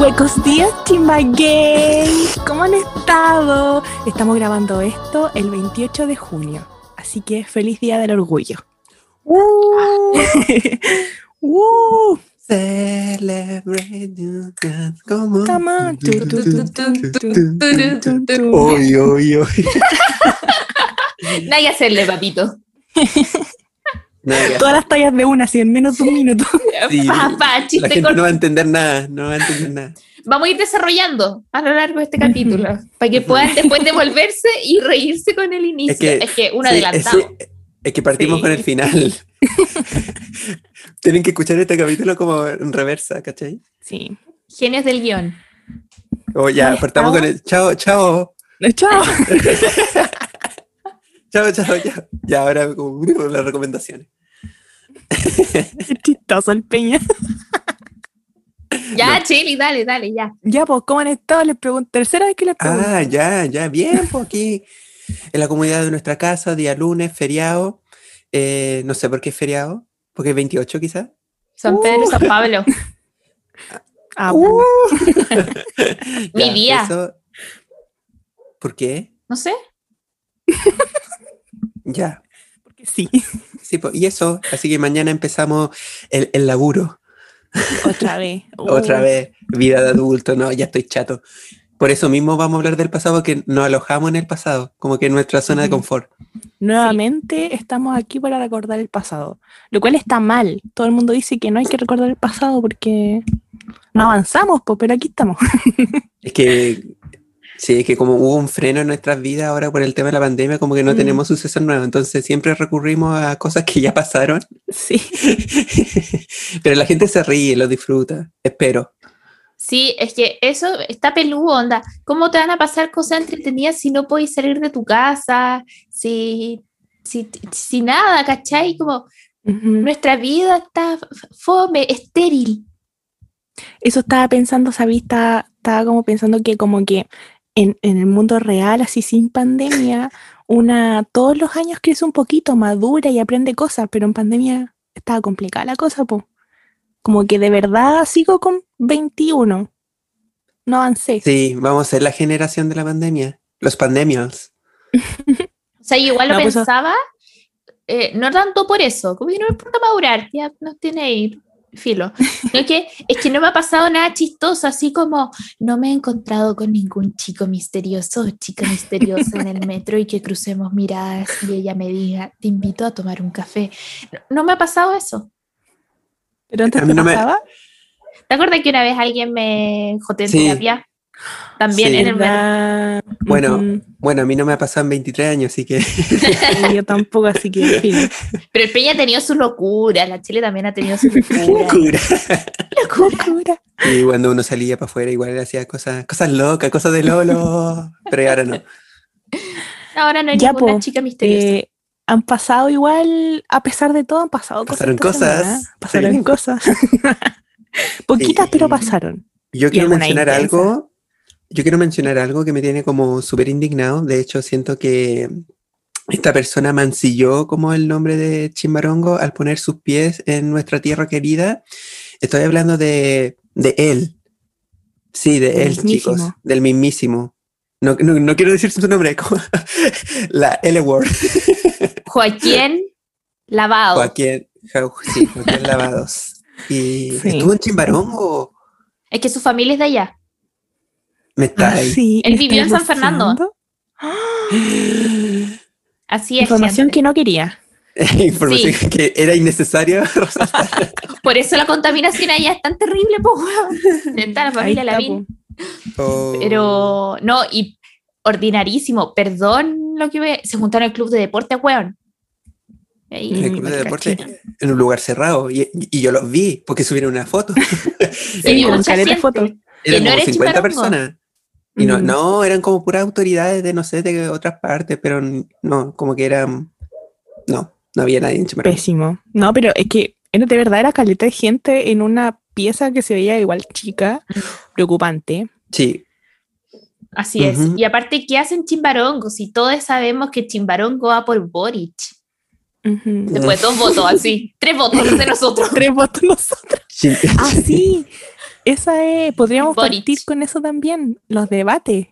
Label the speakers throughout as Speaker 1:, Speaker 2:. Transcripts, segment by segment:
Speaker 1: Huecos días, Chimbaguey. ¿Cómo han estado? Estamos grabando esto el 28 de junio. Así que feliz día del orgullo. ¡Uh! ¡Uh!
Speaker 2: Celebrate come on.
Speaker 1: Come on.
Speaker 2: Uy, uy.
Speaker 3: Nada que hacerle, papito.
Speaker 1: Todas las tallas de una, así en menos de un minuto.
Speaker 2: Sí,
Speaker 3: Papá,
Speaker 2: la
Speaker 3: chiste
Speaker 2: gente
Speaker 3: corto.
Speaker 2: no va a entender nada, no va a entender nada.
Speaker 3: Vamos a ir desarrollando a lo largo de este capítulo para que puedan después devolverse y reírse con el inicio. Es que, un
Speaker 2: sí,
Speaker 3: adelantado.
Speaker 2: Es, es que partimos
Speaker 1: Sí.
Speaker 2: con el final. Tienen que escuchar este capítulo como en reversa, ¿cachai?
Speaker 1: Sí.
Speaker 3: Genios del guion.
Speaker 2: O ya,
Speaker 1: ¿Cómo
Speaker 2: partamos con el chao, chao,
Speaker 1: Chao.
Speaker 2: Chao, chao, ya. Ya, ahora con las recomendaciones.
Speaker 1: Chistoso el peña.
Speaker 3: Ya,
Speaker 2: No.
Speaker 3: Chili, dale, dale, ya.
Speaker 1: Ya, pues, ¿cómo han estado? Les pregunto. Tercera vez que les pregunto.
Speaker 2: Ah, ya, ya, bien, pues aquí en la comunidad de nuestra casa, día lunes, feriado. Eh, no sé por qué es feriado, porque es 28 quizás.
Speaker 3: San Pedro y San Pablo.
Speaker 1: Ah,
Speaker 2: Uh.
Speaker 3: Mi
Speaker 2: Ya,
Speaker 3: día.
Speaker 2: eso- ¿Por qué?
Speaker 3: No sé.
Speaker 2: Ya.
Speaker 1: porque sí.
Speaker 2: Sí, pues, y eso, así que mañana empezamos el, el laburo.
Speaker 1: Otra vez.
Speaker 2: Otra
Speaker 1: Uh.
Speaker 2: vez, vida de adulto, no, ya estoy chato. Por eso mismo vamos a hablar del pasado, que nos alojamos en el pasado, como que en nuestra zona de confort.
Speaker 1: Nuevamente estamos aquí para recordar el pasado, lo cual está mal. Todo el mundo dice que no hay que recordar el pasado porque no avanzamos, po, pero aquí estamos.
Speaker 2: Es que, sí, es que como hubo un freno en nuestras vidas ahora por el tema de la pandemia, como que no
Speaker 1: Mm.
Speaker 2: tenemos sucesos nuevos, entonces siempre recurrimos a cosas que ya pasaron,
Speaker 1: Sí.
Speaker 2: pero la gente se ríe, lo disfruta, espero.
Speaker 3: Sí, es que eso está peludo, onda. ¿Cómo te van a pasar cosas entretenidas si no podéis salir de tu casa? Si, si, si nada, ¿cachai? Como nuestra vida está fome, estéril.
Speaker 1: Eso estaba pensando, ¿sabí? Estaba, estaba como pensando que como que en, en el mundo real, así sin pandemia, una todos los años crece un poquito, madura y aprende cosas, pero en pandemia estaba complicada la cosa, po. Como que de verdad sigo con 21. No avancé.
Speaker 2: Sí, vamos a ser la generación de la pandemia, los pandemios.
Speaker 3: O sea, yo igual lo
Speaker 1: No, pues,
Speaker 3: pensaba, eh, no tanto por eso, como que no me importa madurar, ya nos tiene ahí filo. Sino que es que no me ha pasado nada chistoso, así como no me he encontrado con ningún chico misterioso o chica misteriosa en el metro y que crucemos miradas y ella me diga, te invito a tomar un café. No, no me ha pasado eso.
Speaker 1: Pero antes te
Speaker 2: no me-
Speaker 1: pasaba.
Speaker 3: ¿Te acuerdas que una vez alguien me joteó en
Speaker 2: Sí.
Speaker 3: terapia? También
Speaker 2: Sí.
Speaker 3: en el.
Speaker 1: ¿Verdad?
Speaker 2: Bueno. Bueno, a mí no me ha pasado en 23 años, así que
Speaker 1: yo tampoco, así que en fin.
Speaker 3: Pero el Peña ha tenido su locura, la Chile también ha tenido su locura.
Speaker 2: locura.
Speaker 1: Locura.
Speaker 2: Y cuando uno salía para afuera, igual hacía cosas, cosas locas, cosas de Lolo. Pero ahora no.
Speaker 3: Ahora no hay
Speaker 1: Ya,
Speaker 3: ninguna
Speaker 1: po,
Speaker 3: chica misteriosa.
Speaker 1: Eh, han pasado igual, a pesar de todo, han pasado
Speaker 2: Pasaron
Speaker 1: cosas. Pasaron
Speaker 2: sí.
Speaker 1: cosas. Poquitas,
Speaker 2: Sí.
Speaker 1: pero pasaron.
Speaker 2: Yo quiero mencionar
Speaker 1: intensa.
Speaker 2: algo. Yo quiero mencionar algo que me tiene como súper indignado. De hecho, siento que esta persona mancilló como el nombre de Chimbarongo al poner sus pies en nuestra tierra querida. Estoy hablando de, de él. Sí, de él, chicos. Del mismísimo. No, no, no quiero decir su nombre, como la L word.
Speaker 3: Joaquín Lavado.
Speaker 2: Joaquín, Ja- sí, Joaquín Lavados. Y
Speaker 1: Sí.
Speaker 2: estuvo en Chimbarongo.
Speaker 3: Es que su familia es de allá.
Speaker 2: Me está ahí.
Speaker 1: Ah, Sí,
Speaker 3: Él
Speaker 1: ¿me
Speaker 3: vivió en San Fernando. Así es.
Speaker 1: Información
Speaker 3: gente.
Speaker 1: que no quería.
Speaker 2: Información que era innecesario resaltar.
Speaker 3: Por eso la contaminación allá es tan terrible, po, weón. Está la
Speaker 1: Ahí
Speaker 3: familia Lavín.
Speaker 2: Oh.
Speaker 3: Pero, no, y ordinarísimo. Perdón lo que ve. Se juntaron al club de deporte, weón. Ahí.
Speaker 2: en el club de deporte en un lugar cerrado y, y yo los vi porque subieron una foto.
Speaker 3: Sí.
Speaker 2: Eran
Speaker 3: no
Speaker 2: como
Speaker 3: era
Speaker 2: 50
Speaker 3: Chimbarongo.
Speaker 2: personas. Y no,
Speaker 1: Mm.
Speaker 2: no, eran como puras autoridades de no sé, de otras partes, pero no, como que eran. No, no había nadie en Chimbarongo.
Speaker 1: Pésimo. No, pero es que era de verdad era caleta de gente en una pieza que se veía igual chica, preocupante.
Speaker 2: Sí,
Speaker 3: Así es. Y aparte, ¿qué hacen Chimbarongo? Si todos sabemos que Chimbarongo va por Boric.
Speaker 1: Ujú.
Speaker 3: Después dos votos, así. Tres votos de nosotros.
Speaker 1: Tres votos nosotros.
Speaker 2: sí.
Speaker 1: Ah. Esa es, podríamos
Speaker 3: Boric.
Speaker 1: partir con eso también, los debates.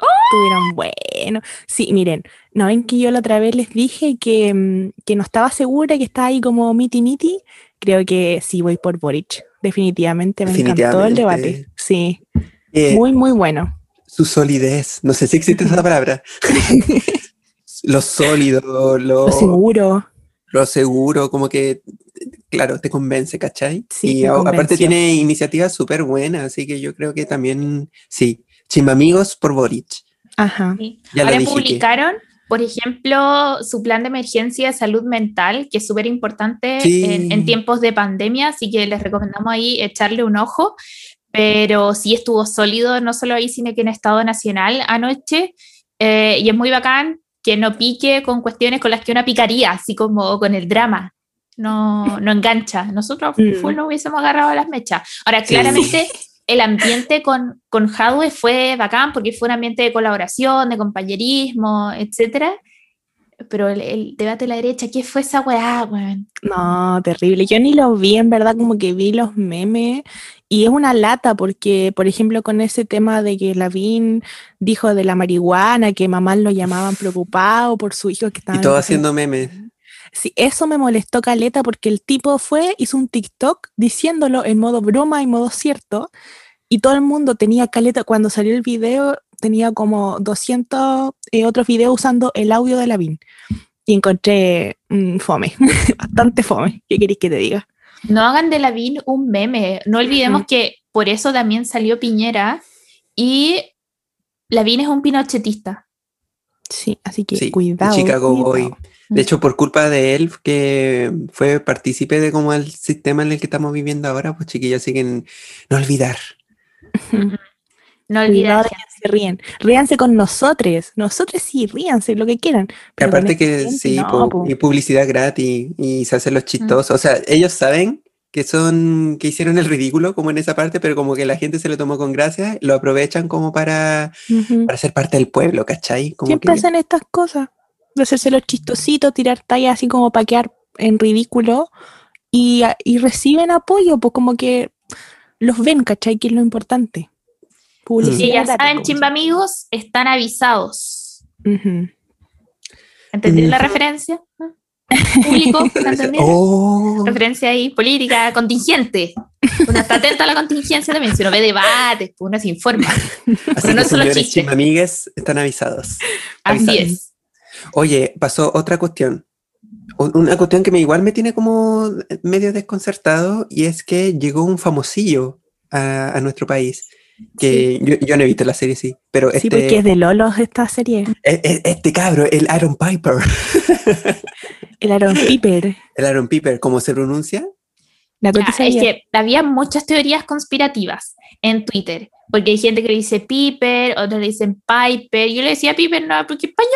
Speaker 3: ¡Oh!
Speaker 1: Tuvieron bueno. Sí, miren, no ven que yo la otra vez les dije que, mm, que no estaba segura, que estaba ahí como miti miti. Creo que sí voy por Boric. Definitivamente me encantó el debate. Sí,
Speaker 2: Eh,
Speaker 1: muy, muy bueno.
Speaker 2: su solidez, no sé si existe esa palabra. lo sólido, lo,
Speaker 1: Lo seguro.
Speaker 2: lo seguro, como que, claro, te convence, ¿cachai?
Speaker 1: Sí,
Speaker 2: y aparte tiene iniciativas súper buenas, así que yo creo que también, sí, Chimamigos por Boric.
Speaker 1: Ajá.
Speaker 3: Sí.
Speaker 2: Ya
Speaker 3: Ahora publicaron, por ejemplo, su plan de emergencia de salud mental, que es súper importante
Speaker 2: Sí.
Speaker 3: en, en tiempos de pandemia, así que les recomendamos ahí echarle un ojo. Pero sí estuvo sólido, no solo ahí, sino que en Estado Nacional anoche. eh, y es muy bacán que no pique con cuestiones con las que una picaría, así como con el drama. No, no engancha. Nosotros
Speaker 1: Mm.
Speaker 3: full no hubiésemos agarrado las mechas. Ahora,
Speaker 2: Sí.
Speaker 3: claramente el ambiente con, con Hadwe fue bacán porque fue un ambiente de colaboración, de compañerismo, etcétera. Pero el, el debate de la derecha, ¿qué fue esa weá, weón?
Speaker 1: No, terrible. Yo ni lo vi, en verdad, como que vi los memes y es una lata porque, por ejemplo, con ese tema de que Lavín dijo de la marihuana, que mamás lo llamaban preocupado por su hijo que estaba
Speaker 2: Y todo haciendo memes.
Speaker 1: Sí, eso me molestó caleta porque el tipo fue, hizo un TikTok diciéndolo en modo broma y modo cierto y todo el mundo tenía caleta, cuando salió el video tenía como 200 eh, otros videos usando el audio de Lavín y encontré mm, fome, bastante fome, ¿qué queréis que te diga?
Speaker 3: No hagan de Lavín un meme. No olvidemos
Speaker 1: Ujú.
Speaker 3: que por eso también salió Piñera y Lavín es un pinochetista.
Speaker 1: Sí, así que
Speaker 2: Sí,
Speaker 1: cuidado.
Speaker 2: Chicago
Speaker 1: cuidado.
Speaker 2: Boy. De hecho, por culpa de él, que fue partícipe de como el sistema en el que estamos viviendo ahora, pues chiquillos, así que n- no olvidar.
Speaker 3: No olvidar.
Speaker 1: se ríen. Ríanse con nosotros. Nosotros sí, ríanse, lo que quieran. Pero
Speaker 2: aparte que
Speaker 1: gente
Speaker 2: sí,
Speaker 1: no,
Speaker 2: y publicidad gratis y se hacen los chistosos. O sea, ellos saben que son, que hicieron el ridículo como en esa parte, pero como que la gente se lo tomó con gracia, lo aprovechan como para, para ser parte del pueblo, ¿cachai? Como
Speaker 1: Siempre
Speaker 2: que,
Speaker 1: hacen estas cosas. De hacerse los chistositos, tirar tallas así como para quedar en ridículo. Y, y reciben apoyo, pues como que los ven, ¿cachai? Que es lo importante. Publicidad
Speaker 3: Si ya
Speaker 1: gratis,
Speaker 3: saben, chimba amigos, están avisados. ¿Entendieron la referencia? Público.
Speaker 2: Oh,
Speaker 3: Referencia ahí, política, contingente. Uno está atento a la contingencia también. Si uno ve debates, pues uno se informa.
Speaker 2: así
Speaker 3: no
Speaker 2: que
Speaker 3: solo
Speaker 2: chimamigues están avisados.
Speaker 3: Así
Speaker 2: Avisados.
Speaker 3: es.
Speaker 2: Oye, pasó otra cuestión. Una cuestión que me igual me tiene como medio desconcertado y es que llegó un famosillo a, a nuestro país. Que yo, yo no he visto la serie, sí, pero
Speaker 1: Sí,
Speaker 2: este,
Speaker 1: porque es de Lolos esta serie.
Speaker 2: e- e- este cabro, el Aaron Piper,
Speaker 1: El Aaron Piper.
Speaker 2: el Aaron Piper, ¿cómo se pronuncia?
Speaker 1: La
Speaker 3: Ya,
Speaker 1: Coti
Speaker 3: es que había muchas teorías conspirativas en Twitter, porque hay gente que le dice Piper, otros le dicen Piper. Yo le decía Piper, no, porque español,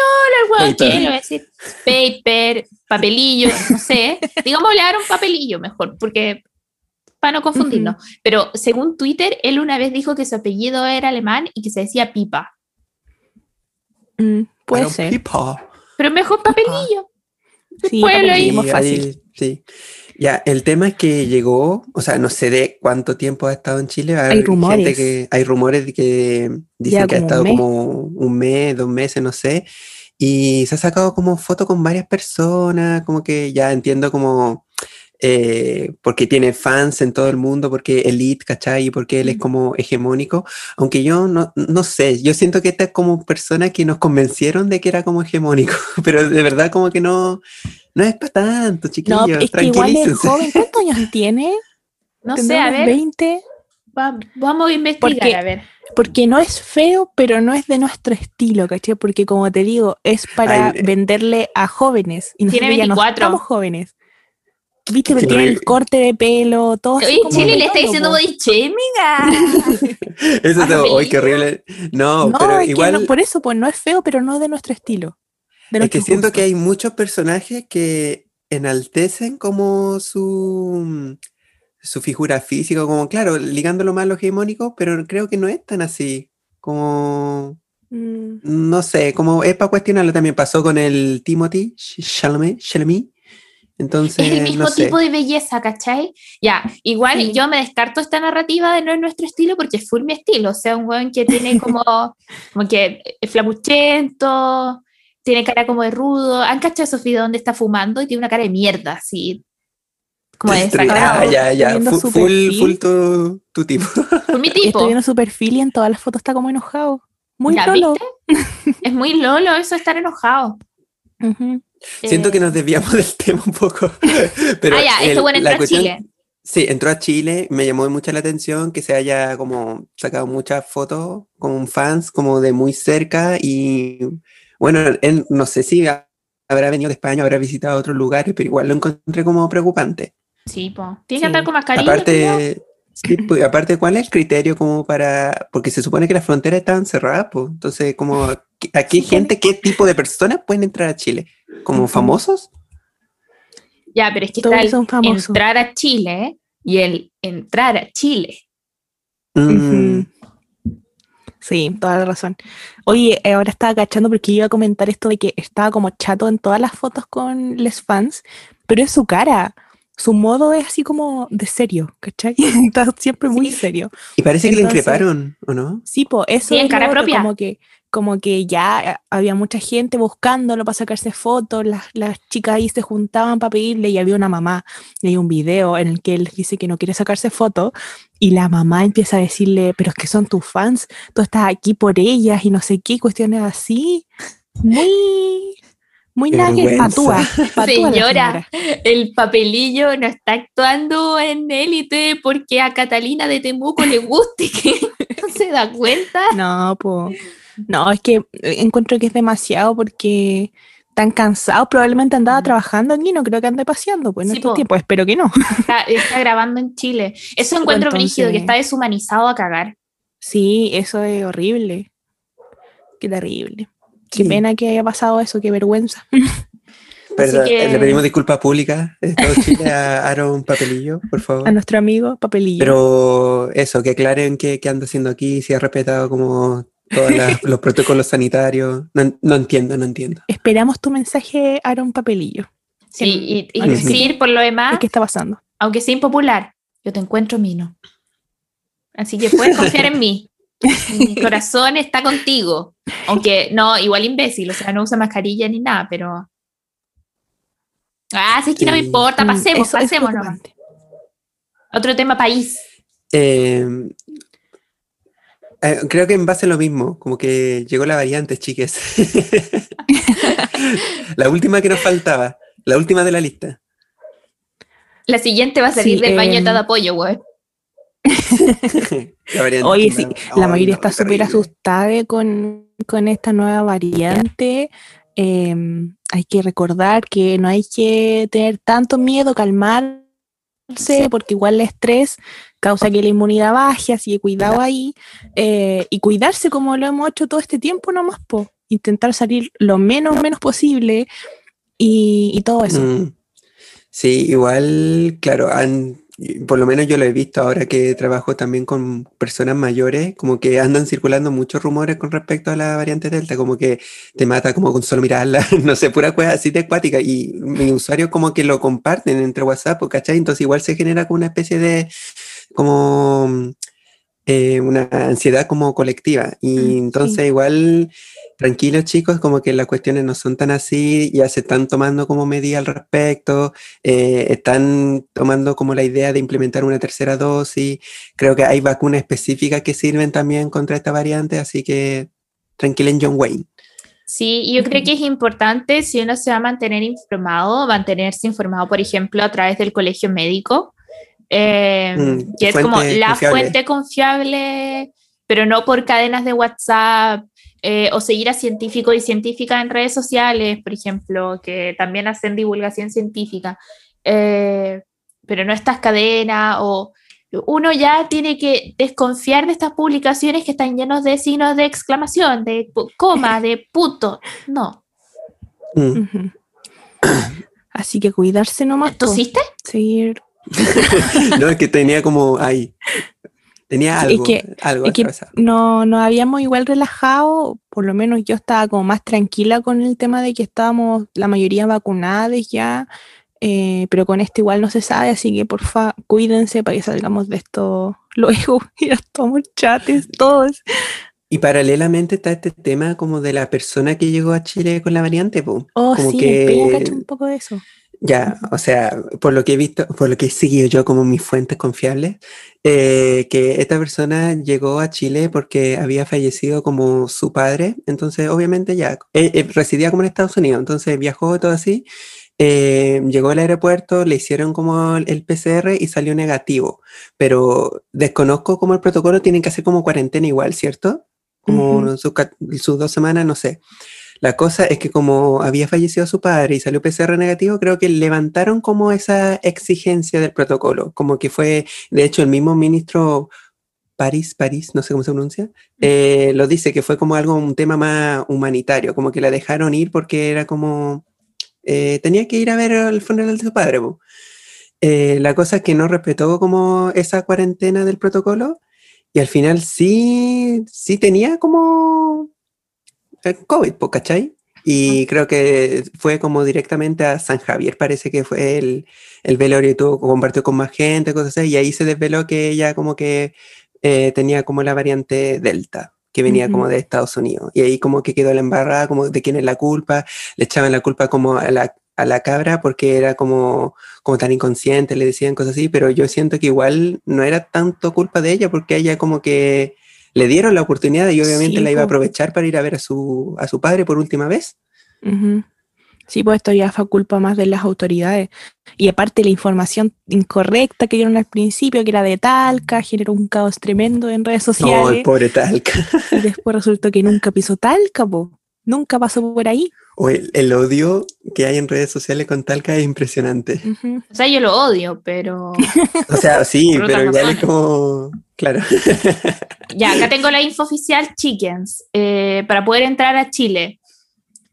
Speaker 3: el. ¿qué? Le voy a decir Paper, papelillo, no sé. Digamos, le un papelillo mejor, porque para no confundirnos. Pero según Twitter, él una vez dijo que su apellido era alemán y que se decía Pipa.
Speaker 1: Mm, puede ser.
Speaker 2: Piper.
Speaker 3: Pero mejor papelillo.
Speaker 1: Sí, más
Speaker 2: Y
Speaker 1: fácil.
Speaker 2: ahí- sí. Ya, el tema es que llegó, o sea, no sé de cuánto tiempo ha estado en Chile.
Speaker 1: Hay
Speaker 2: gente
Speaker 1: rumores.
Speaker 2: que, hay rumores que dicen
Speaker 1: Ya
Speaker 2: que ha
Speaker 1: un
Speaker 2: estado
Speaker 1: mes.
Speaker 2: como un mes, dos meses, no sé. Y se ha sacado como foto con varias personas, como que ya entiendo como, eh, porque tiene fans en todo el mundo, porque elite, ¿cachai? Y porque él es como hegemónico. Aunque yo no, no sé, yo siento que esta es como personas que nos convencieron de que era como hegemónico, pero de verdad como que no, no es para tanto,
Speaker 1: No,
Speaker 2: chiquillos,
Speaker 1: es que igual es joven. ¿Cuántos años tiene?
Speaker 3: No
Speaker 1: ¿Tendrá
Speaker 3: sé, a ver,
Speaker 1: 20.
Speaker 3: va- vamos a investigar,
Speaker 1: Porque-
Speaker 3: a ver.
Speaker 1: Porque no es feo, pero no es de nuestro estilo, ¿cachai? Porque como te digo, es para
Speaker 2: Ay, eh.
Speaker 1: venderle a jóvenes. Y
Speaker 3: Tiene
Speaker 1: nosotros ya no
Speaker 3: 24.
Speaker 1: somos jóvenes. Viste,
Speaker 2: Sí,
Speaker 1: tiene
Speaker 2: no,
Speaker 1: el corte de pelo, todo
Speaker 3: Oye, Chile le está diciendo body shaming
Speaker 2: Eso es, ¡ay, qué horrible! No,
Speaker 1: No,
Speaker 2: pero
Speaker 1: es que
Speaker 2: igual...
Speaker 1: no, por eso, pues no es feo, pero no es de nuestro estilo. de
Speaker 2: Es que siento que hay muchos personajes que enaltecen como su, su figura física, como claro, ligándolo más a lo hegemónico, pero creo que no es tan así. Como,
Speaker 1: Mm,
Speaker 2: no sé, como es para cuestionarlo también. Pasó con el Timothy Ch- Chalamet, Chalamet. Entonces,
Speaker 3: es el mismo
Speaker 2: no sé.
Speaker 3: tipo de belleza, ¿cachai? Ya, igual
Speaker 1: Sí.
Speaker 3: yo me descarto esta narrativa de no es nuestro estilo porque es full mi estilo. O sea, un weón que tiene como, como que es flamuchento, tiene cara como de rudo. ¿Han cachado esos videos donde está fumando y tiene una cara de mierda, así? Como de.
Speaker 2: Ah, ya, ya. Full,
Speaker 1: perfil.
Speaker 2: full tu, tu tipo.
Speaker 3: Por mi
Speaker 1: Estoy
Speaker 3: tipo.
Speaker 1: viendo su perfil y en todas las fotos está como enojado. Muy
Speaker 3: ¿Ya
Speaker 1: lolo.
Speaker 3: viste? Es muy lolo eso de estar enojado.
Speaker 1: Ujú.
Speaker 2: Siento
Speaker 3: Eh,
Speaker 2: que nos desviamos del tema un poco. Pero
Speaker 3: ah, ya,
Speaker 2: el-
Speaker 3: bueno
Speaker 2: la
Speaker 3: entró a
Speaker 2: cuestión-
Speaker 3: Chile.
Speaker 2: Sí, entró a Chile, me llamó mucho la atención que se haya como sacado muchas fotos con fans como de muy cerca y bueno, él no sé si ha- habrá venido de España, habrá visitado otros lugares, pero igual lo encontré como preocupante.
Speaker 3: Sí, po. Tiene
Speaker 1: Sí.
Speaker 3: que andar con mascarilla.
Speaker 2: Aparte, sí, pues, aparte, ¿cuál es el criterio como para, porque se supone que las fronteras estaban cerradas, pues, entonces como, ¿a qué gente, qué tipo de personas pueden entrar a Chile? ¿Como famosos?
Speaker 3: Ya, pero es que
Speaker 1: Todos
Speaker 3: está el
Speaker 1: son famosos.
Speaker 3: entrar a Chile y el entrar a Chile.
Speaker 2: Mm.
Speaker 1: Sí, toda la razón. Oye, eh, ahora estaba cachando porque iba a comentar esto de que estaba como chato en todas las fotos con les fans, pero es su cara. Su modo es así como de serio, ¿cachai? Está siempre muy
Speaker 3: Sí.
Speaker 1: serio.
Speaker 2: Y parece que le increparon, ¿o no?
Speaker 1: Sí, pues eso
Speaker 3: Sí, en
Speaker 1: es
Speaker 3: cara propia.
Speaker 1: Como que, como que ya eh, había mucha gente buscándolo para sacarse fotos, las, las chicas ahí se juntaban para pedirle y había una mamá, y hay un video en el que él dice que no quiere sacarse fotos y la mamá empieza a decirle, pero es que son tus fans, tú estás aquí por ellas y no sé qué, cuestiones así, muy, muy
Speaker 2: vergüenza.
Speaker 1: patúa, patúa
Speaker 3: señora. el papelillo no está actuando en élite porque a Catalina de Temuco le guste que no se da cuenta.
Speaker 1: No, pues. No, es que eh, encuentro que es demasiado porque tan cansado, probablemente andaba trabajando aquí, no creo que ande paseando, pues en
Speaker 3: Sí,
Speaker 1: estos
Speaker 3: po.
Speaker 1: tiempos, espero que no.
Speaker 3: Está, está grabando en Chile. Eso encuentro brígido, que está deshumanizado a cagar.
Speaker 1: Sí, eso es horrible. Qué terrible. Qué
Speaker 2: Sí.
Speaker 1: pena que haya pasado eso, qué vergüenza.
Speaker 2: Perdón,
Speaker 3: que-
Speaker 2: le pedimos disculpas públicas Chile a Aaron Papelillo, por favor.
Speaker 1: A nuestro amigo Papelillo.
Speaker 2: Pero eso, que aclaren qué, qué anda haciendo aquí, si ha respetado como todos los protocolos sanitarios. No, no entiendo, no entiendo.
Speaker 1: Esperamos tu mensaje, Aaron Papelillo.
Speaker 3: Sí, y, decir por lo demás,
Speaker 1: ¿Qué está pasando?
Speaker 3: aunque sea impopular, yo te encuentro mino. Así que puedes confiar en mí. Mi corazón está contigo. Aunque no, igual imbécil, o sea, no usa mascarilla ni nada, pero. Ah, sí, es que no me importa,
Speaker 1: Mm,
Speaker 3: pasemos,
Speaker 1: eso
Speaker 3: pasemos nomás. Otro tema país.
Speaker 2: Eh, eh, creo que en base a lo mismo, como que llegó la variante, chiques. la última que nos faltaba, la última de la lista.
Speaker 3: La siguiente va a salir
Speaker 1: Sí,
Speaker 3: del baño de
Speaker 1: em,
Speaker 3: Apoyo, güey.
Speaker 2: La variante
Speaker 1: Oye, sí, la
Speaker 2: Ay,
Speaker 1: mayoría
Speaker 2: no,
Speaker 1: está súper asustada con, con esta nueva variante. Em, hay que recordar que no hay que tener tanto miedo, calmarse, porque igual el estrés causa que la inmunidad baje, así que cuidado ahí. eh, y cuidarse como lo hemos hecho todo este tiempo nomás, po. Intentar salir lo menos, menos posible y, y todo eso.
Speaker 2: Mm. Sí, igual, claro, han, por lo menos yo lo he visto ahora que trabajo también con personas mayores, como que andan circulando muchos rumores con respecto a la variante Delta, como que te mata como con solo mirarla, no sé, pura cosa así de acuática, y mis usuarios como que lo comparten entre WhatsApp, ¿cachai? Entonces igual se genera como una especie de, como eh, una ansiedad como colectiva, y
Speaker 1: Mm,
Speaker 2: entonces
Speaker 1: sí.
Speaker 2: igual tranquilos chicos, como que las cuestiones no son tan así, ya se están tomando como medidas al respecto, eh, están tomando como la idea de implementar una tercera dosis, creo que hay vacunas específicas que sirven también contra esta variante, así que tranquilen John Wayne.
Speaker 3: Sí, yo creo que es importante si uno se va a mantener informado, mantenerse informado, por ejemplo, a través del colegio médico, eh,
Speaker 2: Mm,
Speaker 3: que es como la
Speaker 2: confiable.
Speaker 3: fuente confiable, pero no por cadenas de WhatsApp, eh, o seguir a científicos y científicas en redes sociales, por ejemplo, que también hacen divulgación científica, eh, pero no estas cadenas o uno ya tiene que desconfiar de estas publicaciones que están llenos de signos de exclamación, de coma, de puto. No.
Speaker 2: Mm.
Speaker 1: Así que cuidarse nomás.
Speaker 3: ¿Tosiste?
Speaker 1: Seguir
Speaker 2: no, es que tenía como ahí, tenía
Speaker 1: es
Speaker 2: algo,
Speaker 1: que-
Speaker 2: algo
Speaker 1: Es que
Speaker 2: atravesado.
Speaker 1: no, nos habíamos igual relajado, por lo menos yo estaba como más tranquila con el tema de que estábamos la mayoría vacunadas ya, eh, pero con esto igual no se sabe, así que porfa, cuídense para que salgamos de esto luego y ya estamos chates todos.
Speaker 2: Y paralelamente está este tema como de la persona que llegó a Chile con la variante, po.
Speaker 1: Oh,
Speaker 2: como
Speaker 1: sí,
Speaker 2: que
Speaker 1: un poco de eso.
Speaker 2: Ya, o sea, por lo que he visto, por lo que he seguido yo como mis fuentes confiables, eh, que esta persona llegó a Chile porque había fallecido como su padre, entonces obviamente ya, eh, eh, residía como en Estados Unidos, entonces viajó todo así, eh, llegó al aeropuerto, le hicieron como el, PCR y salió negativo, pero desconozco cómo el protocolo tienen que hacer como cuarentena igual, ¿cierto? Como
Speaker 1: Ujú.
Speaker 2: sus ca- sus dos semanas, no sé. La cosa es que como había fallecido su padre y salió PCR negativo, creo que levantaron como esa exigencia del protocolo, como que fue, de hecho, el mismo ministro París, París, no sé cómo se pronuncia, eh, lo dice que fue como algo, un tema más humanitario, como que la dejaron ir porque era como, eh, tenía que ir a ver el funeral de su padre. Eh, la cosa es que no respetó como esa cuarentena del protocolo y al final sí, sí tenía como el COVID, ¿cachai? Y creo que fue como directamente a San Javier, parece que fue el, el velorio y todo, compartió con más gente, cosas así, y ahí se desveló que ella como que eh, tenía como la variante Delta, que venía como
Speaker 1: Ujú.
Speaker 2: de Estados Unidos. Y ahí como que quedó la embarrada, como de quién es la culpa, le echaban la culpa como a la, a la cabra porque era como, como tan inconsciente, le decían cosas así, pero yo siento que igual no era tanto culpa de ella porque ella como que le dieron la oportunidad y obviamente
Speaker 1: Sí,
Speaker 2: la iba a aprovechar para ir a ver a su, a su padre por última vez.
Speaker 1: Sí, pues esto ya fue culpa más de las autoridades. Y aparte la información incorrecta que dieron al principio, que era de Talca, generó un caos tremendo en redes
Speaker 2: No, el
Speaker 1: sociales.
Speaker 2: pobre Talca.
Speaker 1: y después resultó que nunca pisó Talca, po. Nunca pasó por ahí.
Speaker 2: O el, el odio que hay en redes sociales con Talca es impresionante.
Speaker 3: O sea, yo lo odio, pero.
Speaker 2: O sea, sí, pero igual es como, claro.
Speaker 3: Ya, acá tengo la info oficial Chickens. eh, para poder entrar a Chile,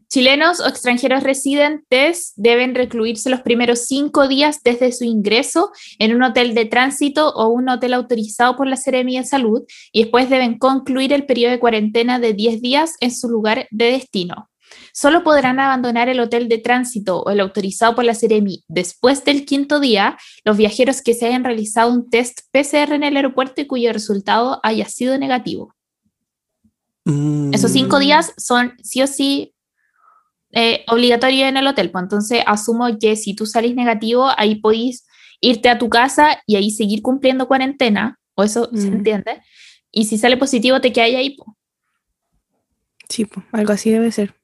Speaker 3: chilenos o extranjeros residentes deben recluirse los primeros cinco días desde su ingreso en un hotel de tránsito o un hotel autorizado por la Seremía de Salud y después deben concluir el periodo de cuarentena de 10 días en su lugar de destino. Solo podrán abandonar el hotel de tránsito o el autorizado por la Seremi después del quinto día los viajeros que se hayan realizado un test PCR en el aeropuerto y cuyo resultado haya sido negativo. Esos cinco
Speaker 2: Mm,
Speaker 3: días son sí o sí eh, obligatorios en el hotel. Pues entonces asumo que si tú salís negativo, ahí podéis irte a tu casa y ahí seguir cumpliendo cuarentena, o eso se entiende. Y si sale positivo, te quedas ahí. po.
Speaker 1: Sí, po, algo así debe ser.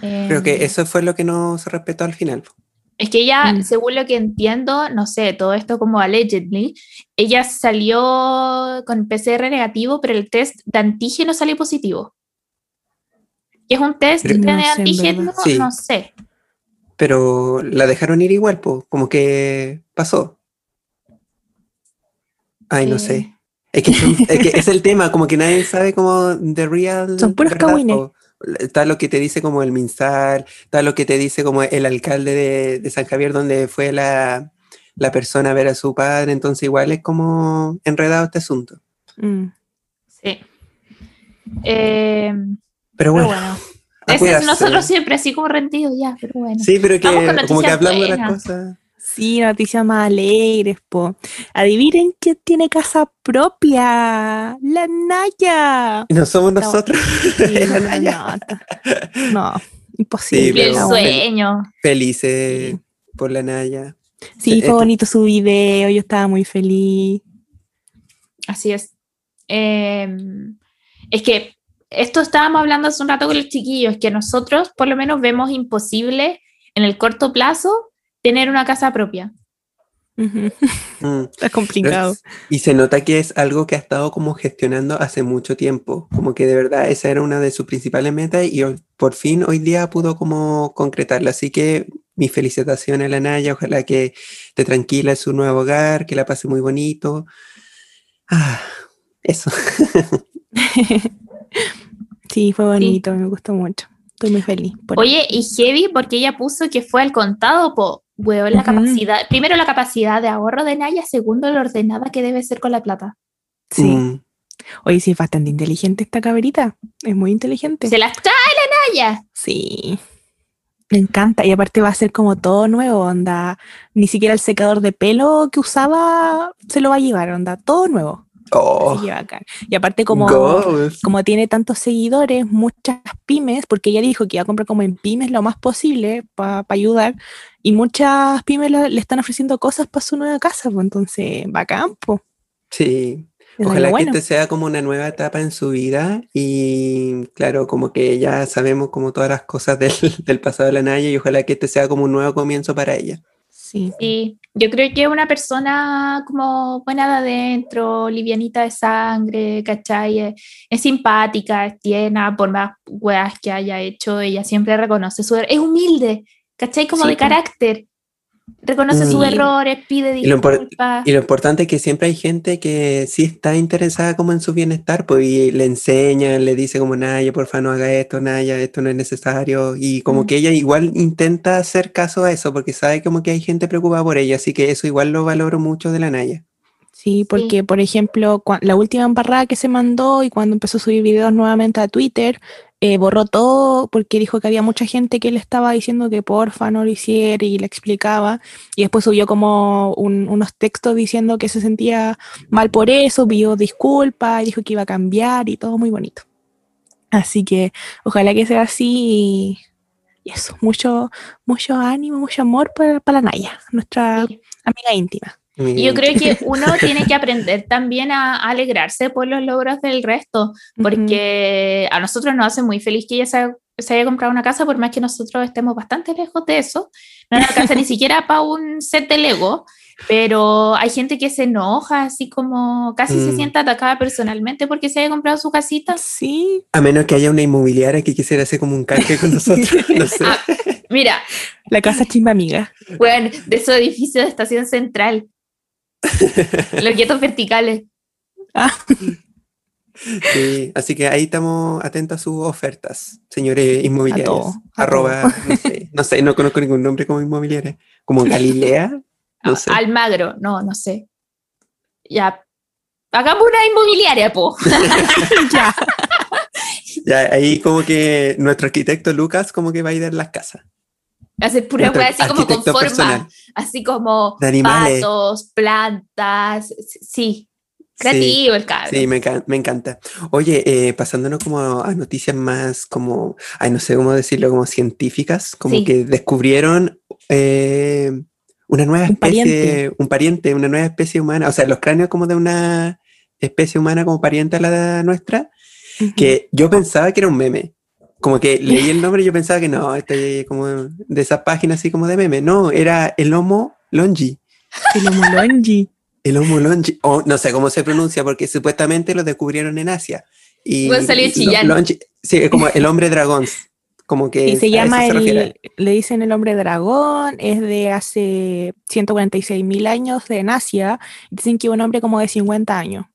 Speaker 2: Creo que eso fue lo que no se respetó al final.
Speaker 3: Es que ella,
Speaker 1: Mm.
Speaker 3: según lo que entiendo, no sé, todo esto como allegedly, ella salió con PCR negativo, pero el test de antígeno salió positivo. ¿Qué es un test
Speaker 2: Pero-
Speaker 3: de
Speaker 1: No
Speaker 3: antígeno?
Speaker 2: Sí.
Speaker 3: No sé.
Speaker 2: Pero la dejaron ir igual, po, como que pasó. Ay, no sé. Es que, es que es el tema, como que nadie sabe como de real.
Speaker 1: Son puros cagüines.
Speaker 2: Está lo que te dice como el MinSal, está lo que te dice como el alcalde de, de San Javier, donde fue la, la persona a ver a su padre. Entonces, igual es como enredado este asunto.
Speaker 1: Mm.
Speaker 3: Sí. Eh,
Speaker 2: Pero
Speaker 3: pero
Speaker 2: bueno,
Speaker 3: Ese
Speaker 2: cuidarse.
Speaker 3: nosotros siempre así como rendidos ya, pero bueno.
Speaker 2: Sí, pero que como que hablando de las cosas.
Speaker 1: Sí, noticias más alegres, po. Adivinen quién tiene casa propia. La Naya.
Speaker 2: Y no somos
Speaker 1: No.
Speaker 2: nosotros.
Speaker 1: Sí,
Speaker 2: la
Speaker 1: no,
Speaker 2: Naya.
Speaker 1: no, no, imposible.
Speaker 3: Y el
Speaker 2: pero-
Speaker 3: sueño.
Speaker 2: Felices por la Naya.
Speaker 1: Sí, fue
Speaker 2: Esto-
Speaker 1: bonito su video, yo estaba muy feliz.
Speaker 3: Así es. Eh, es que esto estábamos hablando hace un rato con los chiquillos, que nosotros por lo menos vemos imposible en el corto plazo tener una casa propia.
Speaker 1: Ujú,
Speaker 2: Mm.
Speaker 1: Está complicado.
Speaker 2: Y se nota que es algo que ha estado como gestionando hace mucho tiempo, como que de verdad esa era una de sus principales metas y hoy- por fin hoy día pudo como concretarla. Así que mis felicitaciones a la Naya, ojalá que esté tranquila en su nuevo hogar, que la pase muy bonito. Ah, eso.
Speaker 1: Sí, fue bonito, me gustó mucho. Estoy muy feliz. por
Speaker 3: Oye, y heavy porque ella puso que fue al contado, po, weón, la capacidad, primero la capacidad de ahorro de Naya, segundo lo ordenada que debe ser con la plata.
Speaker 1: Sí.
Speaker 2: Mm,
Speaker 1: Oye, sí, es bastante inteligente esta caberita. Es muy inteligente.
Speaker 3: Se las trae la Naya.
Speaker 1: Sí. Me encanta. Y aparte va a ser como todo nuevo, onda. Ni siquiera el secador de pelo que usaba se lo va a llevar, onda. Todo nuevo.
Speaker 2: Oh,
Speaker 1: que. Y aparte como,
Speaker 2: goals.
Speaker 1: como tiene tantos seguidores, muchas pymes, porque ella dijo que iba a comprar como en pymes lo más posible para ayudar, y muchas pymes la- le están ofreciendo cosas para su nueva casa, pues entonces, bacán, pues.
Speaker 2: Sí.
Speaker 1: Es algo
Speaker 2: Ojalá que
Speaker 1: bueno.
Speaker 2: este sea como una nueva etapa en su vida y claro, como que ya sabemos como todas las cosas del, del pasado de la Naya y ojalá que este sea como un nuevo comienzo para ella.
Speaker 1: Sí.
Speaker 3: Sí, yo creo que una persona como buena de adentro, livianita de sangre, ¿cachai? Es, es simpática, es tierna, por más weas que haya hecho, ella siempre reconoce su. Es humilde, ¿cachai? Como
Speaker 1: Sí,
Speaker 3: de carácter. Reconoce sus
Speaker 2: Sí.
Speaker 3: errores, pide
Speaker 2: Y lo impor-
Speaker 3: disculpas.
Speaker 2: Y lo importante es que siempre hay gente que sí está interesada como en su bienestar, pues y le enseña, le dice como Naya, porfa no haga esto, Naya, esto no es necesario. Y como
Speaker 3: Mm.
Speaker 2: que ella igual intenta hacer caso a eso, porque sabe como que hay gente preocupada por ella, así que eso igual lo valoro mucho de la Naya.
Speaker 1: Sí, porque por ejemplo, la última embarrada que se mandó y cuando empezó a subir videos nuevamente a Twitter, eh, borró todo porque dijo que había mucha gente que le estaba diciendo que porfa no lo hiciera y le explicaba. Y después subió como un- unos textos diciendo que se sentía mal por eso, pidió disculpas, dijo que iba a cambiar y todo muy bonito. Así que ojalá que sea así y, y eso, mucho, mucho ánimo, mucho amor para, para la Naya, nuestra
Speaker 3: Sí.
Speaker 1: amiga íntima.
Speaker 3: Y yo creo que uno tiene que aprender también a, a alegrarse por los logros del resto, porque a nosotros nos hace muy feliz que ella se, haya- se haya comprado una casa, por más que nosotros estemos bastante lejos de eso. No nos alcanza ni siquiera para un set de Lego, pero hay gente que se enoja, así como casi se
Speaker 2: Mm.
Speaker 3: sienta atacada personalmente porque se haya comprado su casita.
Speaker 1: Sí,
Speaker 2: A menos que haya una inmobiliaria que quisiera hacer como un canje con nosotros, no sé.
Speaker 3: Ah. Mira,
Speaker 1: la casa chimba amiga.
Speaker 3: bueno, de esos edificios de estación central, los guetos verticales.
Speaker 2: Sí, así que ahí estamos atentos a sus ofertas, señores inmobiliarios.
Speaker 1: todo, a
Speaker 2: Arroba, no sé, no sé, no conozco ningún nombre como inmobiliaria. Como Galilea, no sé.
Speaker 3: Almagro, no, no sé. Ya, hagamos una inmobiliaria, po.
Speaker 1: ya.
Speaker 2: Ya, ahí como que nuestro arquitecto Lucas como que va a ir a las casas.
Speaker 3: Hacer pura weá así como con forma,
Speaker 2: personal.
Speaker 3: así como
Speaker 2: De animales.
Speaker 3: patos, plantas, sí, creativo el cabrón.
Speaker 2: Sí, me, encan- me encanta. Oye, eh, pasándonos como a noticias más como, ay, no sé cómo decirlo, como científicas, como
Speaker 3: Sí.
Speaker 2: que descubrieron eh, una nueva
Speaker 1: Un
Speaker 2: especie,
Speaker 1: pariente.
Speaker 2: un pariente, una nueva especie humana, o sea, los cráneos como de una especie humana como pariente a la nuestra, que yo pensaba que era un meme. Como que leí el nombre y yo pensaba que no, este como de esas páginas así como de meme. No, era el Homo longi.
Speaker 1: El homolongi.
Speaker 2: El Homo longi, o no sé cómo se pronuncia, porque supuestamente lo descubrieron en Asia. Y
Speaker 3: salió
Speaker 2: longi- sí, es como el hombre dragón. Como que
Speaker 1: Y se llama
Speaker 2: se
Speaker 1: el, le dicen el hombre dragón, es de hace 146 mil años de en Asia, dicen que un hombre como de 50 años.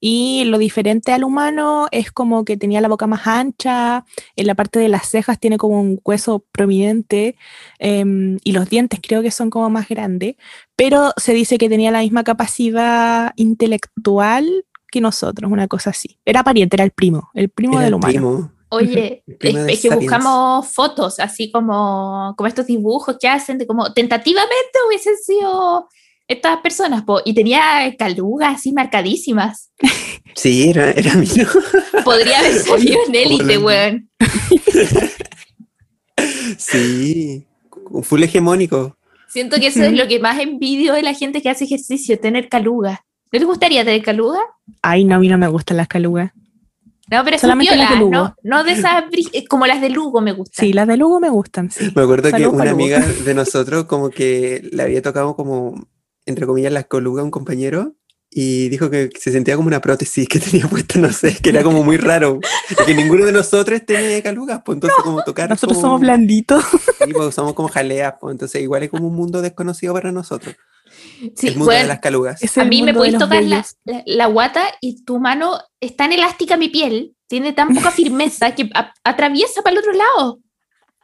Speaker 1: Y lo diferente al humano es como que tenía la boca más ancha, en la parte de las cejas tiene como un hueso prominente em, y los dientes creo que son como más grandes, pero se dice que tenía la misma capacidad intelectual que nosotros, una cosa así. Era pariente, era el primo, el primo
Speaker 2: Era
Speaker 1: del
Speaker 2: el
Speaker 1: humano.
Speaker 2: primo.
Speaker 3: Oye, es, que buscamos fotos, así como, como estos dibujos que hacen, de como tentativamente hubiesen sido estas personas, po, y tenía calugas así marcadísimas.
Speaker 2: Sí, era, era mío.
Speaker 3: Podría haber salido en élite, weón.
Speaker 2: Sí, full hegemónico.
Speaker 3: Siento que eso es lo que más envidio de la gente que hace ejercicio, tener calugas. ¿No te gustaría tener calugas?
Speaker 1: Ay, no, a mí no me gustan las calugas.
Speaker 3: No, pero son
Speaker 1: Solamente las de Lugo.
Speaker 3: no, no de esas eh, como las de Lugo me gustan.
Speaker 1: Sí, las de Lugo me gustan, sí.
Speaker 2: Me acuerdo que una amiga de nosotros como que le había tocado como, entre comillas, las colugas a un compañero y dijo que se sentía como una prótesis que tenía puesta, no sé, que era como muy raro. y que ninguno de nosotros tenía calugas, pues entonces como tocar
Speaker 1: Nosotros
Speaker 2: como-
Speaker 1: somos blanditos.
Speaker 2: sí, pues, somos como jaleas, pues entonces igual es como un mundo desconocido para nosotros.
Speaker 3: Sí,
Speaker 2: el mundo de
Speaker 3: weón,
Speaker 2: las calugas.
Speaker 3: A mí me
Speaker 1: de
Speaker 3: puedes tocar la, la- la guata y tu mano es tan elástica mi piel, tiene tan poca firmeza que a- atraviesa para el otro lado.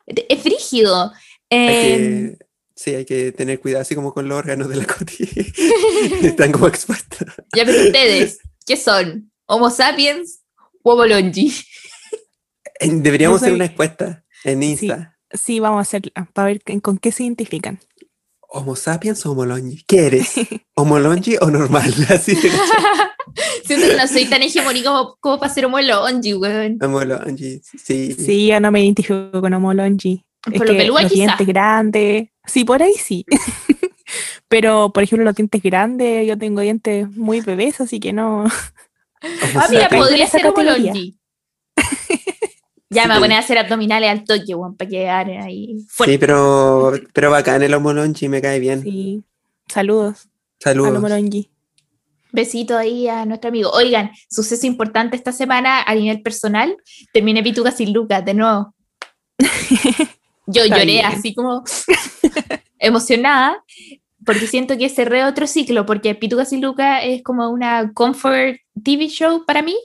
Speaker 3: Es frígido.
Speaker 2: Hay que, sí, hay que tener cuidado así como con los órganos de la Coti. Están como expuestos.
Speaker 3: ya, pero ustedes, ¿qué son? ¿Homo sapiens o Homo longi?
Speaker 2: Deberíamos hacer una encuesta en Insta.
Speaker 1: Sí, vamos a hacerla, para ver con- qué se identifican.
Speaker 2: ¿Homo sapiens o homolongi? ¿Qué eres? ¿Homolongi o normal? Así de
Speaker 3: Siento que no soy tan hegemónico como, como para ser homolongi, weón.
Speaker 2: homolongi, sí.
Speaker 1: Sí, yo no me identifico con homolongi. Es
Speaker 3: Por lo
Speaker 1: que
Speaker 3: pelúa,
Speaker 1: los
Speaker 3: quizá.
Speaker 1: dientes grandes. Sí, por ahí sí. Pero, por ejemplo, los dientes grandes, yo tengo dientes muy bebés, así que no.
Speaker 3: Ah, mira, podría ser homolongi. Ya me voy a poner a hacer abdominales al toque, para quedar ahí fuerte.
Speaker 2: Sí, pero, pero bacán el homolongi, me cae bien.
Speaker 1: Sí. Saludos al
Speaker 2: Saludos.
Speaker 1: homolongi.
Speaker 3: Besito ahí a nuestro amigo. Oigan, suceso importante esta semana a nivel personal. Terminé Pituca sin Lucas de nuevo. Yo
Speaker 1: Está
Speaker 3: lloré
Speaker 1: bien.
Speaker 3: así como emocionada porque siento que cerré otro ciclo porque Pituca sin Lucas es como una comfort TV show para mí.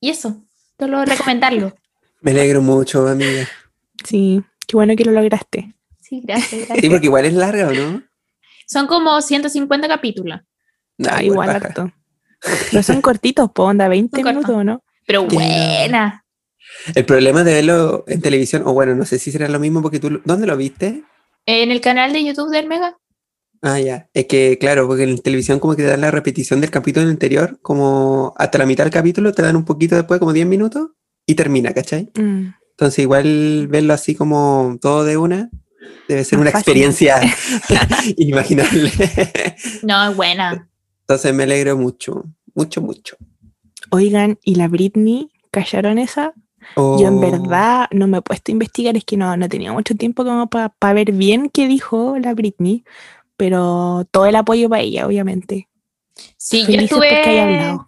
Speaker 3: Y eso, solo recomendarlo.
Speaker 2: Me alegro mucho, amiga.
Speaker 1: Sí, qué bueno que lo lograste.
Speaker 3: Sí, gracias.
Speaker 2: Sí,
Speaker 3: gracias.
Speaker 2: porque igual es larga, ¿o no?
Speaker 3: Son como 150 capítulos,
Speaker 1: Ah, igual harto. Pero son cortitos, po, onda, 20
Speaker 3: Son
Speaker 1: minutos, ¿no?
Speaker 3: pero buena.
Speaker 2: El problema de verlo en televisión, o bueno, no sé si será lo mismo porque tú, ¿dónde lo viste?
Speaker 3: En el canal de YouTube del Mega.
Speaker 2: Ah, ya. Es que, claro, porque en televisión como que te dan la repetición del capítulo anterior, como hasta la mitad del capítulo, te dan un poquito después, como 10 minutos, y termina, ¿cachai?
Speaker 1: Mm.
Speaker 2: Entonces igual verlo así como todo de una, debe ser
Speaker 1: Más
Speaker 2: una
Speaker 1: fácil.
Speaker 2: experiencia inimaginable.
Speaker 3: No, es buena.
Speaker 2: Entonces me alegro mucho, mucho, mucho.
Speaker 1: Oigan, ¿y la Britney? ¿Callaron esa? Yo en
Speaker 2: Oh,
Speaker 1: verdad no me he puesto a investigar, es que no, no tenía mucho tiempo como para ver bien qué dijo la Britney, pero todo el apoyo para ella, obviamente.
Speaker 3: Sí, yo
Speaker 1: Felices
Speaker 3: estuve,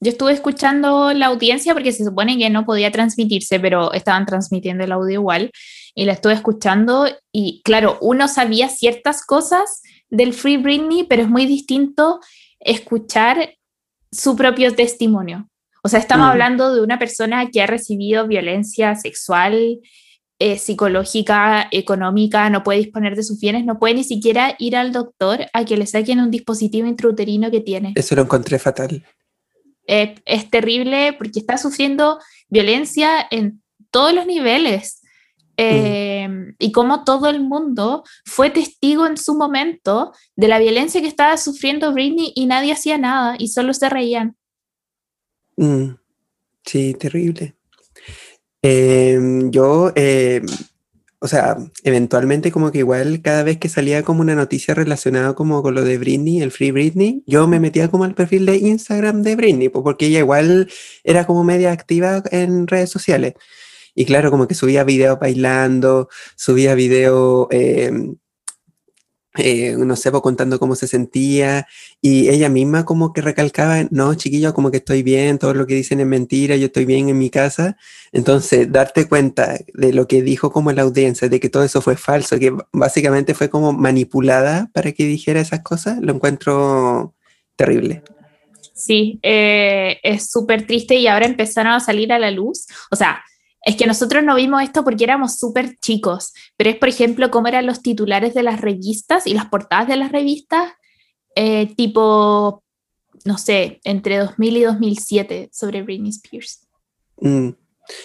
Speaker 3: yo estuve escuchando la audiencia porque se supone que no podía transmitirse, pero estaban transmitiendo el audio igual y la estuve escuchando y claro, uno sabía ciertas cosas del Free Britney, pero es muy distinto escuchar su propio testimonio. O sea, estamos
Speaker 2: Mm.
Speaker 3: hablando de una persona que ha recibido violencia sexual, eh, psicológica, económica, no puede disponer de sus bienes, no puede ni siquiera ir al doctor a que le saquen un dispositivo intrauterino que tiene.
Speaker 2: Eso lo encontré fatal.
Speaker 3: Eh, es terrible porque está sufriendo violencia en todos los niveles. Eh, Y como todo el mundo fue testigo en su momento de la violencia que estaba sufriendo Britney y nadie hacía nada y solo se reían.
Speaker 2: Mm, sí, terrible. Em, yo, em, o sea, eventualmente como que igual cada vez que salía como una noticia relacionada como con lo de Britney, el Free Britney, yo me metía como al perfil de Instagram de Britney, porque ella igual era como media activa en redes sociales. Y claro, como que subía videos bailando, subía videos, em, eh, no sé, pues, contando cómo se sentía. Y ella misma como que recalcaba, no, chiquillo, como que estoy bien, todo lo que dicen es mentira, yo estoy bien en mi casa. Entonces, darte cuenta de lo que dijo como la audiencia, de que todo eso fue falso, que básicamente fue como manipulada para que dijera esas cosas, lo encuentro terrible.
Speaker 3: Sí, eh, es súper triste y ahora empezaron a salir a la luz. O sea, es que nosotros no vimos esto porque éramos súper chicos, pero es, por ejemplo, cómo eran los titulares de las revistas y las portadas de las revistas, eh, tipo, no sé, entre 2000 y 2007 sobre Britney Spears.
Speaker 2: Mm.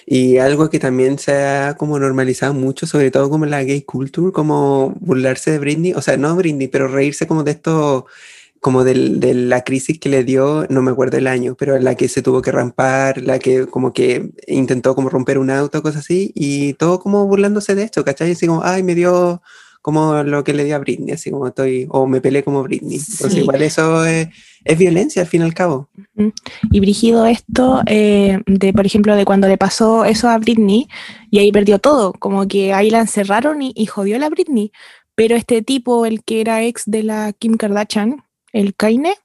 Speaker 2: Y algo que también se ha como normalizado mucho, sobre todo como la gay culture, como burlarse de Britney, o sea, no Britney, pero reírse como de esto, como del- de la crisis que le dio, no me acuerdo el año, pero la que se tuvo que rampar, la que como que intentó como romper un auto, cosas así, y todo como burlándose de esto, ¿cachai? Así como, ay, me dio como lo que le dio a Britney, así como estoy, o me peleé como Britney. Entonces
Speaker 3: Sí.
Speaker 2: igual eso es, es violencia al fin y al cabo.
Speaker 1: Y Brigido esto, eh, de por ejemplo, de cuando le pasó eso a Britney, y ahí perdió todo, como que ahí la encerraron y, y jodió a la Britney. Pero este tipo, el que era ex de la Kim Kardashian, el Kaine,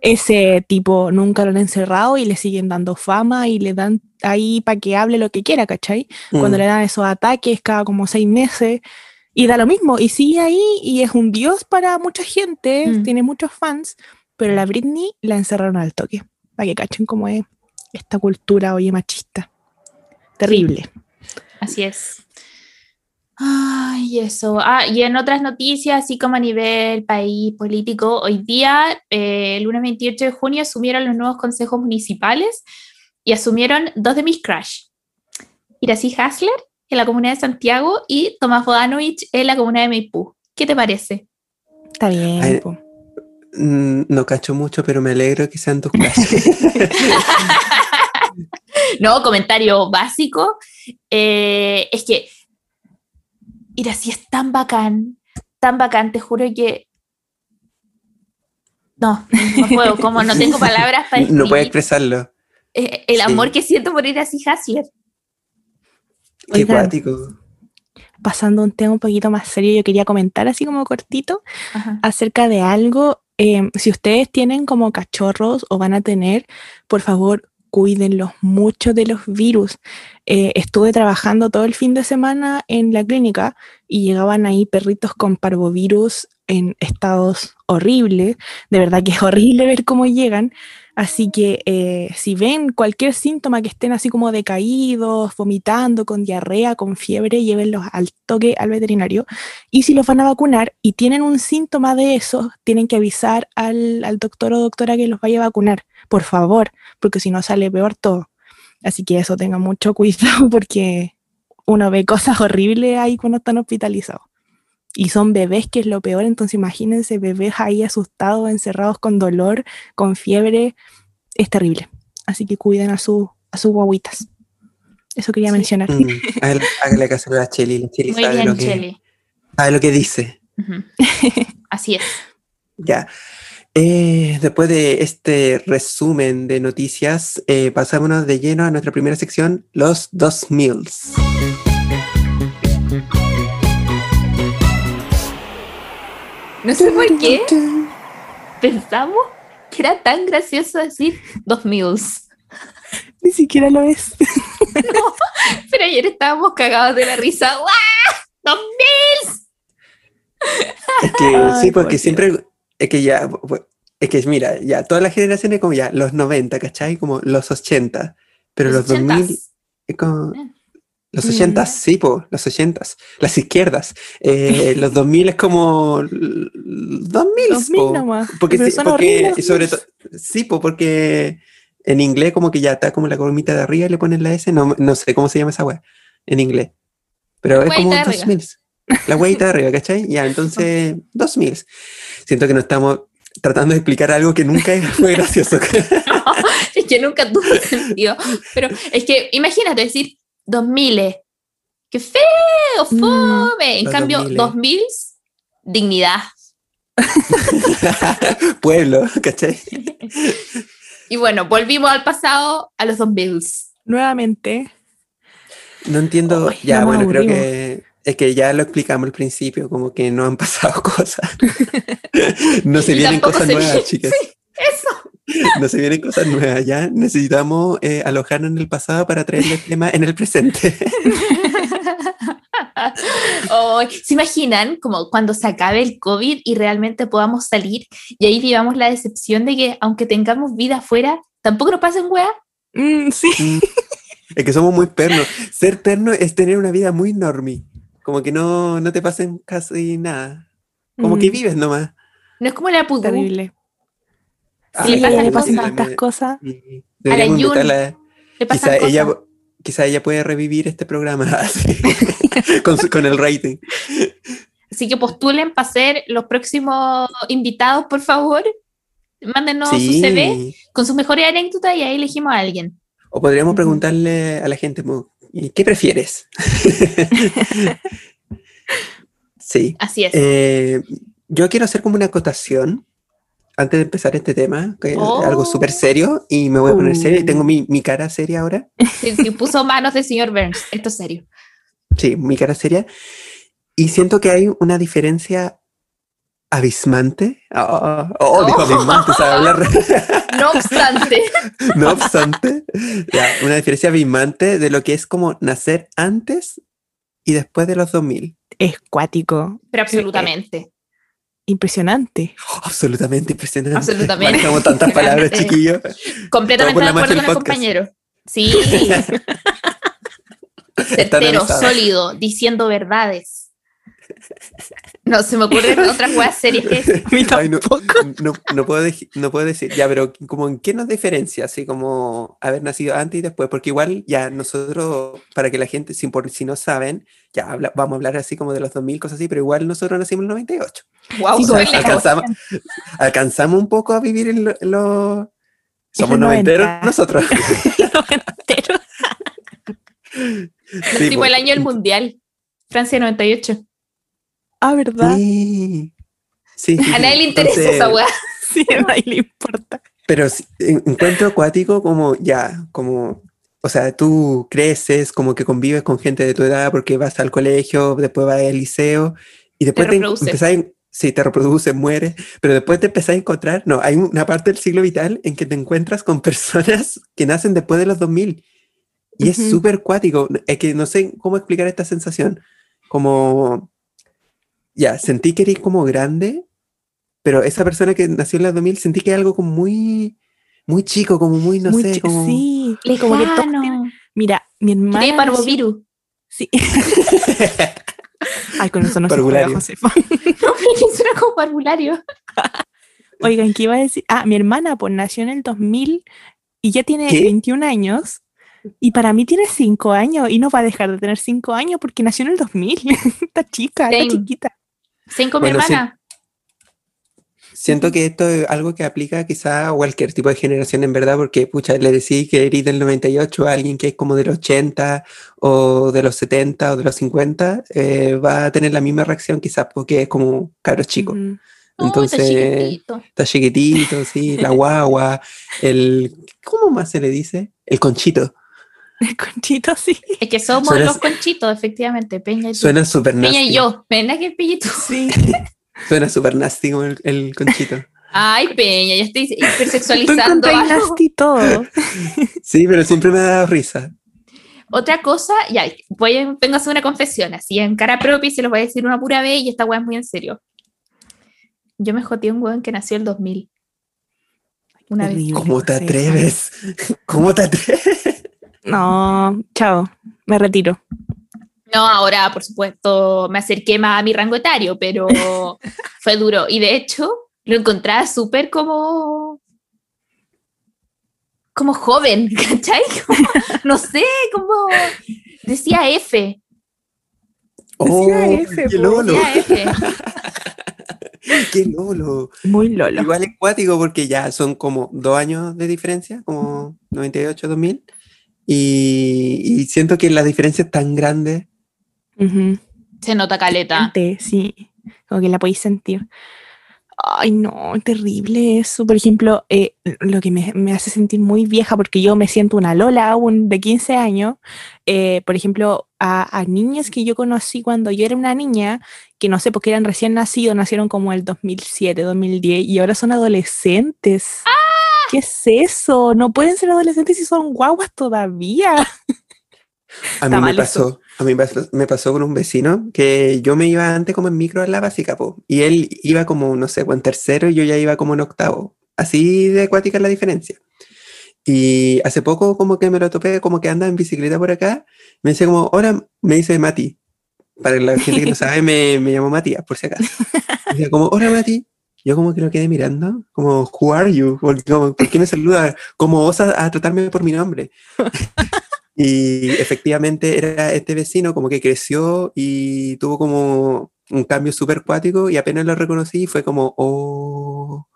Speaker 1: ese tipo nunca lo han encerrado y le siguen dando fama y le dan ahí para que hable lo que quiera, ¿cachai? Cuando
Speaker 2: Mm.
Speaker 1: le dan esos ataques cada como seis meses. Y da lo mismo, y sigue ahí y es un dios para mucha gente,
Speaker 3: Mm.
Speaker 1: tiene muchos fans, pero la Britney la encerraron al toque, para que cachen cómo es esta cultura, oye, machista. Terrible.
Speaker 3: Así es. Ay, eso. Ah, y en otras noticias, así como a nivel país político, hoy día, eh, el lunes 28 de junio, asumieron los nuevos consejos municipales y asumieron dos de mis crush, Iracy Hasler en la comunidad de Santiago y Tomás Bodanovich en la comunidad de Maipú. ¿Qué te parece?
Speaker 1: Está bien.
Speaker 2: Ay. Mm, No cacho mucho, pero me alegro que sean tus clases.
Speaker 3: No, comentario básico. eh, es que, mira, si es tan bacán, tan bacán, te juro que... No, no puedo, como no tengo palabras para
Speaker 2: no puedo expresarlo.
Speaker 3: eh, el
Speaker 2: Sí.
Speaker 3: amor que siento por ir así Hasler.
Speaker 2: Qué cuático.
Speaker 1: Pasando a un tema un poquito más serio, yo quería comentar así como cortito
Speaker 3: Ajá.
Speaker 1: acerca de algo. eh, si ustedes tienen como cachorros o van a tener, por favor, cuídenlos mucho de los virus. Eh, estuve trabajando todo el fin de semana en la clínica y llegaban ahí perritos con parvovirus en estados horribles. De verdad que es horrible ver cómo llegan. Así que eh, si ven cualquier síntoma que estén así como decaídos, vomitando, con diarrea, con fiebre, llévenlos al toque al veterinario. Y si los van a vacunar y tienen un síntoma de eso, tienen que avisar al, al doctor o doctora que los vaya a vacunar, por favor, porque si no sale peor todo. Así que eso tengan mucho cuidado porque uno ve cosas horribles ahí cuando están hospitalizados y son bebés, que es lo peor, entonces imagínense bebés ahí asustados, encerrados con dolor, con fiebre, es terrible. Así que cuiden a, su, a sus guaguitas. Eso quería mencionar.
Speaker 2: Mm, a la Cheli, lo que, dice.
Speaker 3: Así es.
Speaker 2: ya. Eh, después de este resumen de noticias, eh, de lleno a nuestra primera sección, los dos 2000.
Speaker 3: No sé por qué pensamos que era tan gracioso decir dos meals.
Speaker 1: Ni siquiera lo es.
Speaker 3: Pero ayer estábamos cagados de la risa. ¡Dos meals!
Speaker 2: Es que
Speaker 1: Ay,
Speaker 2: sí, porque
Speaker 1: por
Speaker 2: siempre, es que ya, es que mira, ya todas las generaciones como ya los 90, ¿cachai? Como los 80, pero los, 2000
Speaker 3: ochentas.
Speaker 2: es como...
Speaker 3: Eh.
Speaker 2: Los. 80, sí, po, los 80, las izquierdas. Eh, los 2000 es como... l- 2000,
Speaker 1: 2000
Speaker 2: po.
Speaker 1: nomás.
Speaker 2: Porque, sí, porque
Speaker 1: los
Speaker 2: sobre todo, sí, po, porque en inglés como que ya está como la columnita de arriba y le ponen la S, no, no sé cómo se llama esa wea en inglés. Pero es como
Speaker 3: Hueita de
Speaker 2: dos
Speaker 3: arriba.
Speaker 2: mil. La hueita de arriba, ¿cachai? Ya, entonces, dos mil. Siento que no estamos tratando de explicar algo que nunca fue gracioso.
Speaker 3: es que nunca tuvo sentido. Pero es que imagínate decir dos miles. ¡Qué feo!
Speaker 1: Mm,
Speaker 3: ¡Fome! en cambio,
Speaker 2: 2000.
Speaker 3: dos mils, dignidad.
Speaker 2: Pueblo, ¿cachai?
Speaker 3: Y bueno, volvimos al pasado a los dos mils.
Speaker 1: Nuevamente.
Speaker 2: No entiendo, ya,
Speaker 1: no
Speaker 2: bueno, creo que es que ya lo explicamos al principio, como que no han pasado cosas. no se
Speaker 3: Y
Speaker 2: vienen cosas
Speaker 3: se
Speaker 2: nuevas, chicas.
Speaker 3: Eso.
Speaker 2: No se vienen cosas nuevas, ya necesitamos eh, alojarnos en el pasado para traerle el tema en el presente.
Speaker 3: Ay, ¿Se imaginan como cuando se acabe el COVID y realmente podamos salir y ahí vivamos la decepción de que aunque tengamos vida afuera, tampoco nos pasen weas?
Speaker 1: Mm, sí.
Speaker 2: Mm. es que somos muy pernos. Ser terno es tener una vida muy normie. Como que no, no te pasen casi nada. Como que
Speaker 1: Mm,
Speaker 2: vives nomás.
Speaker 3: No es como la pudú.
Speaker 1: Terrible.
Speaker 3: Sí, le
Speaker 1: Sí,
Speaker 3: pasan
Speaker 1: le pasan
Speaker 3: cosas.
Speaker 1: tantas cosas.
Speaker 2: Y
Speaker 3: A la
Speaker 2: deberíamos
Speaker 3: Yun
Speaker 2: invitarla.
Speaker 3: Le pasan
Speaker 2: Quizá
Speaker 3: cosas.
Speaker 2: ella, quizá ella puede revivir este programa con, su- con el rating.
Speaker 3: Así que postulen para ser los próximos invitados, por favor. Mándenos su CV con sus mejores anécdotas y ahí elegimos a alguien.
Speaker 2: O podríamos
Speaker 1: Ujú.
Speaker 2: preguntarle a la gente, mo, ¿y ¿qué prefieres? sí.
Speaker 3: Así es.
Speaker 2: Eh, yo quiero hacer como una acotación antes de empezar este tema, que es
Speaker 3: Oh.
Speaker 2: algo súper serio, y me voy a poner
Speaker 1: Uh.
Speaker 2: serio, y tengo mi, mi cara seria ahora.
Speaker 3: Sí, sí, puso manos del señor Burns. Esto es serio.
Speaker 2: Sí, mi cara seria. Y siento que hay una diferencia abismante. Oh, oh, dijo
Speaker 3: Oh.
Speaker 2: abismante, sabe hablar.
Speaker 3: No obstante,
Speaker 2: No obstante, ya, una diferencia abismante de lo que es como nacer antes y después de los 2000.
Speaker 1: Es cuático.
Speaker 3: pero absolutamente.
Speaker 1: Impresionante.
Speaker 2: Absolutamente impresionante.
Speaker 3: Absolutamente.
Speaker 2: Manejamos tantas palabras, chiquillos.
Speaker 3: Completamente de acuerdo con el
Speaker 2: podcast.
Speaker 3: compañero. Sí. Certero, sólido, diciendo verdades. No, se me ocurren otras weas series que
Speaker 2: Ay, no,
Speaker 1: tampoco.
Speaker 2: no, no puedo dej- no puedo decir, ya, pero como en qué nos diferencia, así como haber nacido antes y después, porque igual ya nosotros, para que la gente, si, por, si no saben, ya habla- vamos a hablar así como de los 2000, cosas así, pero igual nosotros nacimos en el 98.
Speaker 3: Wow,
Speaker 1: Sí, pues,
Speaker 2: alcanzamos, alcanzamos un poco a vivir en lo- en. Somos noventeros
Speaker 1: 90.
Speaker 2: nosotros.
Speaker 1: Noventero.
Speaker 2: Sí,
Speaker 3: tipo
Speaker 2: po.
Speaker 3: el año del mundial. Francia 98.
Speaker 1: Ah, ¿verdad?
Speaker 2: Sí.
Speaker 3: A nadie le interesa
Speaker 2: Entonces,
Speaker 3: esa wea.
Speaker 1: Sí, a nadie le importa.
Speaker 2: Pero encuentro acuático como ya, como, o sea, tú creces, como que convives con gente de tu edad porque vas al colegio, después vas al liceo y después te, empezás en- sí, te reproduces, mueres, pero después te empezás a encontrar, no, hay una parte del siglo vital en que te encuentras con personas que nacen después de los 2000 y es
Speaker 1: Ujú.
Speaker 2: súper cuático, es que no sé cómo explicar esta sensación, como, ya, sentí que eres como grande, pero esa persona que nació en los 2000 sentí que es algo como muy, muy chico, como muy, no
Speaker 1: Muy
Speaker 2: sé, como...
Speaker 1: Sí, como que Mira, mi hermana. Nació-. Sí. Ay, con eso no se juega,
Speaker 2: Parvulario.
Speaker 1: Josefa.
Speaker 3: No, que suena como parvulario.
Speaker 1: Oigan, ¿qué iba a decir? Ah, mi hermana, pues nació en el 2000 y ya tiene
Speaker 2: ¿Qué?
Speaker 1: 21 años. Y para mí tiene 5 años y no va a dejar de tener 5 años porque nació en el 2000. está chica, está
Speaker 3: Same.
Speaker 1: chiquita.
Speaker 3: Cinco mi
Speaker 2: Bueno, sí.
Speaker 3: hermana.
Speaker 2: Siento que esto es algo que aplica quizá a cualquier tipo de generación en verdad, porque pucha, le decís que eres del 98 a alguien que es como del 80 o de los 70 o de los 50, eh, va a tener la misma reacción quizás porque es como cabros chico. Entonces,
Speaker 3: está chiquitito.
Speaker 2: está chiquitito, sí, la guagua, el... ¿Cómo más se le dice? El conchito.
Speaker 1: El conchito, sí.
Speaker 3: Es que somos
Speaker 2: Suena-
Speaker 3: los conchitos, efectivamente. Peña y tú.
Speaker 2: Suena súper.
Speaker 3: Peña y yo. Peña que Peñito.
Speaker 1: Sí.
Speaker 2: Suena súper nasty como el, el conchito.
Speaker 3: Ay, Peña, ya estoy hipersexualizando. algo.
Speaker 1: nasty todo.
Speaker 2: Sí, pero siempre me ha dado risa.
Speaker 3: Otra cosa, ya, voy a, vengo a hacer una confesión, así en cara propia y se los voy a decir una pura vez y esta weá es muy en serio. Yo me joteé a un weón que nació el 2000. Una vez.
Speaker 2: ¿Cómo te atreves? ¿Cómo te atreves?
Speaker 1: No, chao. Me retiro.
Speaker 3: No, ahora, por supuesto, me acerqué más a mi rango etario, pero fue duro. Y de hecho, lo encontraba súper como. como joven, ¿cachai? Como, no sé, como. decía F.
Speaker 2: Oh,
Speaker 1: F,
Speaker 2: qué lolo,
Speaker 3: Decía F.
Speaker 2: qué lolo.
Speaker 1: Muy lolo.
Speaker 2: Igual es cuático porque ya son como dos años de diferencia, como 98, 2000. Y, y siento que la diferencia es tan grande.
Speaker 1: Ujú.
Speaker 3: Se nota caleta.
Speaker 1: Sí, como que la podéis sentir. Ay, no, terrible eso. Por ejemplo, eh, lo que me, me hace sentir muy vieja, porque yo me siento una Lola aún de 15 años, eh, por ejemplo, a, a niñas que yo conocí cuando yo era una niña, que no sé, porque eran recién nacidos, nacieron como el 2007, 2010, y ahora son adolescentes. ¿Qué es eso? No pueden ser adolescentes si son guaguas todavía.
Speaker 2: A mí me pasó, a mí me pasó, me pasó con un vecino que yo me iba antes como en micro en la básica, po, y él iba como, no sé, pues, en tercero y yo ya iba como en octavo. Así de acuática es la diferencia. Y hace poco como que me lo topé, como que anda en bicicleta por acá, me dice como, hola, me dice Mati. Para la gente que no sabe, me, me llamo Matías, por si acaso. Me dice como, hola Mati. Yo como que lo quedé mirando, como, who are you? Como, ¿Por qué me saluda? Como osa a tratarme por mi nombre. Y efectivamente era este vecino como que creció y tuvo como un cambio súper cuático y apenas lo reconocí fue como, oh,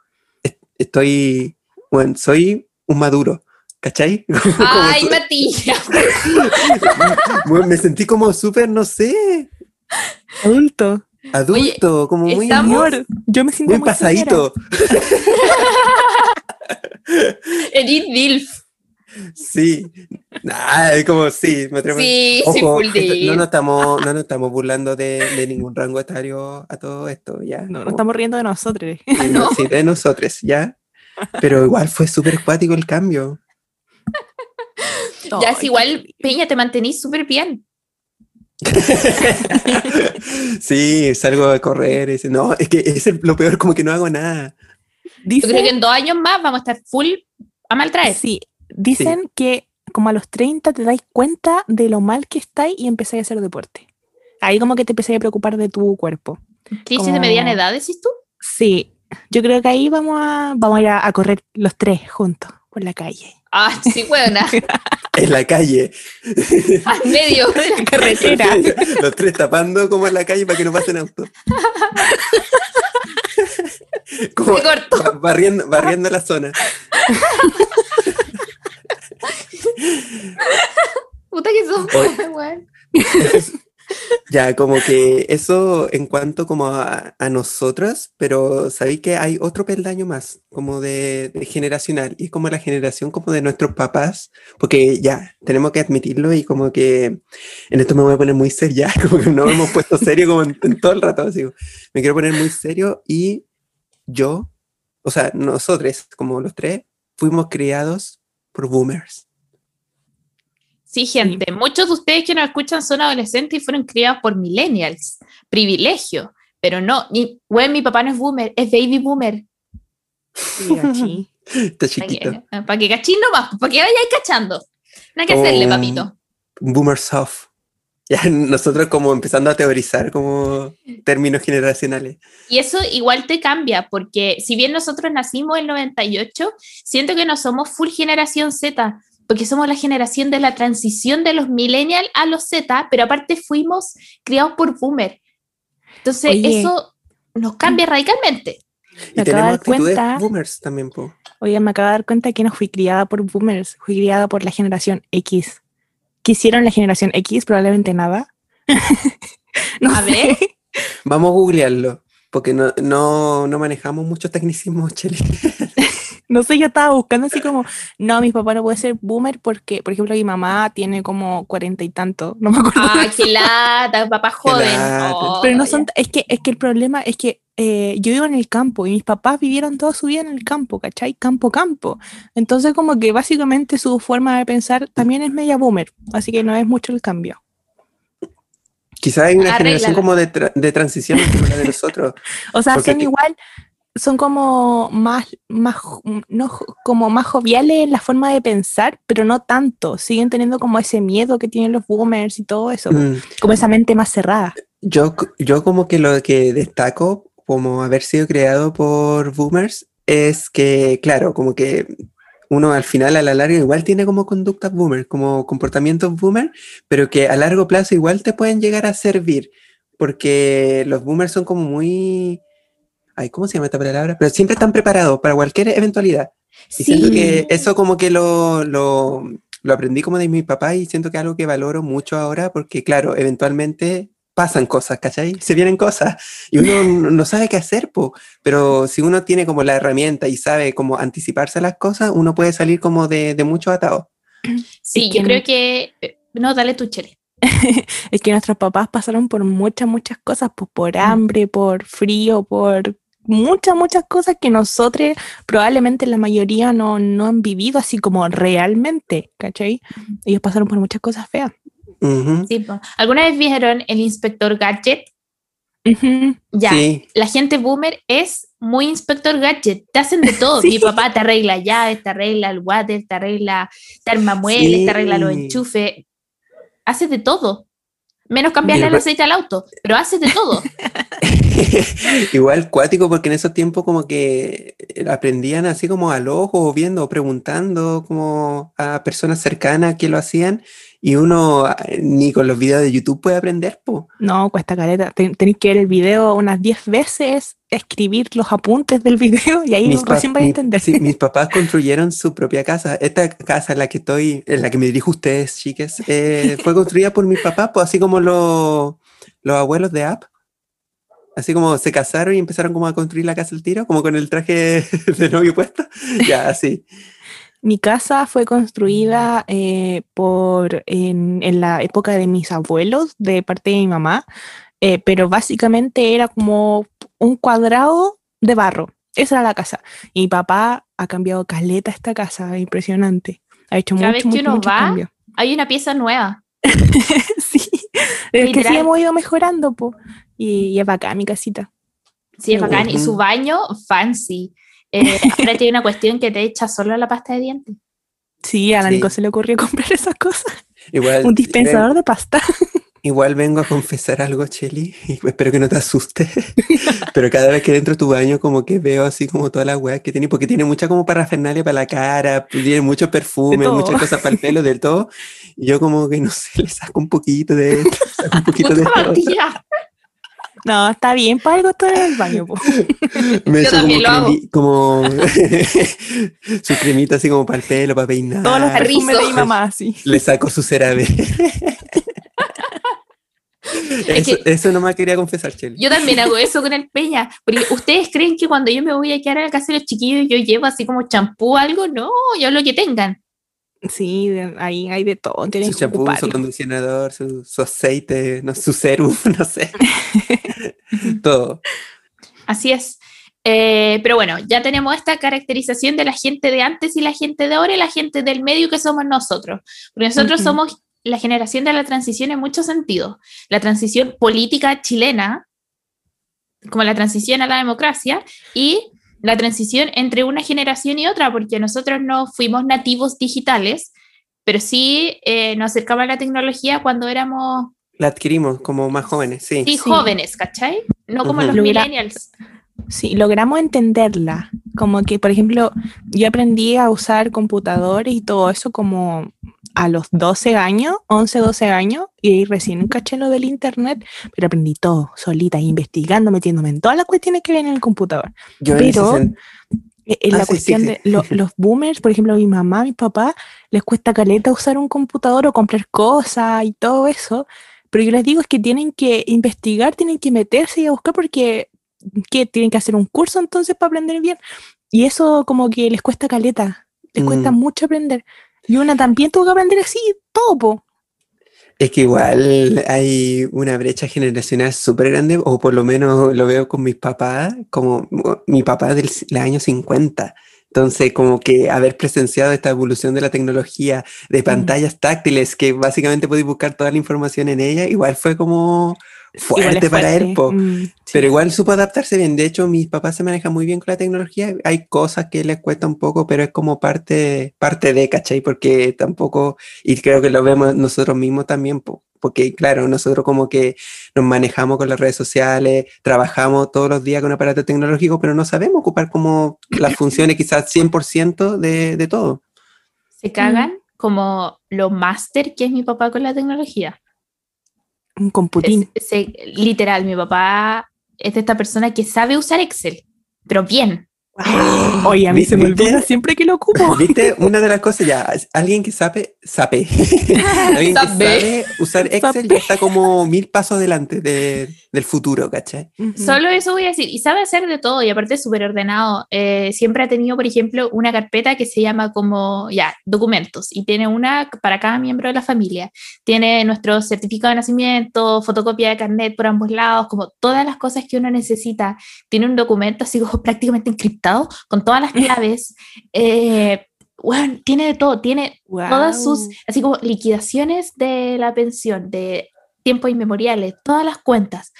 Speaker 2: est- estoy, bueno, soy un maduro, ¿cachai? Como
Speaker 3: Ay,
Speaker 2: su-
Speaker 3: Matías.
Speaker 2: bueno, me sentí como súper, no sé,
Speaker 1: Adulto.
Speaker 2: adulto, como muy,
Speaker 1: Señor, yo me siento
Speaker 2: muy
Speaker 1: muy
Speaker 2: pasadito.
Speaker 3: Edith Dilf.
Speaker 2: Sí, Nah, es como sí, me atrevo.
Speaker 3: Sí, sí,
Speaker 2: Ojo,
Speaker 3: full
Speaker 2: esto- no nos estamos, no nos estamos burlando de, de ningún rango etario a todo esto, ya.
Speaker 1: No, no
Speaker 2: Como-
Speaker 1: estamos riendo de nosotros.
Speaker 2: Sí,
Speaker 3: no.
Speaker 2: sí, de nosotros, ¿ya? Pero igual fue súper cuático el cambio.
Speaker 3: Ya es igual, Peña, te mantenís súper bien.
Speaker 2: sí, salgo a correr y dice, no, es que es el- lo peor, como que no hago nada.
Speaker 3: Yo creo que en dos años más vamos a estar full a maltraer.
Speaker 1: sí, dicen que como a los 30 te dais cuenta de lo mal que estáis y empezáis a hacer deporte. Ahí como que te empezáis a preocupar de tu cuerpo.
Speaker 3: ¿Crisis de
Speaker 1: Como-
Speaker 3: mediana edad, decís tú?
Speaker 1: Sí, yo creo que ahí vamos a, vamos a ir a, a correr los tres juntos por la calle.
Speaker 3: Ah, sí, buena.
Speaker 2: En la calle.
Speaker 3: Al medio de la carretera.
Speaker 2: Los tres tapando como en la calle para que no pasen autos. Como barriendo, barriendo la zona.
Speaker 3: Puta que son.
Speaker 2: Ya, como que eso en cuanto como a, a nosotras, pero sabéis que hay otro peldaño más, como de, de generacional, y como la generación como de nuestros papás, porque ya, tenemos que admitirlo y como que en esto me voy a poner muy serio, ya, como que no hemos puesto serio como en, en todo el rato, así, me quiero poner muy serio y yo, o sea, nosotros, como los tres, fuimos criados por boomers.
Speaker 3: Sí, gente, muchos de ustedes que nos escuchan son adolescentes y fueron criados por millennials. Privilegio. Pero no, ni, bueno, mi papá no es boomer, es baby boomer.
Speaker 1: Sí.
Speaker 2: Está
Speaker 3: Para
Speaker 2: chiquito.
Speaker 3: que, para que cachín nomás, para que vayáis cachando. Nada que hacerle,
Speaker 2: Oh.
Speaker 3: papito.
Speaker 2: boomer soft. Ya nosotros como empezando a teorizar como términos generacionales.
Speaker 3: Y eso igual te cambia, porque si bien nosotros nacimos en 98, siento que no somos full generación Z, porque somos la generación de la transición de los millennials a los Z, pero aparte fuimos criados por boomer. Entonces,
Speaker 1: Oye.
Speaker 3: eso nos cambia radicalmente.
Speaker 2: Y
Speaker 1: Me acabo de
Speaker 2: tenemos
Speaker 1: dar
Speaker 2: actitudes
Speaker 1: cuenta-
Speaker 2: boomers también, po.
Speaker 1: Oye, me acabo de dar cuenta que no fui criada por boomers, fui criada por la generación X. ¿Qué hicieron la generación X? Probablemente nada. no
Speaker 3: A
Speaker 1: sé.
Speaker 3: ver.
Speaker 2: Vamos a googlearlo, porque no, no, no manejamos muchos tecnicismos, Cheli.
Speaker 1: No sé, yo estaba buscando así como, no, mi papá no puede ser boomer porque, por ejemplo, mi mamá tiene como cuarenta y tanto, no me acuerdo.
Speaker 3: ¡Ah, qué lata! Papá joven.
Speaker 2: lata.
Speaker 3: Oh,
Speaker 1: Pero no son, es que, es que el problema es que eh, yo vivo en el campo y mis papás vivieron toda su vida en el campo, ¿cachai? Campo, campo. Entonces como que básicamente su forma de pensar también es media boomer, así que no es mucho el cambio.
Speaker 2: Quizás hay una generación como de, tra- de transición como la de nosotros.
Speaker 1: O sea, son igual, son como más, más, no, como más joviales en la forma de pensar, pero no tanto. Siguen teniendo como ese miedo que tienen los boomers y todo eso,
Speaker 2: Mm,
Speaker 1: como esa mente más cerrada.
Speaker 2: Yo, yo como que lo que destaco como haber sido creado por boomers es que, claro, como que uno al final, a la larga, igual tiene como conductas boomer, como comportamientos boomer, pero que a largo plazo igual te pueden llegar a servir, porque los boomers son como muy... Ay, ¿cómo se llama esta palabra? Pero siempre están preparados para cualquier eventualidad. Y siento que eso como que lo, lo, lo aprendí como de mi papá y siento que es algo que valoro mucho ahora porque, claro, eventualmente pasan cosas, ¿cachai? Se vienen cosas y uno no sabe qué hacer, po. pero si uno tiene como la herramienta y sabe cómo anticiparse a las cosas, uno puede salir como de, de muchos atados.
Speaker 3: Sí,
Speaker 1: Es que
Speaker 3: yo
Speaker 1: no-
Speaker 3: creo que. eh, No, dale tu chele.
Speaker 1: Es que nuestros papás pasaron por muchas, muchas cosas, pues por hambre, por frío, por muchas, muchas cosas que nosotros probablemente la mayoría no, no han vivido así como realmente, ¿cachai? Ellos pasaron por muchas cosas feas.
Speaker 2: Ujú.
Speaker 3: Sí, po. ¿Alguna vez vieron el inspector Gadget? Ya.
Speaker 2: Sí,
Speaker 3: La gente boomer es muy inspector gadget, te hacen de todo.
Speaker 1: Sí.
Speaker 3: Mi papá te arregla llaves, te arregla el water, te arregla, te arma muebles, te arregla los
Speaker 2: Sí.
Speaker 3: enchufes, hace de todo. Menos cambiarle el aceite al auto, pero hace de todo.
Speaker 2: Igual cuático porque en esos tiempos como que aprendían así como al ojo, viendo, preguntando como a personas cercanas que lo hacían y uno ah, ni con los videos de YouTube puede aprender, po.
Speaker 1: No, cuesta careta. Ten- tenéis que ver el video unas 10 veces, escribir los apuntes del video y ahí
Speaker 2: Mis,
Speaker 1: recién vais a
Speaker 2: mi-
Speaker 1: entender.
Speaker 2: sí, mis papás construyeron su propia casa. Esta casa en la que estoy, en la que me dirijo a ustedes, chiques, eh, fue construida por mis papás, pues así como los, los abuelos de App. Así como se casaron y empezaron como a construir la casa al tiro, como con el traje de novio puesto. Ya, así.
Speaker 1: Mi casa fue construida eh, por en, en la época de mis abuelos, de parte de mi mamá, eh, pero básicamente era como un cuadrado de barro. Esa era la casa. Y mi papá ha cambiado caleta esta casa, impresionante. Ha hecho
Speaker 3: Cada
Speaker 1: mucho,
Speaker 3: vez que
Speaker 1: mucho,
Speaker 3: uno
Speaker 1: mucho
Speaker 3: va,
Speaker 1: cambio.
Speaker 3: Hay una pieza nueva.
Speaker 1: sí, es que sí hemos ido mejorando, po. Y, y es bacán mi casita.
Speaker 3: Sí, es bacán. Y su baño, fancy. Eh, ahora tiene una cuestión que te echa solo la pasta de dientes.
Speaker 1: Sí, a la
Speaker 2: Sí.
Speaker 1: Nico se le ocurrió comprar esas cosas.
Speaker 2: Igual,
Speaker 1: Un dispensador de pasta.
Speaker 2: Igual vengo a confesar algo, Cheli, y espero que no te asustes, pero cada vez que entro a tu baño como que veo así como todas las weas que tiene, porque tiene mucha como parafernalia para la cara, tiene mucho perfume, muchas cosas para el pelo, del todo, y yo como que no sé, le saco un poquito de esto, saco un poquito de esto.
Speaker 1: No, está bien, para algo estoy en el baño. po.
Speaker 2: me
Speaker 3: Yo
Speaker 2: como,
Speaker 3: también lo hago.
Speaker 2: como su cremita así como para el pelo, para peinar,
Speaker 1: Todos los perfumes de mi mamá, sí.
Speaker 2: le saco su CeraVe. Eso,
Speaker 3: que-
Speaker 2: eso nomás quería confesar, Cheli.
Speaker 3: Yo también hago eso con el peña. Porque ustedes creen que cuando yo me voy a quedar a la casa de los chiquillos, yo llevo así como champú o algo. No, yo lo que tengan.
Speaker 1: Sí, de- ahí hay de todo. Tienes
Speaker 2: su champú, su
Speaker 1: ocuparlo.
Speaker 2: acondicionador, su, su aceite, no, su serum, no sé. Todo.
Speaker 3: Así es. Eh, pero bueno, ya tenemos esta caracterización de la gente de antes y la gente de ahora y la gente del medio que somos nosotros. Porque nosotros somos la generación de la transición en muchos sentidos. La transición política chilena, como la transición a la democracia, y la transición entre una generación y otra, porque nosotros no fuimos nativos digitales, pero sí eh, nos acercamos a la tecnología cuando éramos
Speaker 2: La adquirimos como más jóvenes, sí.
Speaker 3: sí,
Speaker 1: Sí.
Speaker 3: jóvenes, ¿cachai? No como
Speaker 2: Ujú.
Speaker 3: los
Speaker 1: Lo hubiera-
Speaker 3: millennials.
Speaker 1: Sí, logramos entenderla. Como que, por ejemplo, yo aprendí a usar computadores y todo eso como a los 12 años, 11, 12 años, y ahí recién caché lo del internet, pero aprendí todo solita, investigando, metiéndome en todas las cuestiones que ven en el computador.
Speaker 2: Yo en
Speaker 1: Pero-
Speaker 2: sen-
Speaker 1: Eh, En
Speaker 2: Ah,
Speaker 1: la
Speaker 2: sí, sí,
Speaker 1: cuestión
Speaker 2: sí.
Speaker 1: de lo- los boomers, por ejemplo, mi mamá, mi papá, les cuesta caleta usar un computador o comprar cosas y todo eso. Pero yo les digo es que tienen que investigar, tienen que meterse y a buscar porque ¿qué? tienen que hacer un curso entonces para aprender bien. Y eso como que les cuesta caleta, les cuesta
Speaker 2: Mm.
Speaker 1: mucho aprender. Y una también tuvo que aprender así, todo, po.
Speaker 2: Es que igual hay una brecha generacional súper grande, o por lo menos lo veo con mis papás, como mi papá del s- año 50. Entonces, como que haber presenciado esta evolución de la tecnología, de pantallas táctiles, que básicamente podéis buscar toda la información en ella, igual fue como Fuerte
Speaker 1: es
Speaker 2: para él,
Speaker 1: fuerte,
Speaker 2: po.
Speaker 1: mm, sí.
Speaker 2: Pero igual supo adaptarse bien. De hecho, mis papás se manejan muy bien con la tecnología. Hay cosas que les cuesta un poco, pero es como parte, parte de, ¿cachai? Porque tampoco, y creo que lo vemos nosotros mismos también, po, porque claro, nosotros como que nos manejamos con las redes sociales, trabajamos todos los días con aparatos tecnológicos, pero no sabemos ocupar como las funciones quizás 100% de, de todo.
Speaker 3: se cagan como lo máster que es mi papá con la tecnología.
Speaker 1: Un computín.
Speaker 3: Se- literal, mi papá es de esta persona que sabe usar Excel, pero bien.
Speaker 1: Oye, a mí se me olvida siempre que lo ocupo.
Speaker 2: ¿Viste? Una de las cosas ya, alguien que sabe, sabe, alguien que
Speaker 3: Sabe.
Speaker 2: usar Excel ya está como mil pasos adelante de- del futuro, ¿cachai?
Speaker 3: Solo eso voy a decir. Y sabe hacer de todo y aparte es súper ordenado. Eh, siempre ha tenido, por ejemplo, una carpeta que se llama como, ya, documentos. Y tiene una para cada miembro de la familia. Tiene nuestro certificado de nacimiento, fotocopia de carnet por ambos lados, como todas las cosas que uno necesita. Tiene un documento así como prácticamente encriptado con todas las claves. Eh, bueno, tiene de todo. Tiene todas sus, así como liquidaciones de la pensión, de tiempos inmemoriales, todas las cuentas.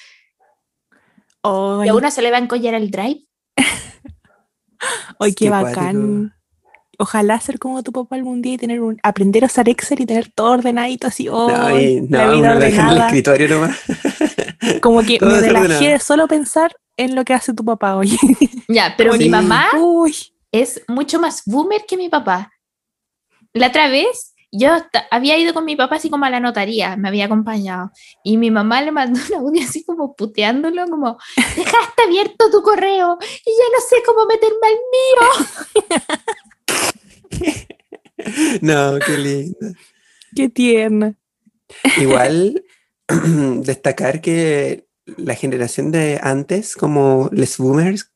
Speaker 3: Y a uno se le va a encollar el drive.
Speaker 1: Ay, qué
Speaker 2: Qué
Speaker 1: bacán. Ojalá ser como tu papá algún día y tener un, aprender a usar Excel y tener todo ordenadito así. Oh,
Speaker 2: no, y-
Speaker 1: la
Speaker 2: no,
Speaker 1: vida
Speaker 2: deja en el
Speaker 1: ordenada.
Speaker 2: escritorio nomás.
Speaker 1: Como que
Speaker 2: todo
Speaker 1: me relajé de solo pensar en lo que hace tu papá hoy.
Speaker 3: Ya, pero mi mamá
Speaker 1: Uy,
Speaker 3: es mucho más boomer que mi papá. La otra vez yo había ido con mi papá así como a la notaría, me había acompañado. Y mi mamá le mandó un audio así como puteándolo, como, dejaste abierto tu correo y ya no sé cómo meterme al mío.
Speaker 2: No, qué lindo.
Speaker 1: qué tierna.
Speaker 2: Igual destacar que la generación de antes, como les boomers,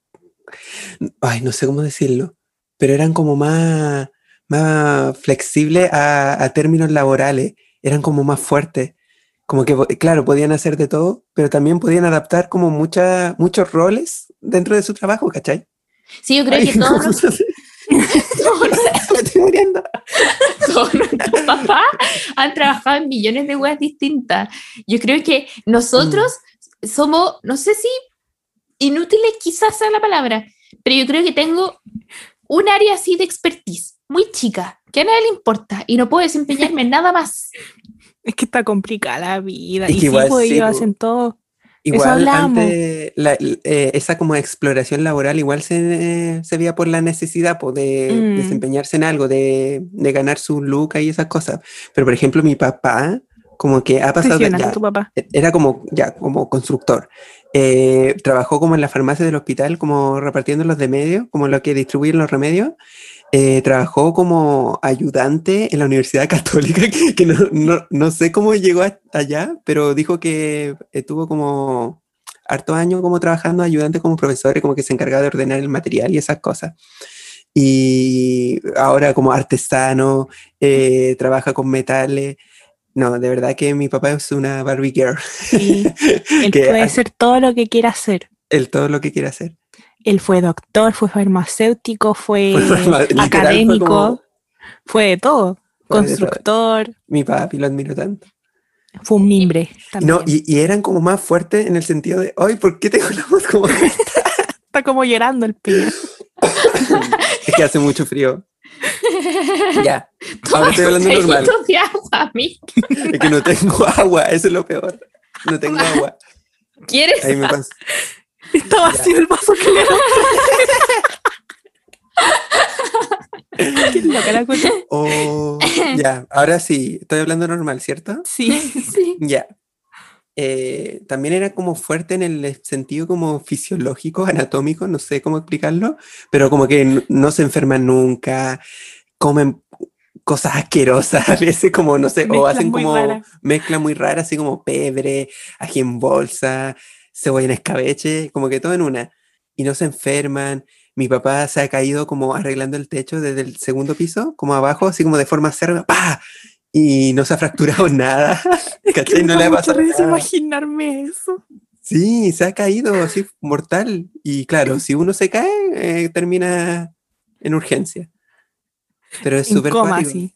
Speaker 2: ay, no sé cómo decirlo, pero eran como más, más flexibles a, a términos laborales, eran como más fuertes. Como que, claro, podían hacer de todo, pero también podían adaptar como mucha, muchos roles dentro de su trabajo, ¿cachai?
Speaker 3: Sí, yo creo
Speaker 2: Ay,
Speaker 3: que todos.
Speaker 2: Me estoy muriendo.
Speaker 3: todos nuestros papás han trabajado en millones de weas distintas. Yo creo que nosotros somos, no sé si inútiles quizás sea la palabra, pero yo creo que tengo un área así de expertise, muy chica, que a nadie le importa y no puedo desempeñarme en nada más.
Speaker 1: Es que está complicada la vida.
Speaker 2: Es
Speaker 1: y
Speaker 2: que
Speaker 1: sí,
Speaker 2: igual
Speaker 1: pues
Speaker 2: sí,
Speaker 1: ellos
Speaker 2: po.
Speaker 1: hacen todo.
Speaker 2: Igual antes, la- eh, esa como exploración laboral igual se, se veía por la necesidad po, de
Speaker 1: Mm.
Speaker 2: desempeñarse en algo, de, de ganar su lucas y esas cosas. Pero por ejemplo, mi papá, como que ha pasado, de- ya,
Speaker 1: tu papá.
Speaker 2: era como, ya, como constructor. Eh, trabajó como en la farmacia del hospital, como repartiendo los de medio, como lo que distribuyen los remedios. Eh, trabajó como ayudante en la Universidad Católica, que, que no, no- no sé cómo llegó a- allá, pero dijo que estuvo como harto años como trabajando ayudante como profesor y como que se encargaba de ordenar el material y esas cosas. Y ahora como artesano, eh, trabaja con metales. No, de verdad que mi papá es una Barbie Girl.
Speaker 1: Sí. Él
Speaker 2: Que
Speaker 1: puede
Speaker 2: ha-
Speaker 1: ser todo lo que quiera hacer.
Speaker 2: Él todo lo que quiere hacer.
Speaker 1: Él fue doctor, fue farmacéutico, fue académico,
Speaker 2: como-
Speaker 1: fue de todo.
Speaker 2: Fue de todo.
Speaker 1: Constructor,
Speaker 2: Mi papi lo admiro tanto.
Speaker 1: fue un mimbre también.
Speaker 2: No, y, y eran como más fuertes en el sentido de, ay, ¿por qué tengo la voz como esta?"
Speaker 1: Está como llorando el pibe.
Speaker 2: Es que hace mucho frío. Ya, ahora estoy hablando normal.
Speaker 3: De agua, amigo.
Speaker 2: Es que no tengo agua, eso es lo peor. No tengo agua.
Speaker 3: ¿Quieres?
Speaker 2: Ahí me pasa.
Speaker 1: Está vacío el vaso que le Qué loca la cosa.
Speaker 2: Oh, ya, ahora sí, estoy hablando normal, ¿cierto?
Speaker 1: Sí.
Speaker 3: Sí.
Speaker 2: Ya. Eh, también era como fuerte en el sentido como fisiológico, anatómico, no sé cómo explicarlo, pero como que no se enferman nunca, comen cosas asquerosas, a veces como, no sé, o hacen como mezcla muy rara, así como pebre, ají en bolsa, cebolla en escabeche, como que todo en una, y no se enferman. Mi papá se ha caído como arreglando el techo desde el segundo piso, como abajo, así como de forma cerda, ¡pa! Y no se ha fracturado nada. ¿Cachai? No le ha pasado nada.
Speaker 1: imaginarme eso.
Speaker 2: Sí, se ha caído así mortal. Y claro, si uno se cae, eh, termina en urgencia. Pero es súper
Speaker 1: coma,
Speaker 2: cuático.
Speaker 1: sí.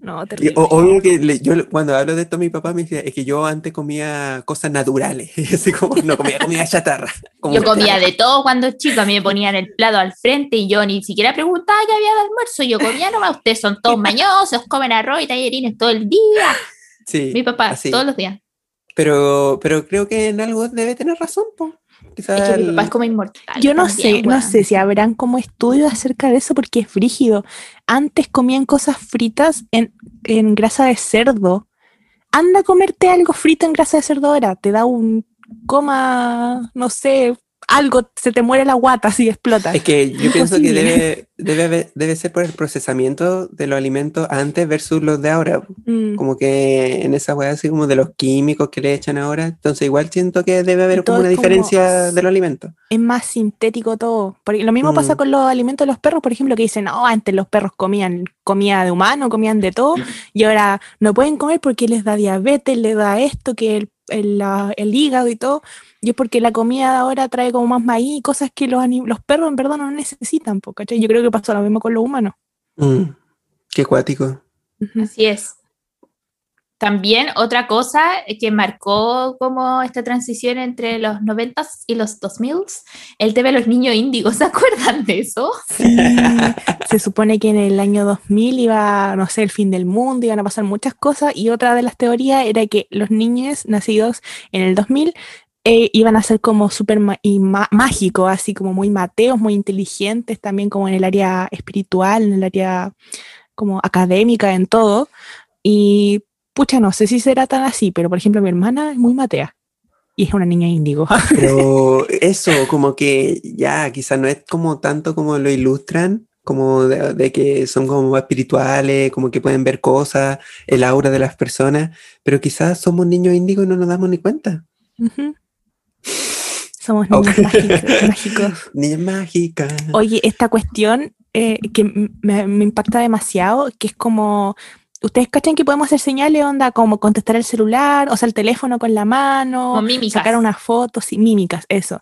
Speaker 1: No,
Speaker 2: Y
Speaker 1: terrible.
Speaker 2: o- obvio que le- yo cuando hablo de esto mi papá me dice, es que yo antes comía cosas naturales, así como no comía comida chatarra. como
Speaker 3: Yo comía de todo cuando chico, a mí me ponían el plato al frente y yo ni siquiera preguntaba qué había de almuerzo, yo comía nomás, ustedes son todos mañosos, comen arroz y tallerines todo el día.
Speaker 2: Sí,
Speaker 3: Mi papá,
Speaker 2: así.
Speaker 3: todos los días.
Speaker 2: Pero, pero creo que en algo debe tener razón, po. Quizás
Speaker 3: Es que mi papá
Speaker 2: el-
Speaker 3: es como inmortal.
Speaker 1: Yo no
Speaker 3: también,
Speaker 1: sé, no sé si habrán como estudios acerca de eso porque es frígido. Antes comían cosas fritas en, en grasa de cerdo. Anda a comerte algo frito en grasa de cerdo ahora. Te da un coma, no sé, algo, se te muere la guata así explota.
Speaker 2: Es que yo pienso que debe, debe, debe ser por el procesamiento de los alimentos antes versus los de ahora.
Speaker 1: Mm.
Speaker 2: Como que en esa weá así como de los químicos que le echan ahora. Entonces igual siento que debe haber como una
Speaker 1: es como-
Speaker 2: diferencia de los alimentos.
Speaker 1: Es más sintético todo. Porque lo mismo pasa
Speaker 2: Mm.
Speaker 1: con los alimentos de los perros, por ejemplo, que dicen, no, antes los perros comían comida de humano, comían de todo, y ahora no pueden comer porque les da diabetes, les da esto, que el, el, la- el hígado y todo. Y es porque la comida de ahora trae como más maíz, cosas que los, los perros en verdad no necesitan, ¿cachai? Yo creo que pasó lo mismo con los humanos.
Speaker 2: Mm, Qué cuático.
Speaker 3: Así es. También otra cosa que marcó como esta transición entre los 90s y los 2000s, el tema de los niños índigos, ¿se acuerdan de eso?
Speaker 1: Sí, se supone que en el año 2000 iba, no sé, el fin del mundo, iban a pasar muchas cosas y otra de las teorías era que los niños nacidos en el 2000 eh, iban a ser como súper mágicos, así como muy mateos, muy inteligentes, también como en el área espiritual, en el área como académica, en todo. Y pucha, no sé si será tan así, pero por ejemplo mi hermana es muy matea y es una niña índigo.
Speaker 2: Pero eso, como que ya, quizás no es como tanto como lo ilustran, como de, de que son como espirituales, como que pueden ver cosas, el aura de las personas, pero quizás somos niños índigos y no nos damos ni cuenta.
Speaker 1: Somos niños mágicos- mágicos.
Speaker 2: Niñas mágicas.
Speaker 1: Oye, esta cuestión eh, que me, me impacta demasiado, que es como, ustedes cachan que podemos hacer señales, onda, como contestar el celular, o sea, el teléfono con la mano, sacar unas fotos y mímicas, eso.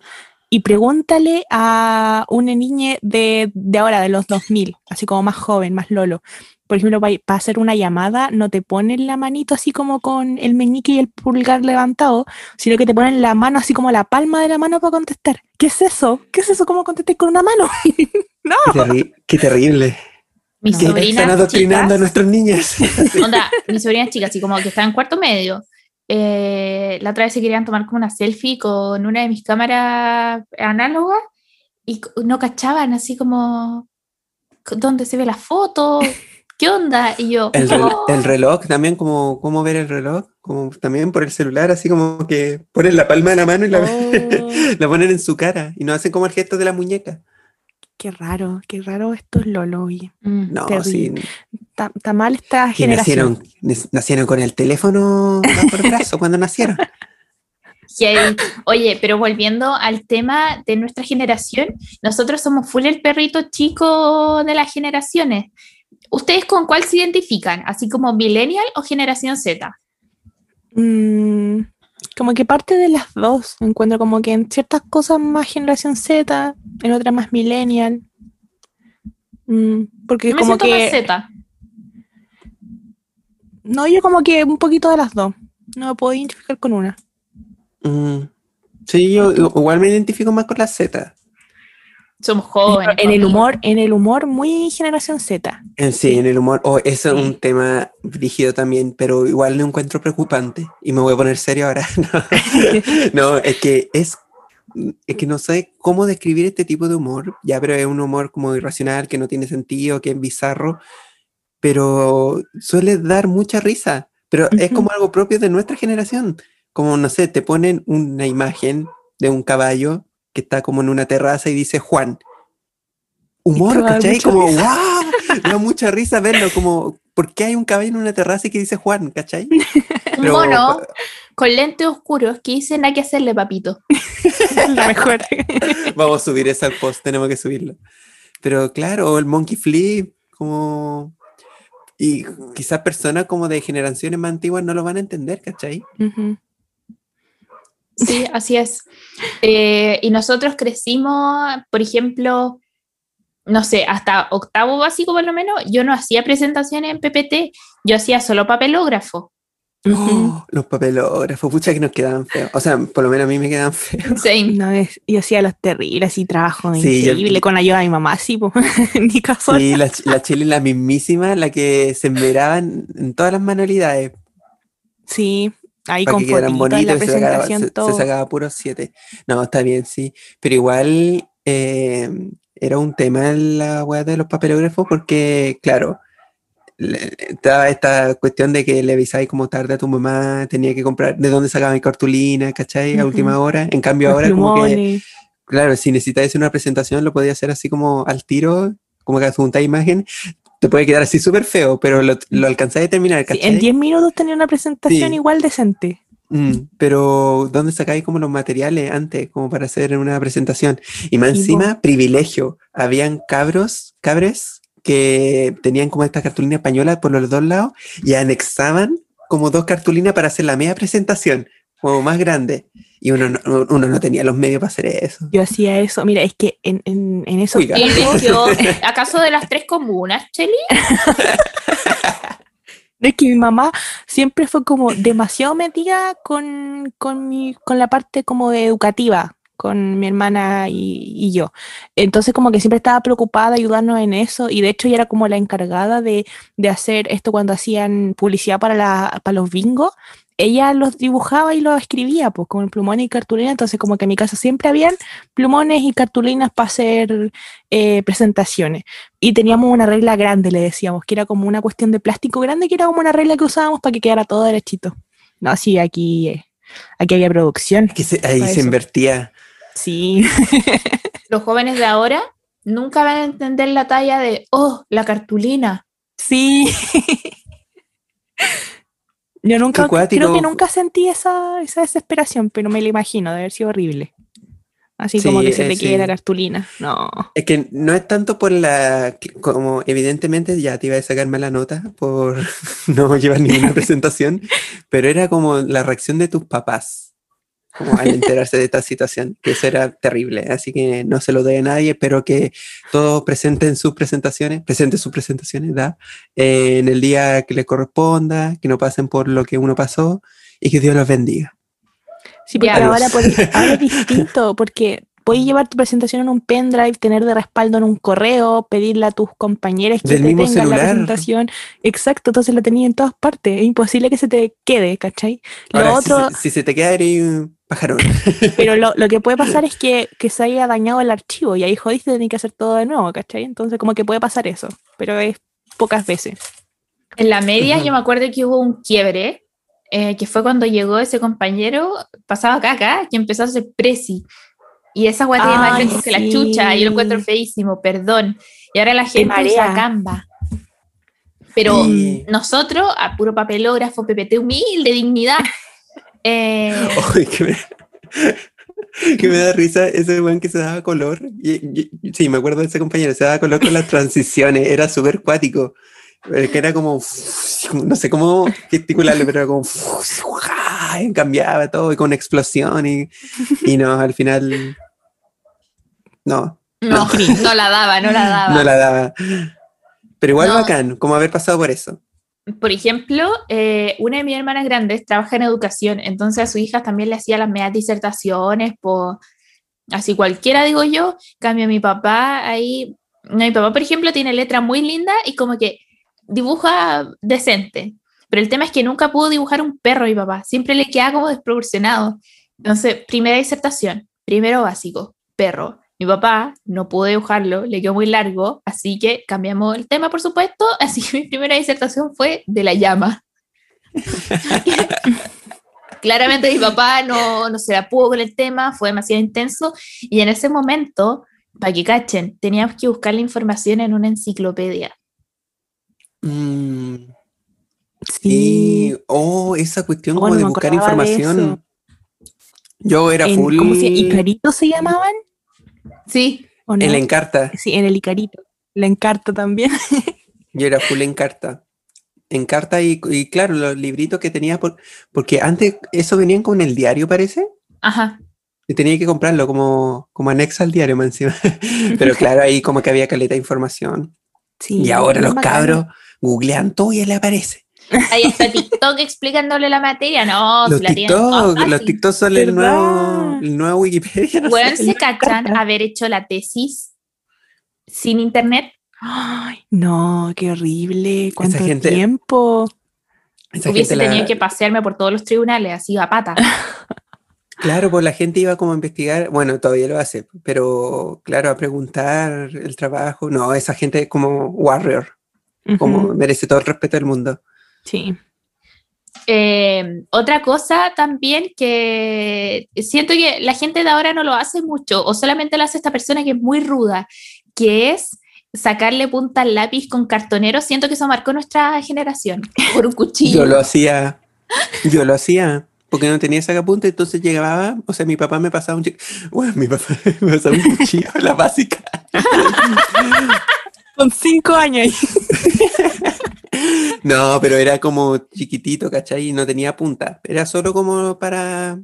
Speaker 1: Y pregúntale a una niña de, de ahora, de los 2000, así como más joven, más lolo. Por ejemplo, para hacer una llamada, no te ponen la manito así como con el meñique y el pulgar levantado, sino que te ponen la mano así como la palma de la mano para contestar. ¿Qué es eso? ¿Qué es eso? ¿Cómo contesté con una mano? no.
Speaker 2: Qué, terri- qué terrible.
Speaker 3: Mis
Speaker 2: Que
Speaker 3: sobrinas
Speaker 2: están adoctrinando a
Speaker 3: chicas-
Speaker 2: nuestras niñas.
Speaker 3: Onda, mis sobrinas chicas, así como que están en cuarto medio. eh, la otra vez se querían tomar como una selfie con una de mis cámaras análogas y no cachaban, así como, ¿dónde se ve la foto? ¿Qué onda? Y yo,
Speaker 2: El, rel-
Speaker 3: "Oh".
Speaker 2: el reloj también, como cómo ver el reloj, como también por el celular, así como que ponen la palma de la mano y la,
Speaker 1: Oh,
Speaker 2: la ponen en su cara y no hacen como el gesto de la muñeca.
Speaker 1: Qué raro, qué raro estos Lolo, oye.
Speaker 3: Mm.
Speaker 2: No,
Speaker 1: Terrible.
Speaker 2: sí.
Speaker 1: Está está mal esta
Speaker 2: Y
Speaker 1: generación.
Speaker 2: nacieron, con el teléfono el brazo cuando nacieron.
Speaker 3: Oye, pero volviendo al tema de nuestra generación, nosotros somos full el perrito chico de las generaciones. ¿Ustedes con cuál se identifican? ¿Así como millennial o generación Z?
Speaker 1: Mm, como que parte de las dos. Encuentro como que en ciertas cosas más generación Z, en otras más millennial. Mm, porque
Speaker 3: Yo me
Speaker 1: como
Speaker 3: siento más
Speaker 1: que...
Speaker 3: Z.
Speaker 1: No, yo como que un poquito de las dos. No me puedo identificar con una.
Speaker 2: Mm. Sí, yo igual me identifico más con la Z.
Speaker 3: Somos jóvenes.
Speaker 1: en el humor, en el humor muy generación Z.
Speaker 2: En sí, en el humor. Oh, eso es
Speaker 1: Sí.
Speaker 2: un tema rígido también, pero igual lo encuentro preocupante. Y me voy a poner serio ahora. no, es que es, es que no sé cómo describir este tipo de humor. Ya, pero es un humor como irracional, que no tiene sentido, que es bizarro, pero suele dar mucha risa. Pero es
Speaker 1: Ujú.
Speaker 2: como algo propio de nuestra generación. Como, no sé, te ponen una imagen de un caballo que está como en una terraza y dice Juan. Humor, ¿cachai? Como, ¡wow! Me da mucha risa verlo, como, ¿por qué hay un caballo en una terraza y que dice Juan, ¿cachai?
Speaker 3: Un mono con lentes oscuros que dicen hay que hacerle, papito.
Speaker 1: La mejor.
Speaker 2: Vamos a subir eso al post, tenemos que subirlo. Pero claro, el Monkey Flip, como... Y quizás personas como de generaciones más antiguas no lo van a entender, ¿cachai?
Speaker 1: Ujú.
Speaker 3: Sí, así es. Eh, y nosotros crecimos, por ejemplo, no sé, hasta octavo básico por lo menos, yo no hacía presentaciones en PPT, yo hacía solo papelógrafo.
Speaker 2: Oh, los papelógrafos, pucha que nos quedaban feos. O sea, por lo menos a mí me quedan feos.
Speaker 1: Una vez yo hacía los terribles y trabajo
Speaker 2: Sí, yo-
Speaker 1: increíble con la ayuda de mi mamá, sí, po. en mi caso.
Speaker 2: Sí, la, la Chile, la mismísima, la que se esmeraba en, en todas las manualidades
Speaker 1: Sí, ahí
Speaker 2: para
Speaker 1: con
Speaker 2: que quedaran y se sacaba, se- se sacaba puros siete. No, está bien, sí. Pero igual eh, era un tema en la web de los papelógrafos porque, claro, estaba esta cuestión de que le avisáis como tarde a tu mamá, tenía que comprar de dónde sacaba mi cartulina, ¿cachai? A última hora. En cambio ahora como que, claro, si necesitáis una presentación lo podía hacer así como al tiro, como que adjuntáis imagen, te puede quedar así súper feo, pero lo, lo alcanzáis a terminar,
Speaker 1: Sí, en 10 minutos tenía una presentación
Speaker 2: Sí.
Speaker 1: igual decente.
Speaker 2: Mm, pero ¿dónde sacáis como los materiales antes, como para hacer una presentación? Y más encima, privilegio. Habían cabros, cabres, que tenían como esta cartulina española por los dos lados y anexaban como dos cartulinas para hacer la media presentación, como más grande. Y uno no, uno no tenía los medios para hacer eso.
Speaker 1: Yo hacía eso. Mira, es que en, en, en esos.
Speaker 3: ¿Acaso de las tres comunas, Cheli?
Speaker 1: Es que mi mamá siempre fue como demasiado metida con, con, mi, con la parte como de educativa, con mi hermana y, y yo. Entonces como que siempre estaba preocupada ayudarnos en eso y de hecho ella era como la encargada de, de hacer esto cuando hacían publicidad para, la, para los bingos. Ella los dibujaba y los escribía, pues con plumones y cartulina. Entonces como que en mi casa siempre habían plumones y cartulinas para hacer eh, presentaciones. Y teníamos una regla grande, le decíamos, que era como una cuestión de plástico grande, que era como una regla que usábamos para que quedara todo derechito. No, sí, aquí, eh, aquí había producción.
Speaker 2: Que se- ahí se
Speaker 1: eso.
Speaker 2: invertía.
Speaker 1: Sí,
Speaker 3: Los jóvenes de ahora nunca van a entender la talla de, oh, la cartulina.
Speaker 1: sí. Yo nunca, creo que nunca sentí esa, esa desesperación, pero me lo imagino, de haber sido horrible. Así como que se
Speaker 2: eh,
Speaker 1: te quede
Speaker 2: sí.
Speaker 1: la cartulina. No.
Speaker 2: Es que no es tanto por la, como evidentemente ya te iba a sacar mala nota por no llevar ninguna presentación, pero era como la reacción de tus papás, como al enterarse de esta situación, que eso era terrible, así que no se lo doy a nadie, espero que todos presenten sus presentaciones, presenten sus presentaciones, ¿da? Eh, en el día que les corresponda, que no pasen por lo que uno pasó y que Dios los bendiga.
Speaker 1: Sí,
Speaker 3: Ya.
Speaker 1: ahora, por- ahora es distinto, porque Puedes llevar tu presentación en un pendrive, tener de respaldo en un correo, pedirle a tus compañeros que
Speaker 2: Del
Speaker 1: te
Speaker 2: mismo
Speaker 1: tengan la
Speaker 2: celular.
Speaker 1: presentación. Exacto, entonces la tenías en todas partes. Es imposible que se te quede, ¿cachai? Lo
Speaker 2: Ahora,
Speaker 1: otro,
Speaker 2: si, se- si se te queda, eres un pajarón.
Speaker 1: pero lo, lo que puede pasar es que, que se haya dañado el archivo y ahí jodiste, tenés que hacer todo de nuevo, ¿cachai? Entonces como que puede pasar eso, pero es pocas veces.
Speaker 3: En la media
Speaker 2: Ujú.
Speaker 3: yo me acuerdo que hubo un quiebre, eh, que fue cuando llegó ese compañero, pasaba caca, que empezó a hacer presi. Y esa guay tiene más efectos que la chucha, y yo lo encuentro feísimo, perdón. Y ahora la gente usa Canva. Pero
Speaker 2: Sí.
Speaker 3: nosotros, a puro papelógrafo, PPT humilde, dignidad. Eh,
Speaker 2: que, me, que me da risa ese weón que se daba color. Y, y- sí, me acuerdo de ese compañero, se daba color con las transiciones, era súper cuático. eh, Que era como, no sé cómo gesticularle, pero era como, cambiaba todo y con explosión y, y no, al final, no,
Speaker 3: no, no la daba, no la daba.
Speaker 2: no la daba. Pero igual
Speaker 3: No.
Speaker 2: bacán, como haber pasado por eso.
Speaker 3: Por ejemplo, eh, una de mis hermanas grandes trabaja en educación, entonces a su hija también le hacía las medias disertaciones, por, así cualquiera digo yo, cambio mi papá ahí, no, mi papá por ejemplo tiene letra muy linda y como que dibuja decente, pero el tema es que nunca pudo dibujar un perro mi papá, siempre le queda como desproporcionado. Entonces, primera disertación, primero básico, perro. Mi papá no pudo dibujarlo, le quedó muy largo, así que cambiamos el tema, por supuesto. Así que mi primera disertación fue de la llama. Claramente mi papá no, no se la pudo con el tema, fue demasiado intenso. Y en ese momento, para que cachen, teníamos que buscar la información en una enciclopedia.
Speaker 2: Mm,
Speaker 1: Sí.
Speaker 2: y, oh, esa cuestión
Speaker 1: Oh,
Speaker 2: como
Speaker 1: no
Speaker 2: de buscar
Speaker 1: de
Speaker 2: información. Yo era
Speaker 1: En-
Speaker 2: full.
Speaker 1: ¿Cómo se ¿Icarito se llamaban?
Speaker 3: Sí,
Speaker 1: ¿O no?
Speaker 2: En la Encarta.
Speaker 1: Sí, en el Icarito. La Encarta también.
Speaker 2: Yo era full Encarta. Encarta y, y claro, los libritos que tenía, por, porque antes eso venían con el diario, parece.
Speaker 3: ajá.
Speaker 2: Y tenía que comprarlo como, como anexo al diario, más encima. Pero claro, ahí como que había caleta de información.
Speaker 1: Sí,
Speaker 2: y ahora los
Speaker 1: bacán.
Speaker 2: cabros googlean todo y le aparece.
Speaker 3: Ahí está TikTok explicándole la materia. No,
Speaker 2: los
Speaker 3: si la tienen
Speaker 2: TikTok, los
Speaker 3: fácil.
Speaker 2: TikTok son el nuevo, el nuevo Wikipedia. no sé.
Speaker 3: Weón, ¿se cachan haber hecho la tesis sin internet?
Speaker 1: Ay, no, qué horrible. ¿Cuánto
Speaker 2: gente-
Speaker 1: tiempo?
Speaker 2: Esa
Speaker 3: Hubiese
Speaker 2: gente la-
Speaker 3: tenido que pasearme por todos los tribunales, así a pata.
Speaker 2: Claro, pues la gente iba como a investigar, bueno, todavía lo hace, pero claro, a preguntar el trabajo. No, esa gente es como warrior, como merece todo el respeto del mundo.
Speaker 1: Sí.
Speaker 3: Eh, otra cosa también que siento que la gente de ahora no lo hace mucho, o solamente lo hace esta persona que es muy ruda, que es sacarle punta al lápiz con cartonero. Siento que eso marcó nuestra generación por un cuchillo.
Speaker 2: Yo lo hacía, yo lo hacía, porque no tenía sacapunta, entonces llegaba, o sea, mi papá me pasaba un, bueno, mi papá me pasaba un cuchillo, la básica.
Speaker 1: Con cinco años.
Speaker 2: No, pero era como chiquitito, ¿cachai? Y no tenía punta, era solo como para,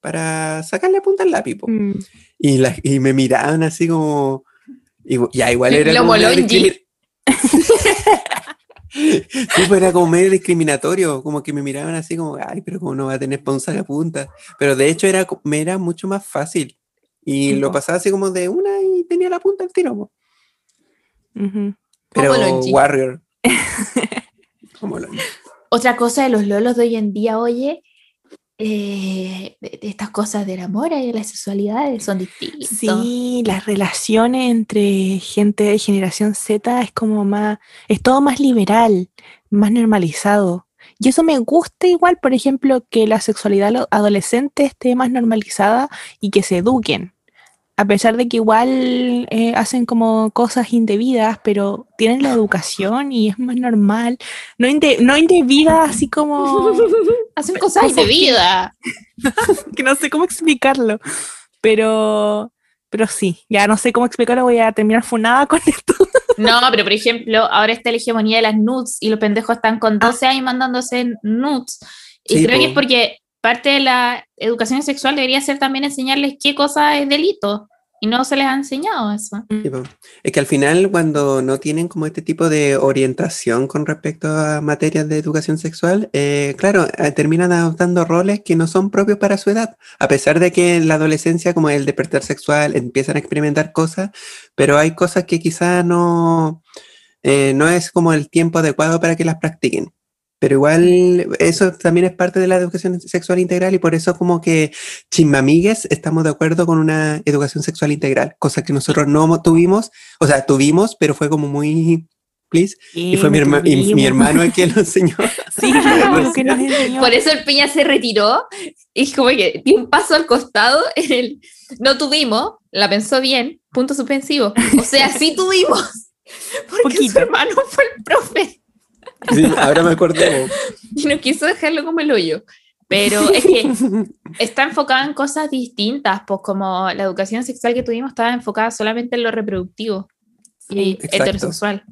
Speaker 2: para sacarle punta al lápiz.
Speaker 1: Mm,
Speaker 2: Y, la- y me miraban así como. y- ya, igual era
Speaker 3: Lo
Speaker 2: como Sí, pues era como medio discriminatorio, como que me miraban así como, ay, pero cómo no va a tener pa' un sacapunta. Pero de hecho era, me era mucho más fácil. Y
Speaker 1: Sí,
Speaker 2: lo pasaba así como de una y tenía la punta al tiro. Pero. Warrior.
Speaker 3: Otra cosa de los lolos de hoy en día, oye, eh, de- de estas cosas del amor y de las sexualidades son distintas.
Speaker 1: Sí, las relaciones entre gente de generación Z es como más, es todo más liberal, más normalizado. Y eso me gusta igual, por ejemplo, que la sexualidad lo- adolescente esté más normalizada y que se eduquen. A pesar de que igual eh, hacen como cosas indebidas, pero tienen la educación y es más normal. No, inde- no indebida así como...
Speaker 3: Hacen cosas
Speaker 1: que-
Speaker 3: indebidas.
Speaker 1: que no sé cómo explicarlo, pero, pero sí, ya no sé cómo explicarlo, voy a terminar funada con esto.
Speaker 3: No, pero por ejemplo, ahora está la hegemonía de las nudes y los pendejos están con 12 años mandándose nudes. Y
Speaker 2: Sí,
Speaker 3: creo que es porque parte de la educación sexual debería ser también enseñarles qué cosa es delito. y no se les ha enseñado eso.
Speaker 2: Po. Es que al final cuando no tienen como este tipo de orientación con respecto a materias de educación sexual, eh, claro, eh, terminan adoptando roles que no son propios para su edad, a pesar de que en la adolescencia como el despertar sexual empiezan a experimentar cosas, pero hay cosas que quizás no, eh, no es como el tiempo adecuado para que las practiquen. Pero igual eso también es parte de la educación sexual integral y por eso como que chimbamigues estamos de acuerdo con una educación sexual integral, cosa que nosotros no tuvimos, o sea, tuvimos, pero fue como muy, please, y fue mi, herma- y mi hermano el que lo enseñó.
Speaker 1: Sí, claro, que nos enseñó.
Speaker 3: Por eso el Piña se retiró y como que dio un paso al costado en el no tuvimos, la pensó bien, punto suspensivo. O sea, sí tuvimos. Porque su
Speaker 1: Poquito.
Speaker 3: hermano fue el profe
Speaker 2: Sí, ahora me acuerdo.
Speaker 3: y no quiso dejarlo como el hoyo. Pero es que está enfocada en cosas distintas, pues como la educación sexual que tuvimos estaba enfocada solamente en lo reproductivo y
Speaker 2: Exacto.
Speaker 3: heterosexual.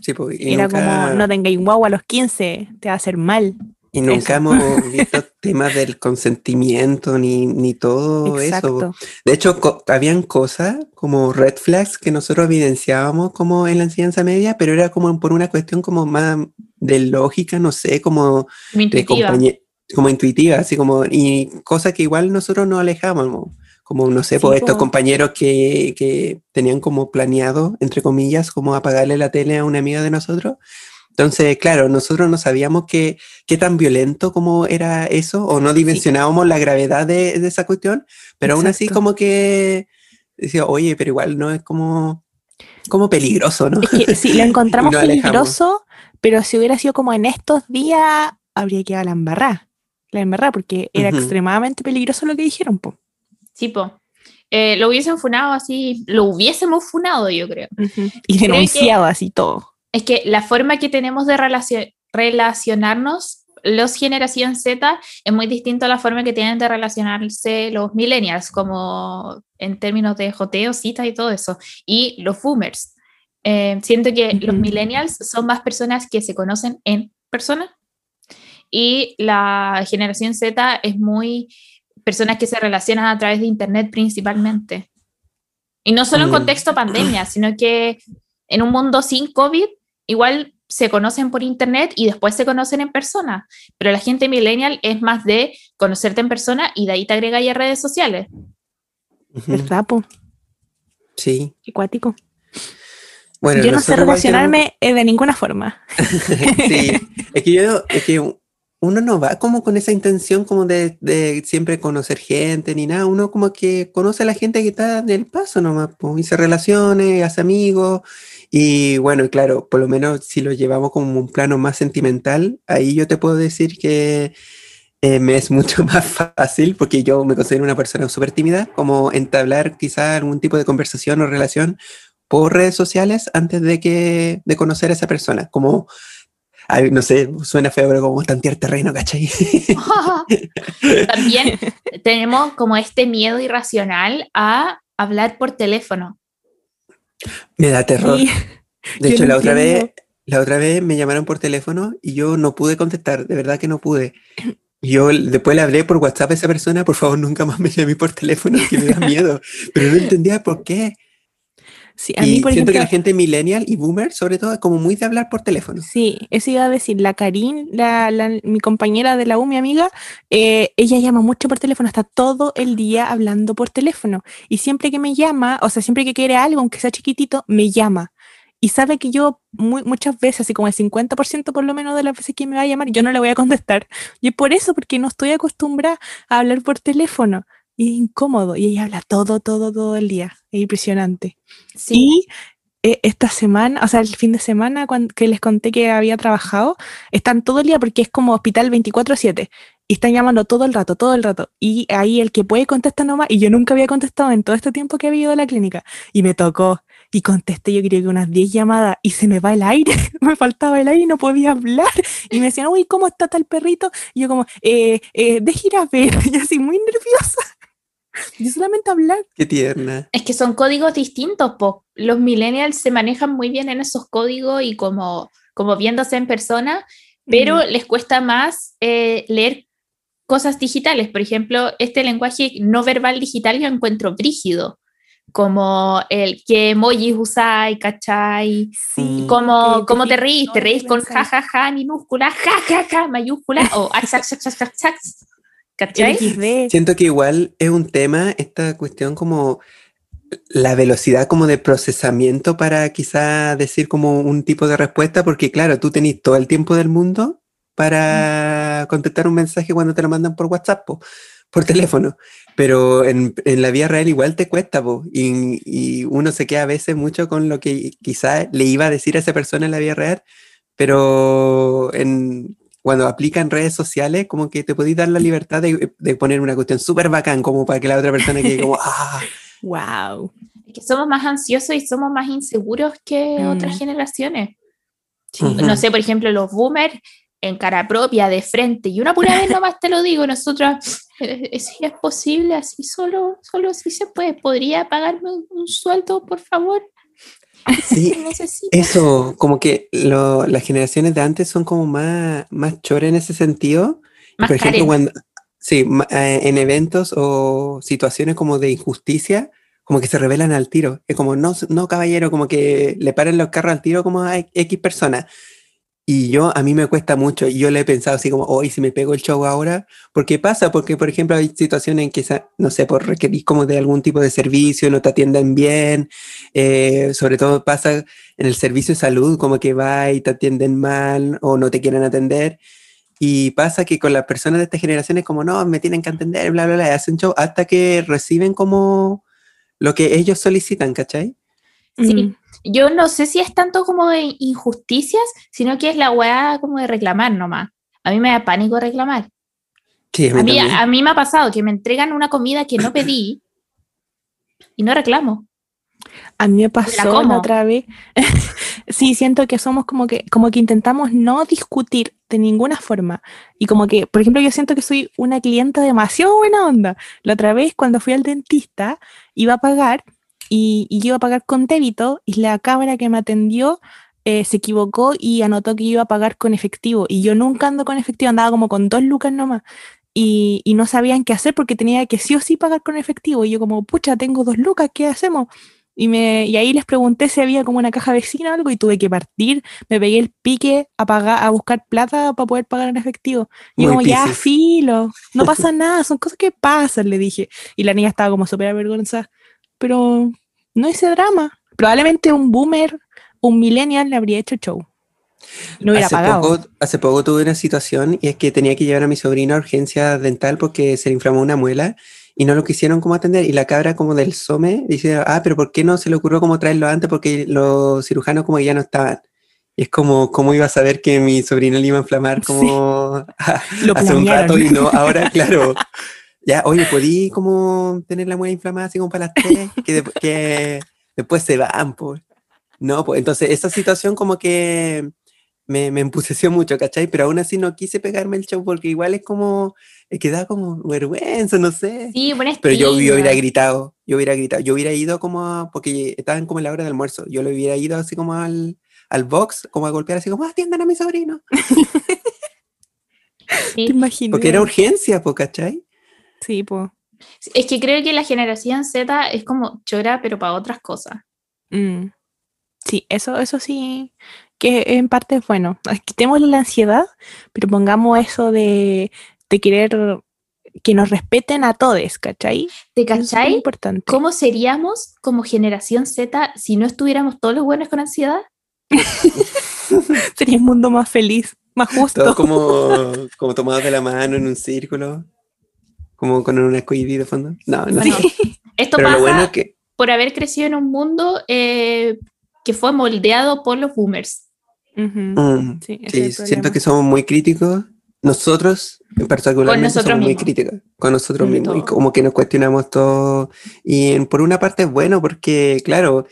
Speaker 2: Sí, pues, y
Speaker 1: Era
Speaker 2: nunca,
Speaker 1: como, no tengáis guau a los 15, te va a hacer mal.
Speaker 2: Y nunca
Speaker 1: eso.
Speaker 2: hemos visto temas del consentimiento ni, ni todo eso.
Speaker 1: Exacto.
Speaker 2: De hecho, co- habían cosas como red flags que nosotros evidenciábamos como en la enseñanza media, pero era como por una cuestión como más de lógica, no sé, como de
Speaker 3: intuitiva.
Speaker 2: compañe- como intuitiva, así como, y cosas que igual nosotros nos alejábamos, como, no sé,
Speaker 1: Sí,
Speaker 2: pues estos compañeros que, que tenían como planeado, entre comillas, como apagarle la tele a una amiga de nosotros. Entonces, claro, nosotros no sabíamos qué, tan violento como era eso, o no dimensionábamos la gravedad de, de esa cuestión, pero aún así como que decía, oye, pero igual no es como, como peligroso, ¿no?
Speaker 1: Es que si lo encontramos
Speaker 2: alejamos.
Speaker 1: peligroso, pero si hubiera sido como en estos días, habría quedado la embarrada. La embarrada, porque era extremadamente peligroso lo que dijeron, po.
Speaker 3: Sí, po. Eh, lo hubiesen funado así, lo hubiésemos funado, yo creo.
Speaker 1: Y denunciado así todo.
Speaker 3: Es que la forma que tenemos de relacio- relacionarnos los generación Z es muy distinto a la forma que tienen de relacionarse los millennials, como en términos de joteo, citas y todo eso, y los boomers. Eh, siento que los
Speaker 1: Ujú.
Speaker 3: millennials son más personas que se conocen en persona y la generación Z es muy personas que se relacionan a través de Internet principalmente. Y no solo en
Speaker 2: Mm.
Speaker 3: contexto pandemia, sino que en un mundo sin COVID, igual se conocen por Internet y después se conocen en persona. Pero la gente millennial es más de conocerte en persona y de ahí te agrega ya redes sociales.
Speaker 2: Ujú,
Speaker 1: ¿Verdad, po?
Speaker 2: Sí.
Speaker 1: Qué cuático.
Speaker 2: Bueno,
Speaker 1: Yo no sé
Speaker 2: tenemos-
Speaker 1: relacionarme eh, de ninguna forma.
Speaker 2: sí, es que yo, es que uno no va como con esa intención como de, de siempre conocer gente ni nada, uno como que conoce a la gente que está en el paso nomás, pues, y se relacione, hace amigos, y bueno, claro, por lo menos si lo llevamos como un plano más sentimental, ahí yo te puedo decir que eh, me es mucho más fácil, porque yo me considero una persona súper tímida, como entablar quizá algún tipo de conversación o relación por redes sociales antes de que de conocer a esa persona, como ay, no sé, suena feo, pero como tantear terreno, ¿cachai?
Speaker 3: También tenemos como este miedo irracional a hablar por teléfono.
Speaker 2: Me da terror.
Speaker 1: Sí,
Speaker 2: De
Speaker 1: yo
Speaker 2: hecho,
Speaker 1: no
Speaker 2: la otra vez, la otra vez me llamaron por teléfono y yo no pude contestar, de verdad que no pude. Yo después le hablé por WhatsApp a esa persona, por favor, nunca más me llamé por teléfono, que me da miedo. Pero no entendía por qué.
Speaker 1: Sí, a
Speaker 2: y
Speaker 1: mí, por
Speaker 2: siento que
Speaker 1: ejemplo,
Speaker 2: la gente millennial y boomer, sobre todo, es como muy de hablar por teléfono.
Speaker 1: Sí, eso iba a decir, la Karin, la, la- mi compañera de la U, mi amiga, eh, ella llama mucho por teléfono, está todo el día hablando por teléfono. Y siempre que me llama, o sea, siempre que quiere algo, aunque sea chiquitito, me llama. Y sabe que yo muy- muchas veces, así como el 50% por lo menos de las veces que me va a llamar, yo no le voy a contestar. Y es por eso, porque no estoy acostumbrada a hablar por teléfono. Y es incómodo. Y ella habla todo, todo, todo el día. Es impresionante.
Speaker 3: Sí.
Speaker 1: Y eh, esta semana, o sea, el fin de semana cuan- que les conté que había trabajado, están todo el día porque es como hospital 24/7 y están llamando todo el rato, todo el rato. Y ahí el que puede contesta nomás y yo nunca había contestado en todo este tiempo que había ido a la clínica y me tocó y contesté yo creo que unas 10 llamadas y se me va el aire, me faltaba el aire y no podía hablar y me decían, uy, ¿cómo está tal perrito? Y yo como, eh, eh, deje ir a ver, y así muy nerviosa. Yo solamente hablar.
Speaker 2: Qué tierna.
Speaker 3: Es que son códigos distintos, po. Los millennials se manejan muy bien en esos códigos y como, como viéndose en persona, pero les cuesta más eh, leer cosas digitales. Por ejemplo, este lenguaje no verbal digital yo encuentro brígido, como el que emojis usáis, ¿cachai?
Speaker 1: Sí.
Speaker 3: Como,
Speaker 1: que
Speaker 3: como te reís, te reís con jajaja minúscula, jajaja mayúscula o ax, ¿cachai?
Speaker 1: XD.
Speaker 2: Siento que igual es un tema esta cuestión como la velocidad como de procesamiento para quizá decir como un tipo de respuesta, porque claro, tú tenés todo el tiempo del mundo para contestar un mensaje cuando te lo mandan por WhatsApp, po, por teléfono, pero en, en la vida real igual te cuesta, po, y, y uno se queda a veces mucho con lo que quizá le iba a decir a esa persona en la vida real, pero en, cuando aplican redes sociales, como que te podéis dar la libertad de, de poner una cuestión súper bacán, como para que la otra persona quede como, ah,
Speaker 1: Wow.
Speaker 3: Es que somos más ansiosos y somos más inseguros que
Speaker 1: Mm.
Speaker 3: otras generaciones. No sé, por ejemplo, los boomers en cara propia, de frente, y una pura vez nomás te lo digo, nosotros, eh, eh, si es posible, así solo, solo si se puede, ¿podría pagarme un, un sueldo, por favor?
Speaker 2: Sí. Eso, como que lo- las generaciones de antes son como más, más chores en ese sentido.
Speaker 3: Más
Speaker 2: por ejemplo, cuando, sí, eh, en eventos o situaciones como de injusticia, como que se rebelan al tiro. Es como, no, no, caballero, como que le paran los carros al tiro como a X personas. Y yo, a mí me cuesta mucho, y yo le he pensado así como, hoy si me pego el show ahora, ¿por qué pasa? Porque, por ejemplo, hay situaciones en que, no sé, por requerir como de algún tipo de servicio, no te atienden bien, eh, sobre todo pasa en el servicio de salud, como que va y te atienden mal o no te quieren atender. Y pasa que con las personas de esta generación es como, no, me tienen que atender, bla, bla, bla, y hacen show hasta que reciben como lo que ellos solicitan, ¿cachai?
Speaker 3: Sí. Yo no sé si es tanto como de injusticias, sino que es la weá como de reclamar nomás. A mí me da pánico reclamar.
Speaker 2: Sí, a mí
Speaker 3: A mí,
Speaker 2: también.
Speaker 3: a mí me ha pasado que me entregan una comida que no pedí y no reclamo.
Speaker 1: A mí me pasó la otra vez. sí, siento que somos como que, como que intentamos no discutir de ninguna forma. Y como que, por ejemplo, yo siento que soy una clienta demasiado buena onda. La otra vez, cuando fui al dentista, iba a pagar y, y yo iba a pagar con débito y la cámara que me atendió eh, se equivocó y anotó que iba a pagar con efectivo. Y yo nunca ando con efectivo, andaba como con dos lucas nomás. Y, y no sabían qué hacer porque tenía que sí o sí pagar con efectivo. Y yo como, pucha, tengo dos lucas, ¿qué hacemos? Y, me, y ahí les pregunté si había como una caja vecina o algo y tuve que partir. Me pegué el pique a pagar, a buscar plata para poder pagar en efectivo. Y yo
Speaker 2: Muy
Speaker 1: como, ya, filo, no pasa nada, son cosas que pasan, le dije. Y la niña estaba como súper avergonzada. Pero no hice drama. Probablemente un boomer, un millennial le habría hecho show. No hubiera
Speaker 2: hace
Speaker 1: pagado.
Speaker 2: Poco, hace poco tuve una situación y es que tenía que llevar a mi sobrina a urgencia dental porque se le inflamó una muela y no lo quisieron como atender. Y la cabra como del SOME dice, ah, pero ¿por qué no se le ocurrió como traerlo antes? Porque los cirujanos como que ya no estaban. Y es como, ¿cómo iba a saber que mi sobrina le iba a inflamar como a-
Speaker 1: Lo
Speaker 2: hace un rato y no, ahora, claro. Ya, oye, ¿podí como tener la muela inflamada así como para las tres? Que, de- que después se van, pues. No, pues entonces esa situación como que me, me empuceció mucho, ¿cachai? Pero aún así no quise pegarme el show porque igual es como, es que da como vergüenza, no sé.
Speaker 3: Sí, buen
Speaker 2: Pero yo, hubiera gritado, yo hubiera gritado, yo hubiera ido como, a- porque estaban como en la hora del almuerzo, yo le hubiera ido así como al, al box, como a golpear así como, "Ah, atiendan a mi sobrino.
Speaker 3: Sí.
Speaker 1: ¿Te imaginas?
Speaker 2: Porque era urgencia, pues, ¿cachai?
Speaker 1: Sí, pues.
Speaker 3: Es que creo que la generación Z es como chora, pero para otras cosas.
Speaker 1: Mm. Sí, eso, eso sí, que en parte es bueno. Quitémosle la ansiedad, pero pongamos eso de, de querer que nos respeten a todos, ¿cachai?
Speaker 3: ¿Te
Speaker 1: es
Speaker 3: cachai?
Speaker 1: importante.
Speaker 3: ¿Cómo seríamos como generación Z si no estuviéramos todos los buenos con ansiedad?
Speaker 1: Sería un mundo más feliz, más justo.
Speaker 2: Todos como, como tomados de la mano en un círculo, como con un escollidí de fondo. No, no.
Speaker 1: Sí.
Speaker 3: Esto
Speaker 2: Pero
Speaker 3: pasa
Speaker 2: lo bueno es que,
Speaker 3: por haber crecido en un mundo eh, que fue moldeado por los boomers.
Speaker 1: Ujú.
Speaker 2: mm,
Speaker 1: Sí, ese
Speaker 2: sí,
Speaker 1: el
Speaker 2: siento que somos muy críticos. Nosotros, en particular,
Speaker 3: nosotros
Speaker 2: somos muy
Speaker 3: mismos.
Speaker 2: críticos con nosotros
Speaker 1: Mm,
Speaker 2: mismos y
Speaker 3: todo.
Speaker 2: como que nos cuestionamos todo. Y en- por una parte es bueno porque, claro,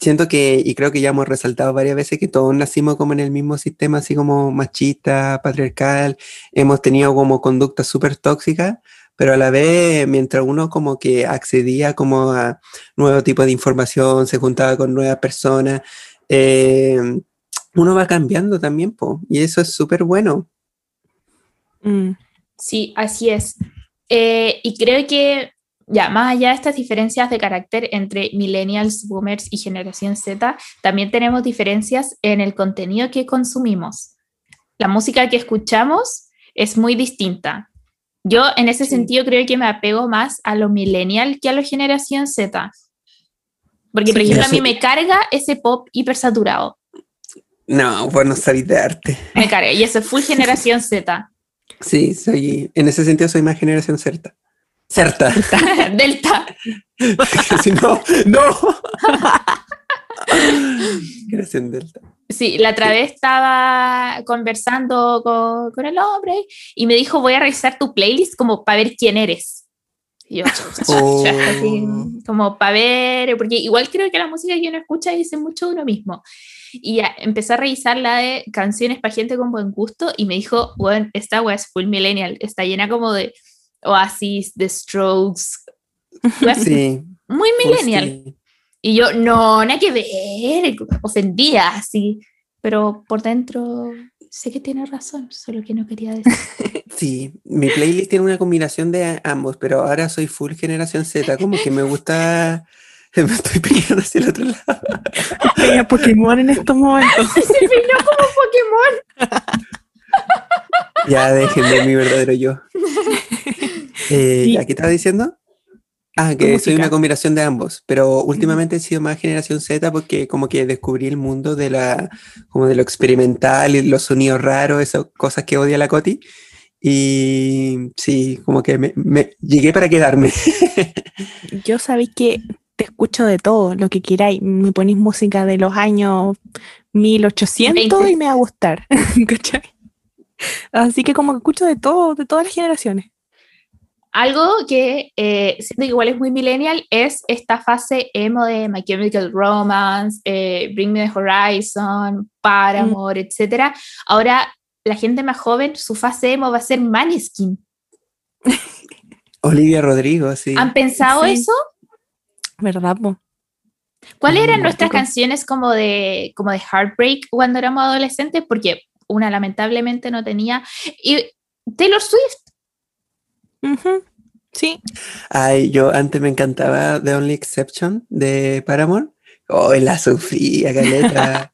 Speaker 2: siento que, y creo que ya hemos resaltado varias veces que todos nacimos como en el mismo sistema, así como machista, patriarcal, hemos tenido como conductas súper tóxicas, pero a la vez, mientras uno como que accedía como a nuevo tipo de información, se juntaba con nuevas personas, eh, uno va cambiando también, po, y eso es súper bueno.
Speaker 1: Mm,
Speaker 3: Sí, así es. Eh, y creo que ya, más allá de estas diferencias de carácter entre millennials, boomers y generación Z, también tenemos diferencias en el contenido que consumimos. La música que escuchamos es muy distinta. Yo en ese sentido creo que me apego más a lo millennial que a la generación Z. Porque, por ejemplo, a mí me carga ese pop hipersaturado.
Speaker 2: No, vos no sabéis de arte.
Speaker 3: Me carga. Y eso es full generación Z.
Speaker 2: Sí, soy, en ese sentido soy más generación certa. Certa.
Speaker 3: Delta.
Speaker 2: Si no, no. Generación Delta.
Speaker 3: Sí, la otra vez estaba conversando con, con el hombre y me dijo, voy a revisar tu playlist como para ver quién eres. Y yo,
Speaker 2: Oh.
Speaker 3: así, como para ver, porque igual creo que la música que uno escucha dice mucho de uno mismo. Y ya, empecé a revisar la de canciones para gente con buen gusto y me dijo, bueno, esta wea es full millennial, está llena como de Oasis, The Strokes,
Speaker 2: Sí.
Speaker 3: muy millennial.
Speaker 2: sí.
Speaker 3: Y yo, no, nada que ver, ofendía así, pero por dentro sé que tiene razón, solo que no quería decir.
Speaker 2: Sí, mi playlist tiene una combinación de ambos, pero ahora soy full generación Z, como que me gusta, me estoy peleando hacia el otro lado.
Speaker 1: Peña Pokémon en estos momentos.
Speaker 3: Se vino como Pokémon.
Speaker 2: Ya dejen de mi verdadero yo. Eh,
Speaker 1: Sí.
Speaker 2: ¿ya ¿Qué estaba diciendo? Ah, que soy una combinación de ambos, pero últimamente he sido más generación Z porque como que descubrí el mundo de la, como de lo experimental y los sonidos raros, esas cosas que odia la Coti. Y sí, como que me, me- llegué para quedarme.
Speaker 1: Yo sabéis que te escucho de todo, lo que queráis. Me ponéis música de los años 1800 y
Speaker 3: 20.
Speaker 1: me va a gustar. ¿cachai? Así que como que escucho de todo, de todas las generaciones.
Speaker 3: Algo que eh, siento que igual es muy millennial es esta fase emo de My Chemical Romance, eh, Bring Me the Horizon, Paramore, etcétera. Ahora la gente más joven, su fase emo va a ser Maneskin.
Speaker 2: Olivia Rodrigo, sí.
Speaker 3: ¿Han pensado
Speaker 1: Sí.
Speaker 3: eso?
Speaker 1: ¿Verdad, po?
Speaker 3: ¿Cuáles eran
Speaker 2: Mm,
Speaker 3: nuestras canciones como de, como de Heartbreak cuando éramos adolescentes? Porque una lamentablemente no tenía. Y Taylor Swift.
Speaker 1: Sí.
Speaker 2: Ay, yo antes me encantaba The Only Exception de Paramore. Oh, la sufría, caleta.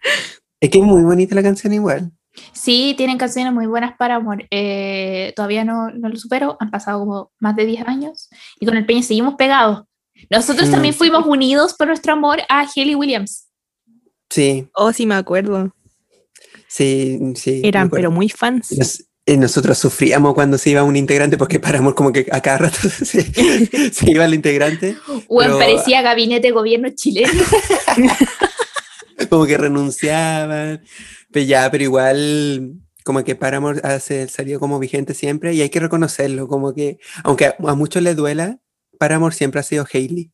Speaker 2: es que es muy bonita la canción igual.
Speaker 3: Sí, tienen canciones muy buenas para amor. Eh, todavía no, no lo supero, han pasado como más de 10 años y con el Peña seguimos pegados. Nosotros
Speaker 2: Mm.
Speaker 3: también fuimos unidos por nuestro amor a Haley Williams.
Speaker 2: Sí,
Speaker 1: Oh, sí, me acuerdo.
Speaker 2: sí, sí.
Speaker 1: Eran, pero muy fans.
Speaker 2: Nos- nosotros sufríamos cuando se iba un integrante porque Paramore como que a cada rato se, se iba el integrante,
Speaker 3: O
Speaker 2: Pero-
Speaker 3: parecía gabinete de gobierno chileno.
Speaker 2: como que renunciaban. Pero ya, pero igual como que Paramore hace, salió como vigente siempre y hay que reconocerlo, como que aunque a, a muchos les duela, Paramore siempre ha sido Hailey.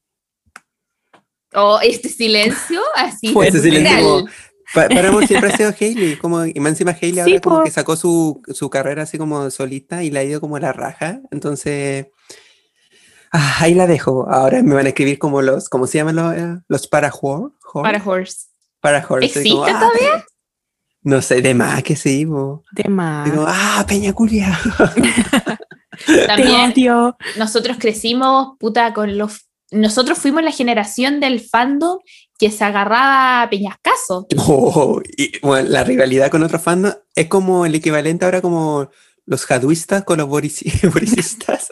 Speaker 3: O este silencio, así.
Speaker 1: Fue
Speaker 2: Ese silencio como- Pa- siempre ha sido Hailey, como, y más encima Hailey
Speaker 1: Sí,
Speaker 2: ahora como
Speaker 1: po.
Speaker 2: que sacó su, su carrera así como solista y le ha ido como a la raja, entonces ah, ahí la dejo. Ahora me van a escribir como los, ¿cómo se llaman los, eh, los para Whore?
Speaker 3: Para Horse.
Speaker 2: Para como,
Speaker 3: ¿Existe
Speaker 2: ah,
Speaker 3: todavía?
Speaker 2: No sé, de más que sí, po.
Speaker 1: De más.
Speaker 2: Digo, ah, Peña Culia.
Speaker 3: También nosotros crecimos, puta, con los. Nosotros fuimos la generación del fandom que se agarraba a peñascazo.
Speaker 2: Oh, y, bueno, la rivalidad con otros fans es como el equivalente ahora como los jaduistas con los boricistas.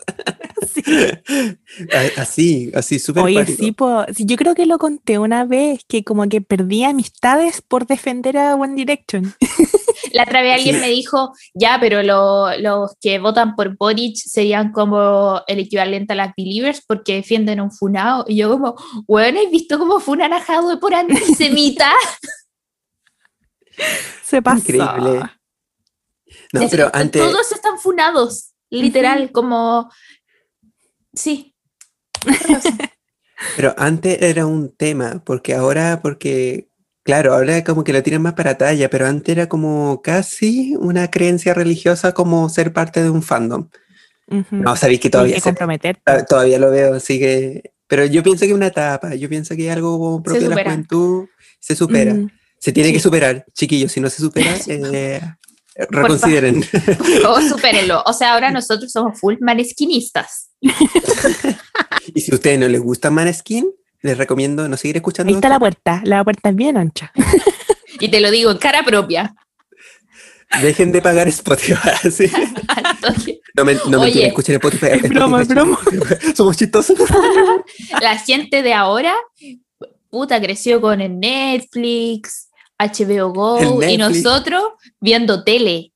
Speaker 1: Sí.
Speaker 2: A- Así, así súper
Speaker 1: Oye, sí, po, sí, yo creo que lo conté una vez, que como que perdí amistades por defender a One Direction.
Speaker 3: La otra vez alguien
Speaker 2: Sí.
Speaker 3: me dijo, ya, pero lo- los que votan por Boric serían como el equivalente a las Believers porque defienden un funado. Y yo como, bueno, ¿has visto cómo funan a Jadwe por antisemita?
Speaker 1: Se pasó.
Speaker 2: Increíble. No, pero antes,
Speaker 3: Todos están funados, literal, como... Sí.
Speaker 2: pero antes era un tema, porque ahora, porque, claro, ahora como que lo tienen más para talla, pero antes era como casi una creencia religiosa como ser parte de un fandom.
Speaker 1: Ujú.
Speaker 2: No, sabéis que todavía
Speaker 1: que
Speaker 2: se-
Speaker 1: comprometer.
Speaker 2: Todavía lo veo, así que. Pero yo pienso que es una etapa, yo pienso que es algo propio de la juventud, se supera.
Speaker 1: Mm,
Speaker 2: Se tiene que
Speaker 1: sí.
Speaker 2: superar, chiquillos, si no se supera, eh, Reconsideren.
Speaker 3: Por favor, supérenlo. O sea, ahora nosotros somos full manesquinistas.
Speaker 2: y si a ustedes no les gusta Maneskin, les recomiendo no seguir escuchando.
Speaker 1: Ahí está la puerta. La puerta es bien ancha.
Speaker 3: Y te lo digo en cara propia.
Speaker 2: Dejen de pagar Spotify. sí. No, me, no
Speaker 3: Oye.
Speaker 2: escuchen Spotify.
Speaker 1: Es broma, es broma.
Speaker 2: Somos chistosos.
Speaker 3: La gente de ahora, puta, creció con el Netflix, HBO Go y nosotros viendo tele.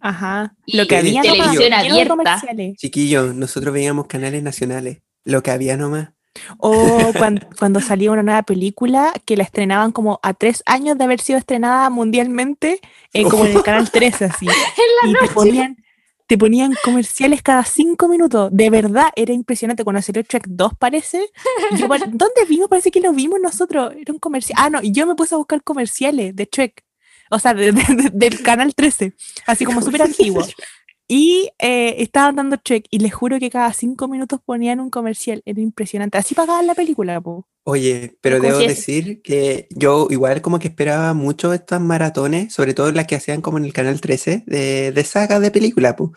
Speaker 1: Ajá.
Speaker 3: Y
Speaker 1: Lo que había nomás,
Speaker 3: televisión
Speaker 1: de
Speaker 3: abierta.
Speaker 1: comerciales.
Speaker 2: Chiquillos, nosotros veíamos canales nacionales. Lo que había nomás.
Speaker 1: O cuando, cuando salía una nueva película que la estrenaban como a tres años de haber sido estrenada mundialmente, eh, como en el canal 13, así. y te ponían, te ponían comerciales cada cinco minutos. De verdad, era impresionante. Cuando salió Trek 2, parece. yo, ¿Dónde vimos? Parece que lo vimos nosotros. Era un comercial. Ah, no, yo me puse a buscar comerciales de Trek. O sea, de- de- de- del canal 13. Así como súper antiguo. Y eh, estaban dando Trek. Y les juro que cada cinco minutos ponían un comercial. Era impresionante. Así pagaban la película, po.
Speaker 2: Oye, pero debo
Speaker 3: es-
Speaker 2: decir que yo igual como que esperaba mucho estas maratones, sobre todo las que hacían como en el canal 13 de, de sagas de película. po.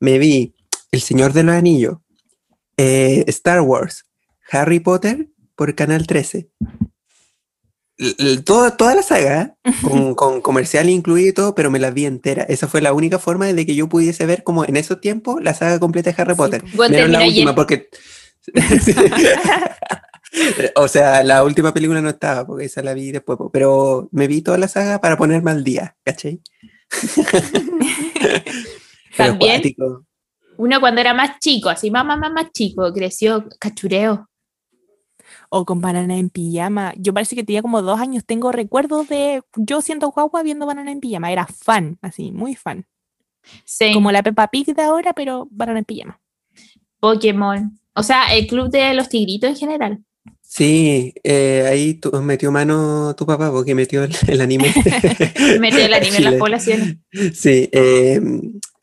Speaker 2: Me vi El Señor de los Anillos, eh, Star Wars, Harry Potter por canal 13. Toda, toda la saga, con, con comercial incluido y todo, pero me la vi entera. Esa fue la única forma de que yo pudiese ver como en esos tiempos la saga completa de Harry Potter.
Speaker 1: po.
Speaker 3: Bueno,
Speaker 2: la última,
Speaker 3: ayer.
Speaker 2: porque. O sea, la última película no estaba, porque esa la vi después, pero me vi toda la saga para ponerme al día, ¿cachai?
Speaker 3: También. Uno cuando era más chico, así más, más, más chico, creció cachureo.
Speaker 1: O con Banana en Pijama. Yo parece que tenía como dos años. Tengo recuerdos de yo siendo guagua viendo Banana en Pijama. Era fan, así, muy fan.
Speaker 3: Sí,
Speaker 1: Como la Peppa Pig de ahora, pero Banana en Pijama.
Speaker 3: Pokémon. O sea, el club de los tigritos en general.
Speaker 2: Sí, eh, ahí tu- metió mano tu papá porque metió el, el anime.
Speaker 3: Metió el anime en las poblaciones.
Speaker 2: Sí, eh,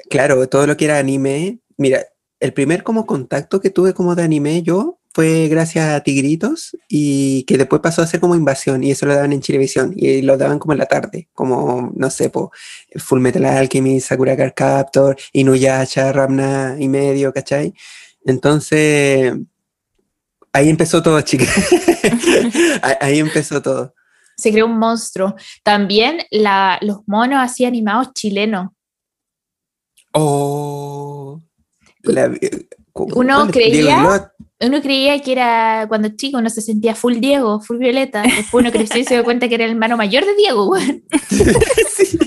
Speaker 2: claro, todo lo que era anime. Mira, el primer como contacto que tuve como de anime yo fue gracias a Tigritos y que después pasó a ser como Invasión y eso lo daban en Chilevisión y lo daban como en la tarde, como, no sé, po, Full Metal Alchemist, Sakura Card Captor, Inuyasha, Ramna y medio, ¿cachai? Entonces, ahí empezó todo, chicas. ahí, empezó todo.
Speaker 3: Se creó un monstruo. También la, los monos así animados chilenos.
Speaker 2: Oh. la- eh,
Speaker 3: Uno creía-. Uno creía que era cuando chico uno se sentía full Diego, full Violeta. Después uno creció y se dio cuenta que era el hermano mayor de Diego, weón.
Speaker 2: Sí.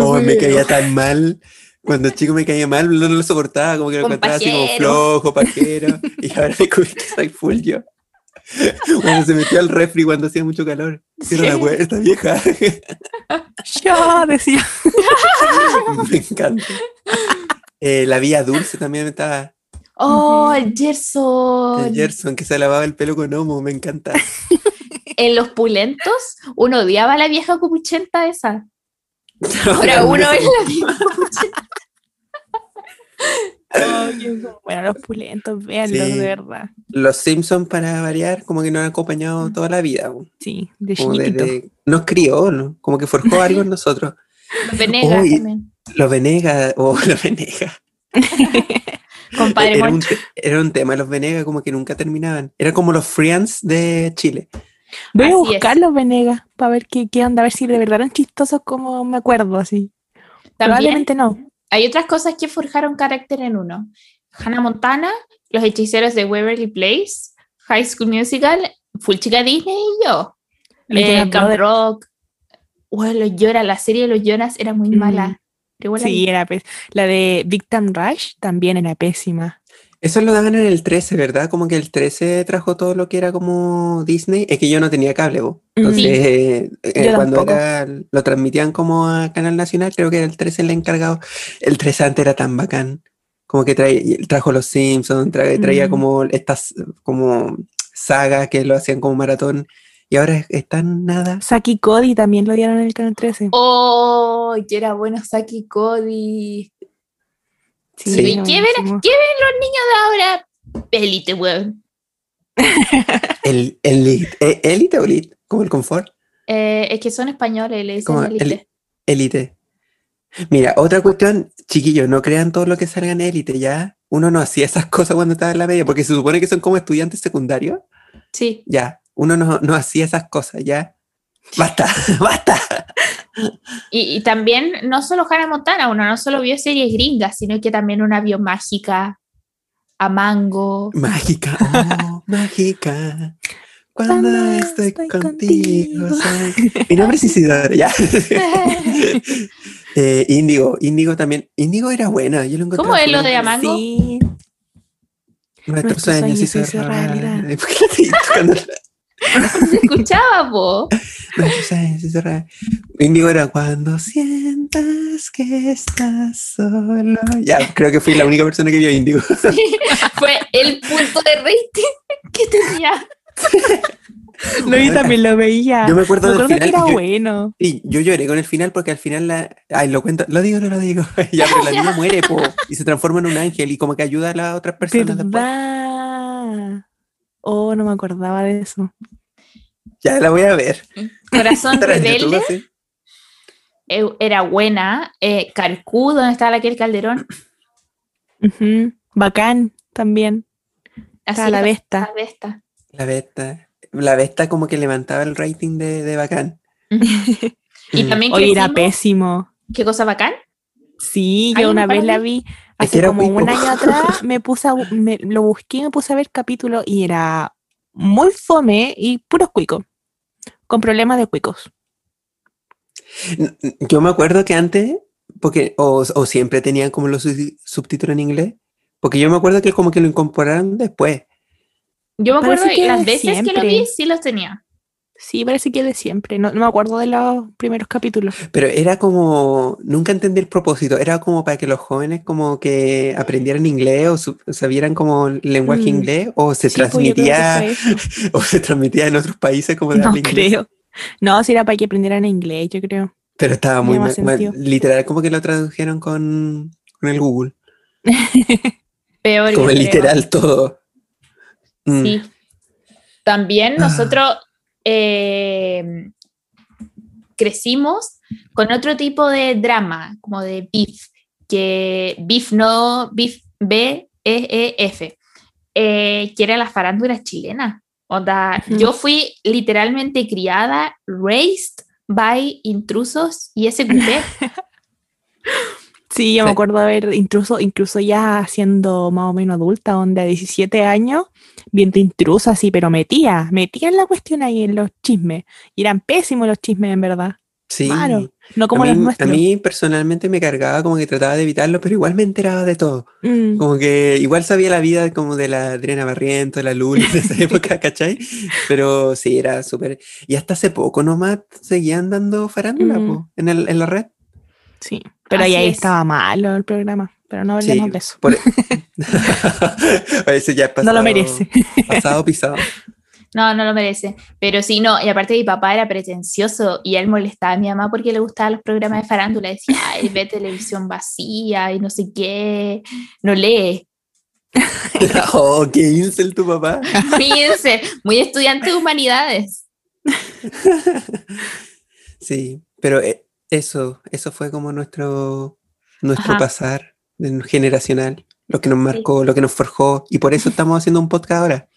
Speaker 2: Oh, me caía tan mal. Cuando chico me caía mal, no, no lo soportaba, como que lo
Speaker 3: Con
Speaker 2: encontraba así como flojo, pajero. Y ahora me descubrí que soy full yo. Cuando se metió al refri cuando hacía mucho calor. Cierra la
Speaker 3: Sí.
Speaker 2: puerta, vieja.
Speaker 1: Yo decía.
Speaker 2: me encanta. Eh, la vía dulce también estaba.
Speaker 3: Oh, el
Speaker 2: El
Speaker 3: Gerson.
Speaker 2: Gerson que se lavaba el pelo con homo, me encanta.
Speaker 3: En los pulentos, uno odiaba a la vieja copuchenta esa. Ahora uno es la vieja copuchenta.
Speaker 1: Bueno, los pulentos, véanlos,
Speaker 2: Sí.
Speaker 1: de verdad.
Speaker 2: Los Simpsons, para variar, como que nos han acompañado toda la vida.
Speaker 1: Sí, de
Speaker 2: Como desde- nos crió, ¿no? Como que forjó algo en nosotros.
Speaker 3: Los Venegas también.
Speaker 2: Los Venegas, o los Venegas.
Speaker 3: Compadre
Speaker 2: Era un, era un tema, los Venegas como que nunca terminaban. Era como los Friends de Chile.
Speaker 1: Voy
Speaker 3: Así
Speaker 1: a
Speaker 3: es.
Speaker 1: buscar los Venegas para ver qué, qué onda, a ver si de verdad eran chistosos como me acuerdo, así. Probablemente no.
Speaker 3: hay otras cosas que forjaron carácter en uno. Hannah Montana, Los Hechiceros de Waverly Place, High School Musical, Full Chica Disney y yo. Eh, Camp. Rock. Bueno, los la serie de los Jonas era muy
Speaker 1: Mm.
Speaker 3: mala. Igual
Speaker 1: Sí, era La de Victim Rush también era pésima.
Speaker 2: Eso lo daban en el 13, ¿verdad? Como que el 13 trajo todo lo que era como Disney. Es que yo no tenía cable, vos. Entonces, eh, eh, cuando era- lo transmitían como a Canal Nacional, creo que era el 13 el encargado. El 13 antes era tan bacán. Como que trae- trajo Los Simpsons, trae- traía
Speaker 1: Mm.
Speaker 2: como estas como sagas que lo hacían como maratón. Y ahora es- están nada.
Speaker 1: Saki Cody también lo dieron en el canal 13.
Speaker 3: Oh, que era bueno Saki Cody.
Speaker 2: Sí.
Speaker 3: ¿Y
Speaker 1: era
Speaker 3: qué ven, qué ven los niños de ahora? Élite, weón.
Speaker 2: El, el, eh, Elite o Elite, como el confort.
Speaker 3: Eh, es que son españoles, le dicen
Speaker 2: Como
Speaker 3: élite.
Speaker 2: el- Elite. Mira, otra cuestión, chiquillos, no crean todo lo que salga en élite, ¿ya? Uno no hacía esas cosas cuando estaba en la media, porque se supone que son como estudiantes secundarios.
Speaker 3: Sí.
Speaker 2: Ya, uno no, no hacía esas cosas, ¿ya? Basta, basta.
Speaker 3: Y, y también, no solo Hannah Montana, uno no solo vio series gringas, sino que también una vio mágica, a Mango.
Speaker 2: Mágica, oh, mágica. Cuando
Speaker 1: Cuando
Speaker 2: estoy,
Speaker 1: estoy
Speaker 2: contigo.
Speaker 1: contigo.
Speaker 2: soy- Mi nombre es Isidoro, ya. eh, Índigo, Índigo también. Índigo era buena, yo lo encontré.
Speaker 3: ¿Cómo es lo de Amango?
Speaker 1: Sí.
Speaker 2: Nuestros
Speaker 1: Nuestros
Speaker 2: sueños
Speaker 1: sueños
Speaker 2: hizo realidad.
Speaker 1: realidad.
Speaker 3: Se escuchaba, po.
Speaker 2: Índigo era cuando sientas que estás solo. Ya, creo que fui la única persona que vio Índigo.
Speaker 3: Fue el punto de rating que tenía.
Speaker 1: No, yo también lo veía.
Speaker 2: Yo me acuerdo
Speaker 1: Me
Speaker 2: del
Speaker 1: acuerdo que
Speaker 2: final.
Speaker 1: era
Speaker 2: yo-
Speaker 1: bueno.
Speaker 2: Sí, yo lloré con el final porque al final la. Ay, lo cuento, lo digo, no lo digo. ya, pero la niña muere, po, y se transforma en un ángel y como que ayuda a las otras personas después.
Speaker 1: Oh, no me acordaba de eso.
Speaker 2: Ya la voy a ver.
Speaker 3: Corazón
Speaker 2: en YouTube,
Speaker 3: Rebelde eh, era buena. Eh, Carcú, donde estaba aquel Calderón.
Speaker 1: Ujú. Bacán también.
Speaker 3: Así
Speaker 1: la
Speaker 3: la
Speaker 1: besta.
Speaker 3: besta.
Speaker 2: La Vesta. La Vesta como que levantaba el rating de, de Bacán.
Speaker 3: Y
Speaker 2: Mm.
Speaker 3: también
Speaker 1: Hoy era pésimo.
Speaker 3: ¿Qué cosa bacán?
Speaker 1: Sí, yo una vez la vi hace como un año atrás, me puse a me, lo busqué y me puse a ver capítulos y era muy fome y puros cuicos, con problemas de cuicos.
Speaker 2: Yo me acuerdo que antes, porque, o, o siempre tenían como los sub- subtítulos en inglés, porque yo me acuerdo que como que lo incorporaron después.
Speaker 3: Yo me acuerdo
Speaker 1: Parece
Speaker 3: que
Speaker 1: que
Speaker 3: las veces que lo vi, sí los tenía.
Speaker 1: Sí, parece que de siempre, no, no me acuerdo de los primeros capítulos.
Speaker 2: Pero era como, nunca entendí el propósito, era como para que los jóvenes como que aprendieran inglés o su- sabieran como lenguaje
Speaker 1: Mm.
Speaker 2: inglés o se
Speaker 1: Sí, pues,
Speaker 2: transmitía o se transmitía en otros países como de
Speaker 1: No
Speaker 2: habla inglés.
Speaker 1: creo. No, si era para que aprendieran inglés, yo creo.
Speaker 2: Pero estaba muy mal- literal como que lo tradujeron con, con el Google,
Speaker 3: Peor.
Speaker 2: como
Speaker 3: creo.
Speaker 2: literal todo. Mm.
Speaker 3: Sí. También
Speaker 2: Ah.
Speaker 3: nosotros eh, crecimos con otro tipo de drama, como de beef, que beef no, beef B, E, E, F, eh, que era la farándula chilena. Onda,
Speaker 1: Ujú.
Speaker 3: yo fui literalmente criada, raised by intrusos y SQP.
Speaker 1: Sí, yo me acuerdo de haber incluso, incluso ya siendo más o menos adulta, donde a 17 años, viendo intrusos así, pero metía, metía en la cuestión ahí en los chismes. Y eran pésimos los chismes, en verdad.
Speaker 2: Sí.
Speaker 1: Claro, no como
Speaker 2: a,
Speaker 1: los
Speaker 2: mí, a
Speaker 1: nuestros.
Speaker 2: mí personalmente me cargaba como que trataba de evitarlo, pero igual me enteraba de todo.
Speaker 1: Mm,
Speaker 2: Como que igual sabía la vida como de la Adriana Barriento, la Luli de esa época, ¿cachai? Pero sí, era súper... Y hasta hace poco nomás seguían dando farándula
Speaker 1: Mm.
Speaker 2: po, en, el, en la red.
Speaker 1: sí, pero
Speaker 3: Así
Speaker 1: ahí, ahí
Speaker 3: es.
Speaker 1: estaba malo el programa, pero no hablemos
Speaker 2: Sí,
Speaker 1: de eso.
Speaker 2: por- A veces ya es
Speaker 1: No lo
Speaker 2: pasado-
Speaker 1: merece.
Speaker 2: Pasado pisado.
Speaker 3: No, no lo merece. Pero sí, no, y aparte mi papá era pretencioso y él molestaba a mi mamá porque le gustaban los programas de farándula. Decía, ay, ve televisión vacía y no sé qué, no lee.
Speaker 2: oh, qué incel tu papá.
Speaker 3: Fíjense, muy estudiante de humanidades.
Speaker 2: Sí, pero eh, eso, eso fue como nuestro, nuestro
Speaker 3: Ajá.
Speaker 2: pasar generacional, lo que nos marcó, lo que nos forjó, y por eso estamos haciendo un podcast ahora.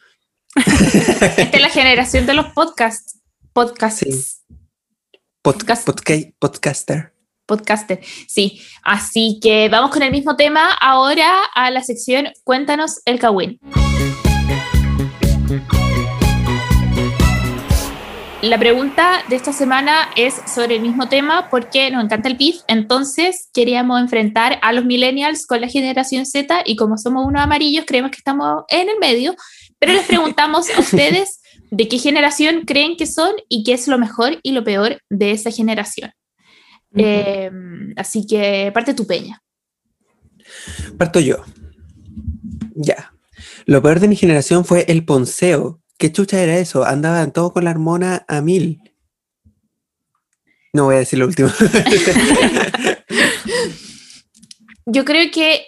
Speaker 3: Esta es la generación de los podcasts. Podcasts.
Speaker 2: Sí. Podcast,
Speaker 3: Podcast.
Speaker 2: podcaster.
Speaker 3: Podcaster. Sí. Así que vamos con el mismo tema ahora a la sección Cuéntanos el Kawin. La pregunta de esta semana es sobre el mismo tema porque nos encanta el beef, entonces queríamos enfrentar a los millennials con la generación Z y como somos unos amarillos creemos que estamos en el medio, pero les preguntamos a ustedes de qué generación creen que son y qué es lo mejor y lo peor de esa generación. Eh, así que parte tu peña.
Speaker 2: Parto yo. Ya. Lo peor de mi generación fue el ponceo. ¿Qué chucha era eso? Andaban todos con la hormona a mil. No voy a decir lo último.
Speaker 3: Yo creo que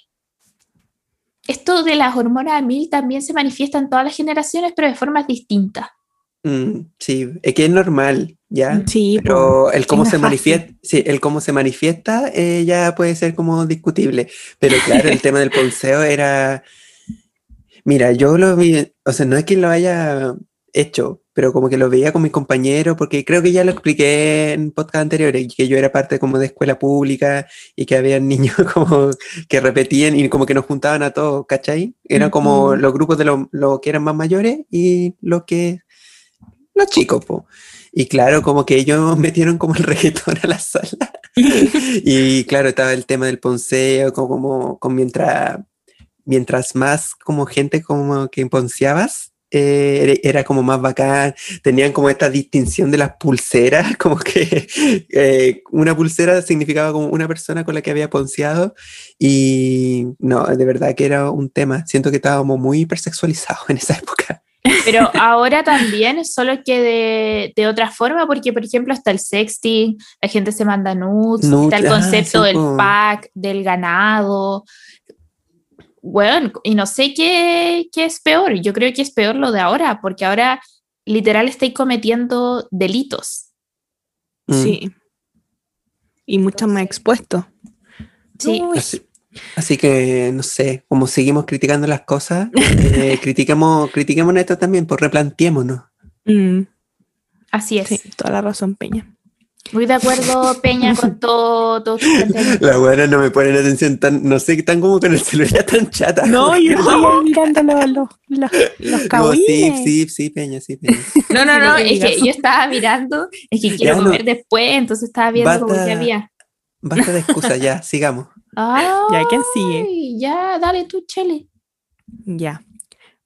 Speaker 3: esto de las hormonas a mil también se manifiesta en todas las generaciones, pero de formas distintas.
Speaker 2: Mm, sí, es que es normal, ¿ya?
Speaker 1: Sí,
Speaker 2: Pero el cómo se manifiesta, sí, el cómo se manifiesta eh, ya puede ser como discutible. Pero claro, el tema del ponceo era. Mira, yo lo vi, o sea, no es que lo haya hecho, pero como que lo veía con mis compañeros, porque creo que ya lo expliqué en podcast anteriores, que yo era parte como de escuela pública y que había niños como que repetían y como que nos juntaban a todos, ¿cachai? Eran como
Speaker 1: Ujú.
Speaker 2: los grupos de los los que eran más mayores y los que los chicos, po. Y claro, como que ellos metieron como el reggaetón a la sala. y claro, estaba el tema del ponceo, como, como, como mientras, mientras más como gente como que ponceabas, eh, era como más bacán. Tenían como esta distinción de las pulseras, como que eh, una pulsera significaba como una persona con la que había ponceado. Y no, de verdad que era un tema. Siento que estábamos muy hipersexualizados en esa época.
Speaker 3: Pero ahora también, solo que de, de otra forma, porque por ejemplo está el sexting, la gente se manda nudes,
Speaker 2: Nudes,
Speaker 3: está el
Speaker 2: ah,
Speaker 3: concepto
Speaker 2: sí,
Speaker 3: del pack, del ganado. Bueno, y no sé qué, qué es peor. Yo creo que es peor lo de ahora, porque ahora literal estáis cometiendo delitos.
Speaker 2: Mm.
Speaker 1: Sí. Y mucho más expuesto.
Speaker 3: Sí.
Speaker 2: Así, así que, no sé, como seguimos criticando las cosas, eh, critiquemos, critiquemos esto también, pues replanteémonos.
Speaker 1: mm,
Speaker 3: Así es.
Speaker 1: sí, toda la razón, Peña.
Speaker 3: Muy de acuerdo, Peña, con todo, todo.
Speaker 2: Las buenas no me ponen atención tan, no sé, tan como con el celular tan chata.
Speaker 1: No, yo estoy mirando los, los, los, los
Speaker 2: No, sí, sí, sí, Peña, sí, Peña.
Speaker 3: No, no, no, es que yo estaba mirando, es que quiero
Speaker 2: Ya no.
Speaker 3: comer después, entonces estaba viendo como
Speaker 2: Basta.
Speaker 3: que había.
Speaker 2: Basta de excusas, ya, sigamos.
Speaker 1: Ya, ¿quién sigue?
Speaker 3: Ya, dale tú, Chele.
Speaker 1: Ya.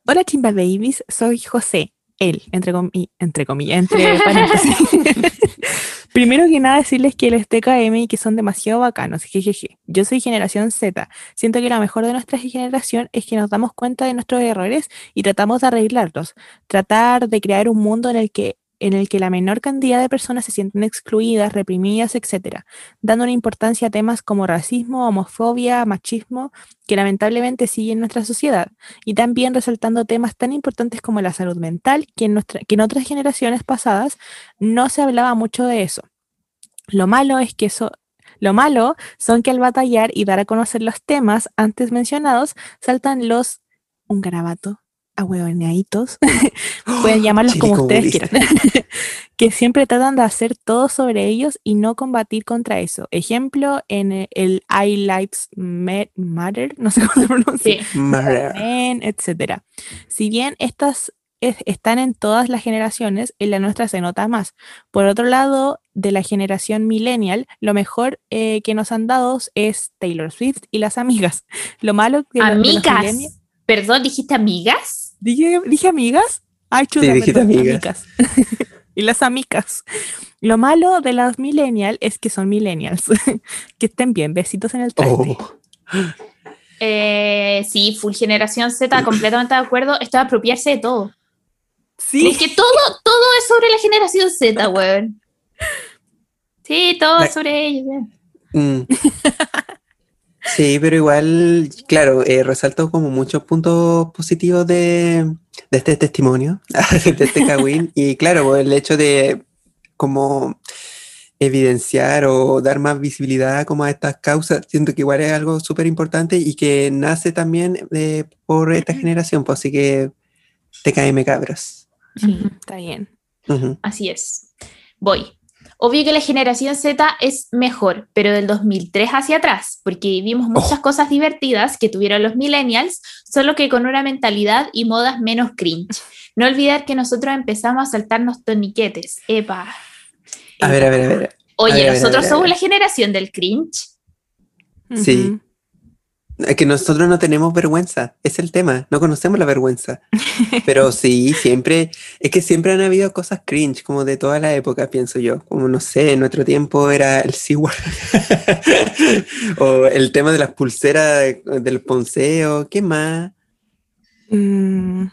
Speaker 1: Hola, Chimba Babies. Soy José. Él, entre, comi- entre comillas, entre paréntesis. Primero que nada, decirles que les TKM y que son demasiado bacanos. Jejeje. Yo soy generación Z. Siento que lo mejor de nuestra generación es que nos damos cuenta de nuestros errores y tratamos de arreglarlos. Tratar de crear un mundo en el que en el que la menor cantidad de personas se sienten excluidas, reprimidas, etc., dando una importancia a temas como racismo, homofobia, machismo, que lamentablemente siguen en nuestra sociedad y también resaltando temas tan importantes como la salud mental, que en, que en otras generaciones pasadas no se hablaba mucho de eso. Lo malo es que eso... Lo malo son que al batallar y dar a conocer los temas antes mencionados, saltan los un garabato, ahueoneaditos, pueden llamarlos como ustedes quieran, que siempre tratan de hacer todo sobre ellos y no combatir contra eso. Ejemplo, en eh, el I Lives Ma- Matter, no sé cómo se pronuncia,
Speaker 3: Sí.
Speaker 1: Men, etcétera. Si bien estas es- están en todas las generaciones, en la nuestra se nota más. Por otro lado, de la generación millennial, lo mejor eh, que nos han dado es Taylor Swift y las amigas. Lo malo que los
Speaker 3: Amigas. Perdón, ¿dijiste amigas?
Speaker 1: ¿Dije, dije amigas? Ay, chuta,
Speaker 2: dijiste
Speaker 1: perdón,
Speaker 2: amigas.
Speaker 1: y las amigas. Lo malo de las millennials es que son millennials. que estén bien, besitos en el traste.
Speaker 2: Oh,
Speaker 3: Eh, sí, full generación Z, completamente de acuerdo. Esto es apropiarse de todo.
Speaker 1: Sí,
Speaker 3: Es que todo, todo es sobre la generación Z, weón. Sí, todo
Speaker 2: La-
Speaker 3: es sobre ellos.
Speaker 2: Mm. Sí, pero igual, claro, eh, resalto como muchos puntos positivos de, de este testimonio, de este Kawin. Y claro, pues, el hecho de como evidenciar o dar más visibilidad como a estas causas, siento que igual es algo súper importante y que nace también eh, por esta generación, pues así que TKM cabros.
Speaker 3: Sí,
Speaker 1: está bien.
Speaker 3: Así es. Voy. Obvio que la generación Z es mejor, pero del 2003 hacia atrás, porque vivimos muchas cosas divertidas que tuvieron los millennials, solo que con una mentalidad y modas menos cringe. No olvidar que nosotros empezamos a saltarnos toniquetes. Epa.
Speaker 2: A ver, a ver, a ver.
Speaker 3: Oye,
Speaker 2: A ver, a ver, a
Speaker 3: nosotros
Speaker 2: ver,
Speaker 3: somos la generación del cringe.
Speaker 2: Sí. Es que nosotros no tenemos vergüenza, es el tema, no conocemos la vergüenza. Pero sí, siempre, es que siempre han habido cosas cringe, como de toda la época, pienso yo. Como no sé, en nuestro tiempo era el SeaWorld. o el tema de las pulseras de- del ponceo, ¿qué más?
Speaker 1: Mm,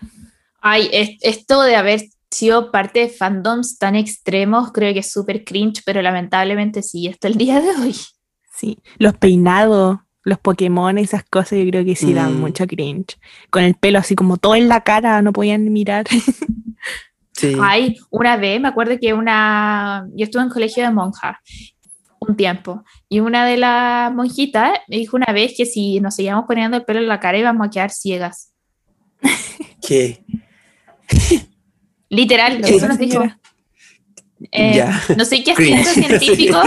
Speaker 3: Ay, es- esto de haber sido parte de fandoms tan extremos, creo que es súper cringe, pero lamentablemente sí, hasta el día de hoy.
Speaker 1: sí. Los peinados, los Pokémon, esas cosas, yo creo que sí dan
Speaker 2: Mm.
Speaker 1: mucho cringe. Con el pelo así como todo en la cara, no podían mirar.
Speaker 2: Sí.
Speaker 3: Hay una vez, me acuerdo que una, yo estuve en colegio de monjas un tiempo y una de las monjitas me dijo una vez que si nos seguíamos poniendo el pelo en la cara íbamos a quedar ciegas.
Speaker 2: ¿Qué?
Speaker 3: Literal,
Speaker 2: ¿Qué?
Speaker 3: eso nos dijo. Eh. No sé qué asiento científico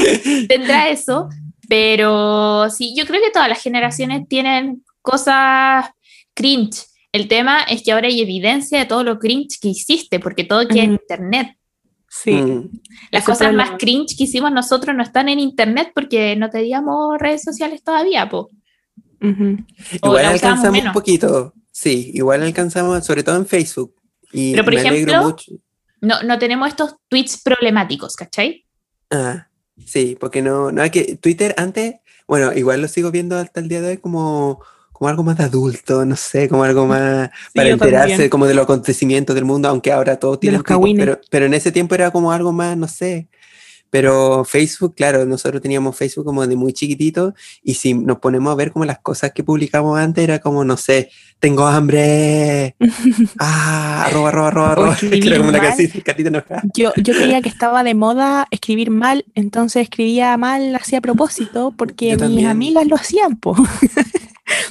Speaker 3: tendrá eso, pero sí, yo creo que todas las generaciones tienen cosas cringe. El tema es que ahora hay evidencia de todo lo cringe que hiciste, porque todo queda en
Speaker 1: Ujú.
Speaker 3: internet.
Speaker 1: Sí.
Speaker 2: Mm,
Speaker 3: Las cosas más cringe que hicimos nosotros no están en internet porque no teníamos redes sociales todavía, po.
Speaker 2: Igual alcanzamos
Speaker 3: menos.
Speaker 2: un poquito. Sí, igual alcanzamos, sobre todo en Facebook. Y
Speaker 3: Pero, por
Speaker 2: me
Speaker 3: ejemplo,
Speaker 2: mucho.
Speaker 3: No, no tenemos estos tweets problemáticos, ¿cachai?
Speaker 2: Ah, sí, porque no, no hay que Twitter antes, bueno, igual lo sigo viendo hasta el día de hoy como, como algo más de adulto, no sé, como algo más para enterarse
Speaker 1: también.
Speaker 2: como de los acontecimientos del mundo, aunque ahora todos tienen
Speaker 1: los
Speaker 2: Twitter,
Speaker 1: cagüines.
Speaker 2: pero, pero en ese tiempo era como algo más, no sé. Pero Facebook, claro, nosotros teníamos Facebook como de muy chiquitito y si nos ponemos a ver como las cosas que publicamos antes era como, no sé, tengo hambre, ah, arroba, arroba, arroba, arroba, como una
Speaker 1: mal.
Speaker 2: casita, catita enojada.
Speaker 1: Yo, yo creía que estaba de moda escribir mal, entonces escribía mal así a propósito, porque
Speaker 2: Yo
Speaker 1: mis
Speaker 2: también.
Speaker 1: amigas lo hacían, po.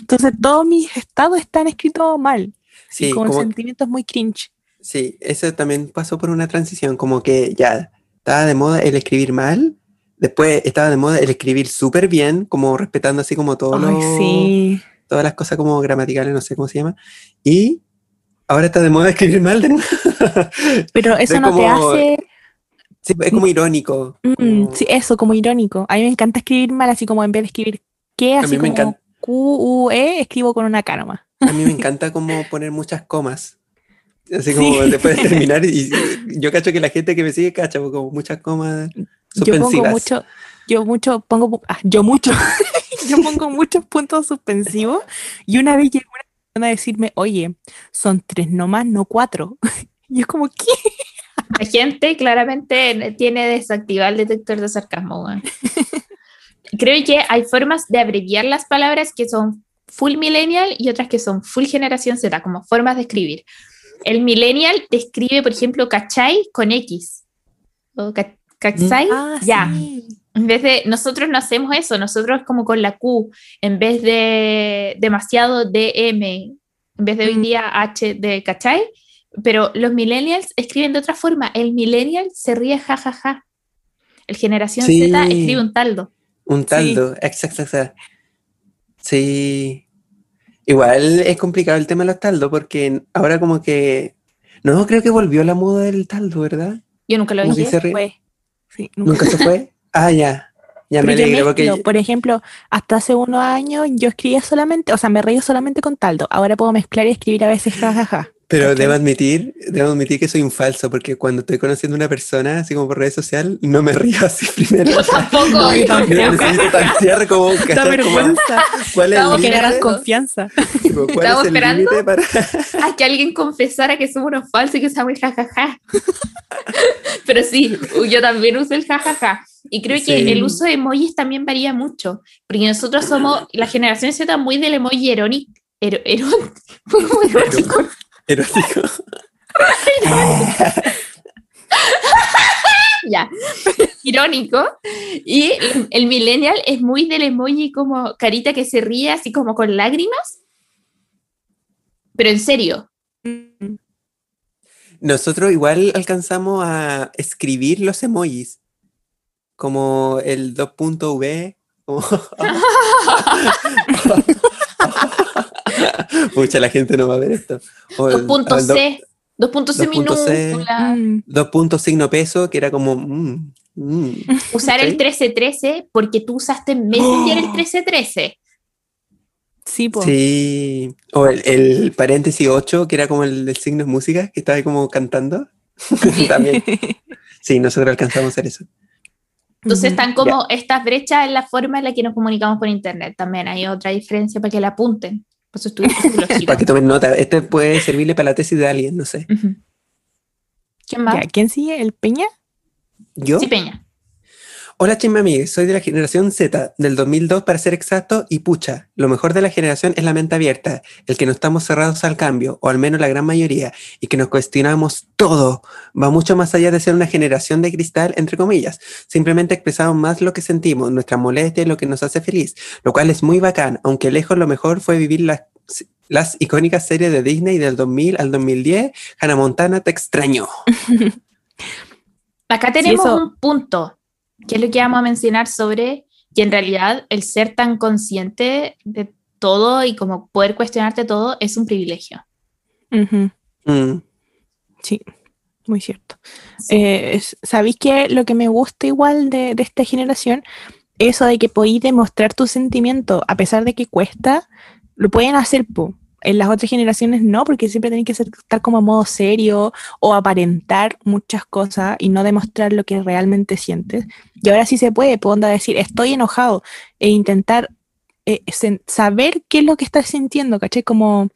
Speaker 1: Entonces todos mis estados están escritos mal,
Speaker 2: Sí,
Speaker 1: y con
Speaker 2: como,
Speaker 1: sentimientos muy cringe.
Speaker 2: Sí, eso también pasó por una transición, como que ya estaba de moda el escribir mal, después estaba de moda el escribir súper bien, como respetando así como todo
Speaker 1: Ay,
Speaker 2: lo-
Speaker 1: sí.
Speaker 2: todas las cosas como gramaticales, no sé cómo se llama, y ahora está de moda escribir mal de nuevo.
Speaker 1: Pero eso
Speaker 2: de
Speaker 1: no te
Speaker 2: como-
Speaker 1: hace...
Speaker 2: Sí, es como irónico.
Speaker 1: Mm,
Speaker 2: como-
Speaker 1: sí, eso, como irónico. A mí me encanta escribir mal, así como en vez de escribir qué, así como
Speaker 2: encanta.
Speaker 1: Q-U-E, escribo con una K nomás.
Speaker 2: A mí me encanta como poner muchas comas. Así como
Speaker 1: Sí.
Speaker 2: después de terminar, y, y yo cacho que la gente que me sigue cacha, pues, como muchas comas
Speaker 1: Yo pongo
Speaker 2: suspensivas.
Speaker 1: mucho, yo mucho, pongo, ah, yo mucho, yo pongo muchos puntos suspensivos y una vez llegó una persona a decirme, oye, son tres nomás, no cuatro. Y es como, ¿qué?
Speaker 3: La gente claramente tiene desactivado el detector de sarcasmo. Creo que hay formas de abreviar las palabras que son full millennial y otras que son full generación Z, como formas de escribir. El millennial te escribe, por ejemplo, cachai con X. O ca- cachai,
Speaker 1: Ah,
Speaker 3: ya.
Speaker 1: sí.
Speaker 3: En vez de, nosotros no hacemos eso, nosotros como con la Q, en vez de demasiado DM, en vez de hoy
Speaker 1: Mm.
Speaker 3: día H de cachai, pero los millennials escriben de otra forma. El millennial se ríe jajaja. El generación
Speaker 2: Sí.
Speaker 3: Z escribe un taldo.
Speaker 2: Un taldo, exacto, exacto. Sí. Igual es complicado el tema de los taldos porque ahora como que... No, creo que volvió la moda del taldo, ¿verdad?
Speaker 3: Yo nunca lo vi.
Speaker 2: se.
Speaker 1: Fue. Sí, nunca.
Speaker 2: ¿Nunca se fue? Ah, ya. Ya me
Speaker 1: Pero
Speaker 2: alegro porque...
Speaker 1: por ejemplo, hasta hace unos años yo escribía solamente, o sea, me reía solamente con taldo. Ahora puedo mezclar y escribir a veces jajaja.
Speaker 2: Pero
Speaker 1: ¿cachai?
Speaker 2: debo admitir, debo admitir que soy un falso porque cuando estoy conociendo a una persona, así como por redes sociales, no me río así primero.
Speaker 3: Yo tampoco.
Speaker 1: No, yo tampoco.
Speaker 2: Necesito tantear como...
Speaker 1: Da
Speaker 2: como
Speaker 1: vergüenza.
Speaker 2: ¿Cuál es el
Speaker 3: Estamos
Speaker 1: que
Speaker 2: límite?
Speaker 1: confianza.
Speaker 2: Tipo, ¿Cuál
Speaker 3: Estamos
Speaker 2: es el
Speaker 3: esperando.
Speaker 2: para...?
Speaker 3: a que alguien confesara que somos unos falsos y que usamos el jajaja. Pero sí, yo también uso el jajaja. Y creo que
Speaker 2: Sí.
Speaker 3: el uso de emojis también varía mucho, porque nosotros somos la generación Z muy del emoji erónico. Ero, ero- ¿cómo erótico? Ya, irónico. Y el, el millennial es muy del emoji como carita que se ríe, así como con lágrimas. Pero en serio,
Speaker 2: Nosotros igual alcanzamos a escribir los emojis, como el 2.v. como- Mucha la gente no va a ver esto. O el-
Speaker 3: 2.c, 2.c
Speaker 2: 2.c.
Speaker 3: minúscula.
Speaker 1: Mm.
Speaker 2: Dos puntos signo peso, que era como... mm, mm.
Speaker 3: usar el
Speaker 2: ¿Sí?
Speaker 3: 1313 porque tú usaste Messenger el 1313.
Speaker 1: Sí, po.
Speaker 2: Sí. O el, el paréntesis 8, que era como el del signo de música, que estaba ahí como cantando. También. Sí, nosotros alcanzamos a hacer eso.
Speaker 3: Entonces están como estas brechas en la forma en la que nos comunicamos por internet. También hay otra diferencia para que la apunten. Eso psicología.
Speaker 2: Para que tomen nota. Este puede servirle para la tesis de alguien, no sé.
Speaker 3: ¿Quién más?
Speaker 1: Ya, ¿Quién sigue? ¿El Peña?
Speaker 2: ¿Yo?
Speaker 3: Sí, Peña.
Speaker 2: Hola amigues, soy de la generación Z, del 2002 para ser exacto, y pucha, lo mejor de la generación es la mente abierta, el que no estamos cerrados al cambio, o al menos la gran mayoría, y que nos cuestionamos todo. Va mucho más allá de ser una generación de cristal, entre comillas. Simplemente expresamos más lo que sentimos, nuestra molestia y lo que nos hace feliz, lo cual es muy bacán, aunque lejos lo mejor fue vivir las, las icónicas series de Disney del 2000 al 2010. Hannah Montana, te extraño.
Speaker 3: Acá tenemos un punto ¿Qué es lo que vamos a mencionar sobre que en realidad el ser tan consciente de todo y como poder cuestionarte todo es un privilegio.
Speaker 2: Mm.
Speaker 1: Sí, muy cierto. Eh, ¿Sabéis que lo que me gusta igual de, esta generación? Eso de que podéis demostrar tu sentimiento, a pesar de que cuesta, lo pueden hacer, po en las otras generaciones no, porque siempre tienen que estar como a modo serio o aparentar muchas cosas y no demostrar lo que realmente sientes. Y ahora sí se puede, puedo decir, estoy enojado e intentar eh, saber qué es lo que estás sintiendo, ¿caché? Como,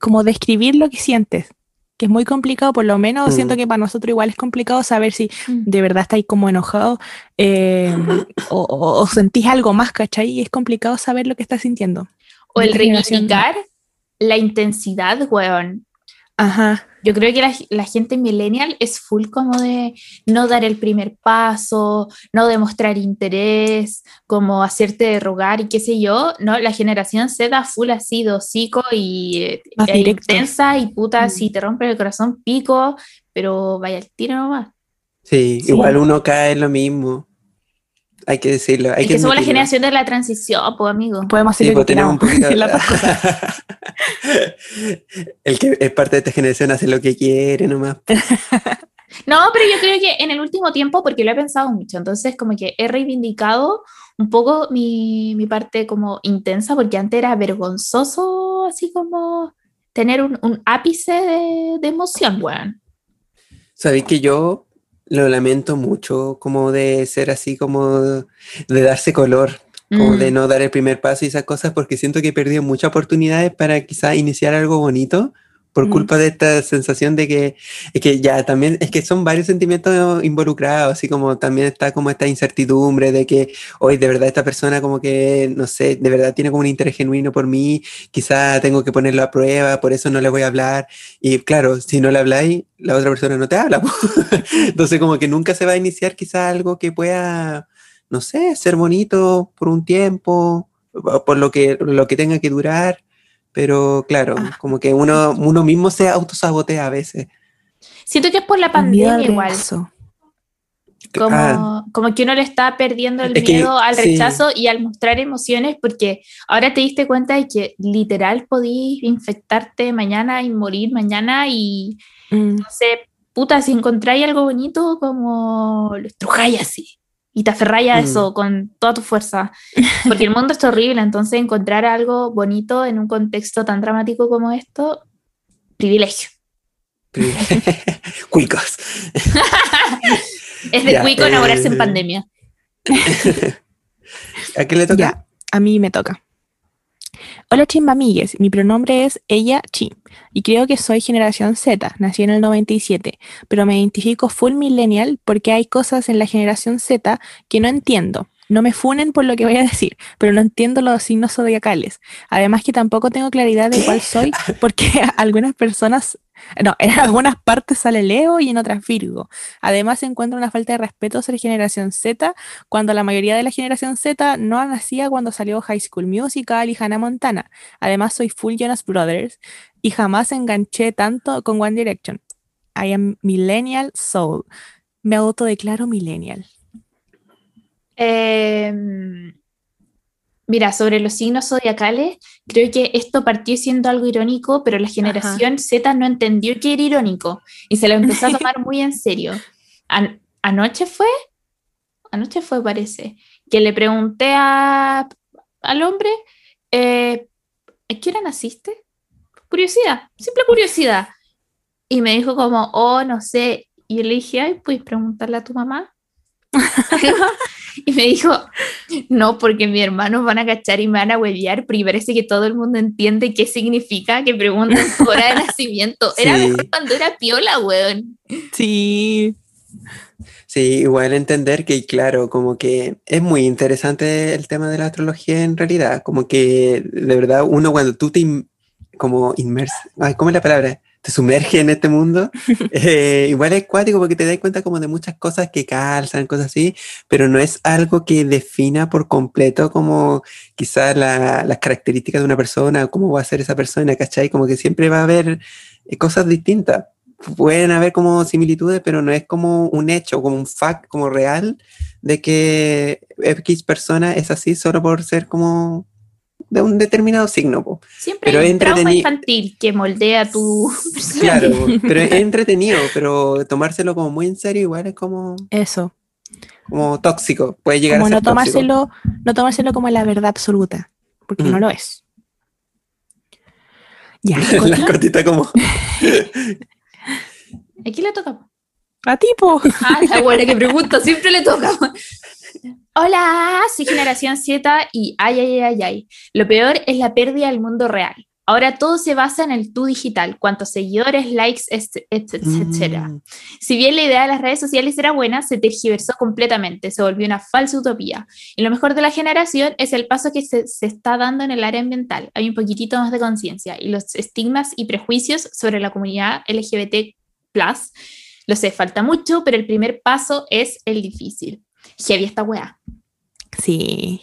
Speaker 1: como describir lo que sientes, que es muy complicado, por lo menos mm. siento que para nosotros igual es complicado saber si mm. de verdad estáis como enojado eh, o, o, sentís algo más, ¿cachai? Y es complicado saber lo que estás sintiendo.
Speaker 3: O el reivindicar la intensidad, weón.
Speaker 1: Ajá.
Speaker 3: Yo creo que la, gente millennial es full como de no dar el primer paso, no demostrar interés, como hacerte rogar y qué sé yo. No, la generación Z full así, dosico y eh, e intensa y puta, mm. si te rompe el corazón, pico, pero vaya el tiro nomás.
Speaker 2: Sí, sí, igual uno cae en lo mismo. Hay que decirlo. Hay
Speaker 3: que, somos la generación de la transición, pues, amigo.
Speaker 1: Podemos
Speaker 2: decir pues, un El que es parte de esta generación hace lo que quiere nomás.
Speaker 3: no, pero yo creo que en el último tiempo, porque lo he pensado mucho, entonces como que he reivindicado un poco mi, mi parte como intensa, porque antes era vergonzoso, así como tener un, un ápice de, de emoción, weón.
Speaker 2: Sabéis que yo lo lamento mucho, como de ser así, como de darse color, como de mm. no dar el primer paso y esas cosas, porque siento que he perdido muchas oportunidades para quizá iniciar algo bonito por mm. culpa de esta sensación de que, es que ya también, es que son varios sentimientos involucrados, así como también está como esta incertidumbre de que hoy de verdad esta persona como que, no sé, de verdad tiene como un interés genuino por mí, quizá tengo que ponerlo a prueba, por eso no le voy a hablar, y claro, si no le habláis, la otra persona no te habla, entonces como que nunca se va a iniciar quizá algo que pueda, no sé, ser bonito por un tiempo, por lo que, lo que tenga que durar, pero claro, ah. como que uno, uno mismo se autosabotea a veces.
Speaker 3: Siento que es por la pandemia igual. Como, ah. como que uno le está perdiendo el miedo al rechazo y al mostrar emociones, porque ahora te diste cuenta de que literal podís infectarte mañana y morir mañana y mm. no sé, puta, si encontráis algo bonito, como lo estrujáis así y te aferráis a eso mm. con toda tu fuerza, porque el mundo es horrible, entonces encontrar algo bonito en un contexto tan dramático como esto, privilegio.
Speaker 2: Cuicos.
Speaker 3: es de cuico enamorarse en eh, pandemia.
Speaker 2: ¿A qué le toca?
Speaker 1: a mí me toca. Hola chimbamigues, mi pronombre es ella chi y creo que soy generación Z, nací en el 97, pero me identifico full millennial porque hay cosas en la generación Z que no entiendo. No me funen por lo que voy a decir, pero no entiendo los signos zodiacales. Además que tampoco tengo claridad de cuál soy porque algunas personas no, en algunas partes sale Leo y en otras Virgo. Además, se encuentra una falta de respeto ser generación Z, cuando la mayoría de la generación Z no nacía cuando salió High School Musical y Hannah Montana. Además, soy full Jonas Brothers y jamás enganché tanto con One Direction. I am Millennial Soul. Me autodeclaro Millennial.
Speaker 3: Eh, Mira, sobre los signos zodiacales, creo que esto partió siendo algo irónico, pero la generación Z no entendió que era irónico y se lo empezó a tomar muy en serio. anoche fue, anoche fue, parece, que le pregunté a, al hombre, eh, ¿a qué hora naciste? Curiosidad, simple curiosidad. Y me dijo como, oh, no sé. Y yo le dije, ay, ¿puedes preguntarle a tu mamá? y me dijo, no, porque mis hermanos van a cachar y me van a huevear, pero parece que todo el mundo entiende qué significa que preguntan hora de nacimiento. Era mejor cuando era piola, weón.
Speaker 1: Sí.
Speaker 2: Sí, igual entender que, claro, como que es muy interesante el tema de la astrología en realidad, como que de verdad uno cuando tú te in- como inmersa, ay, ¿cómo es la palabra? Te sumerge en este mundo, eh, igual es cuático porque te das cuenta como de muchas cosas que calzan, cosas así, pero no es algo que defina por completo como quizás la- las características de una persona, cómo va a ser esa persona, ¿cachai? Como que siempre va a haber eh, cosas distintas pueden haber como similitudes, pero no es como un hecho, como un fact, como real, de que X persona es así solo por ser como de un determinado signo. po.
Speaker 3: Siempre
Speaker 2: Pero
Speaker 3: hay
Speaker 2: es
Speaker 3: un trauma infantil que moldea tu
Speaker 2: Claro, pero es entretenido, pero tomárselo como muy en serio igual es como,
Speaker 1: Eso.
Speaker 2: como tóxico, puede llegar
Speaker 1: Como
Speaker 2: a
Speaker 1: no
Speaker 2: ser tóxico.
Speaker 1: tomárselo, no tomárselo como la verdad absoluta, porque
Speaker 2: Mm.
Speaker 1: no lo es. Ya,
Speaker 2: La cortita como,
Speaker 3: Aquí le toca.
Speaker 1: a ti, po.
Speaker 3: Ah, la buena que pregunta, siempre le toca. Hola, soy generación Z y ay, ay, ay, ay. Lo peor es la pérdida del mundo real. Ahora todo se basa en el tú digital, cuántos seguidores, likes, et- etcétera.
Speaker 2: Mm,
Speaker 3: Si bien la idea de las redes sociales era buena, se tergiversó completamente, se volvió una falsa utopía. Y lo mejor de la generación es el paso que se, se está dando en el área ambiental. Hay un poquitito más de conciencia y los estigmas y prejuicios sobre la comunidad LGBT, lo sé, falta mucho, pero el primer paso es el difícil. Heavy esta weá.
Speaker 1: Sí.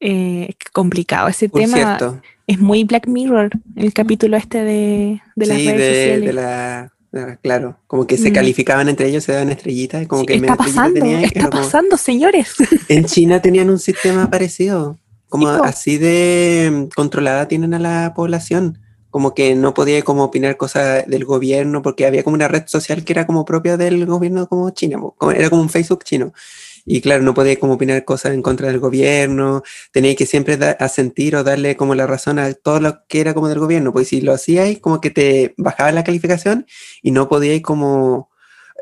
Speaker 1: Eh, complicado ese
Speaker 2: por
Speaker 1: tema.
Speaker 2: cierto,
Speaker 1: Es muy Black Mirror, el capítulo este de, de las
Speaker 2: sí,
Speaker 1: redes
Speaker 2: de,
Speaker 1: sociales.
Speaker 2: de la, de la- claro, como que se
Speaker 1: Mm.
Speaker 2: calificaban entre ellos, se daban estrellitas, y como
Speaker 1: Sí,
Speaker 2: que
Speaker 1: está pasando, está
Speaker 2: como-
Speaker 1: pasando, señores.
Speaker 2: En China tenían un sistema parecido, como así de mm, controlada tienen a la población, como que no podía como opinar cosas del gobierno porque había como una red social que era como propia del gobierno como China, po, como- era como un Facebook chino. Y claro, no podía como opinar cosas en contra del gobierno, tenía que siempre asentir o darle como la razón a todo lo que era como del gobierno, pues si lo hacíais como que te bajaba la calificación y no podíais como,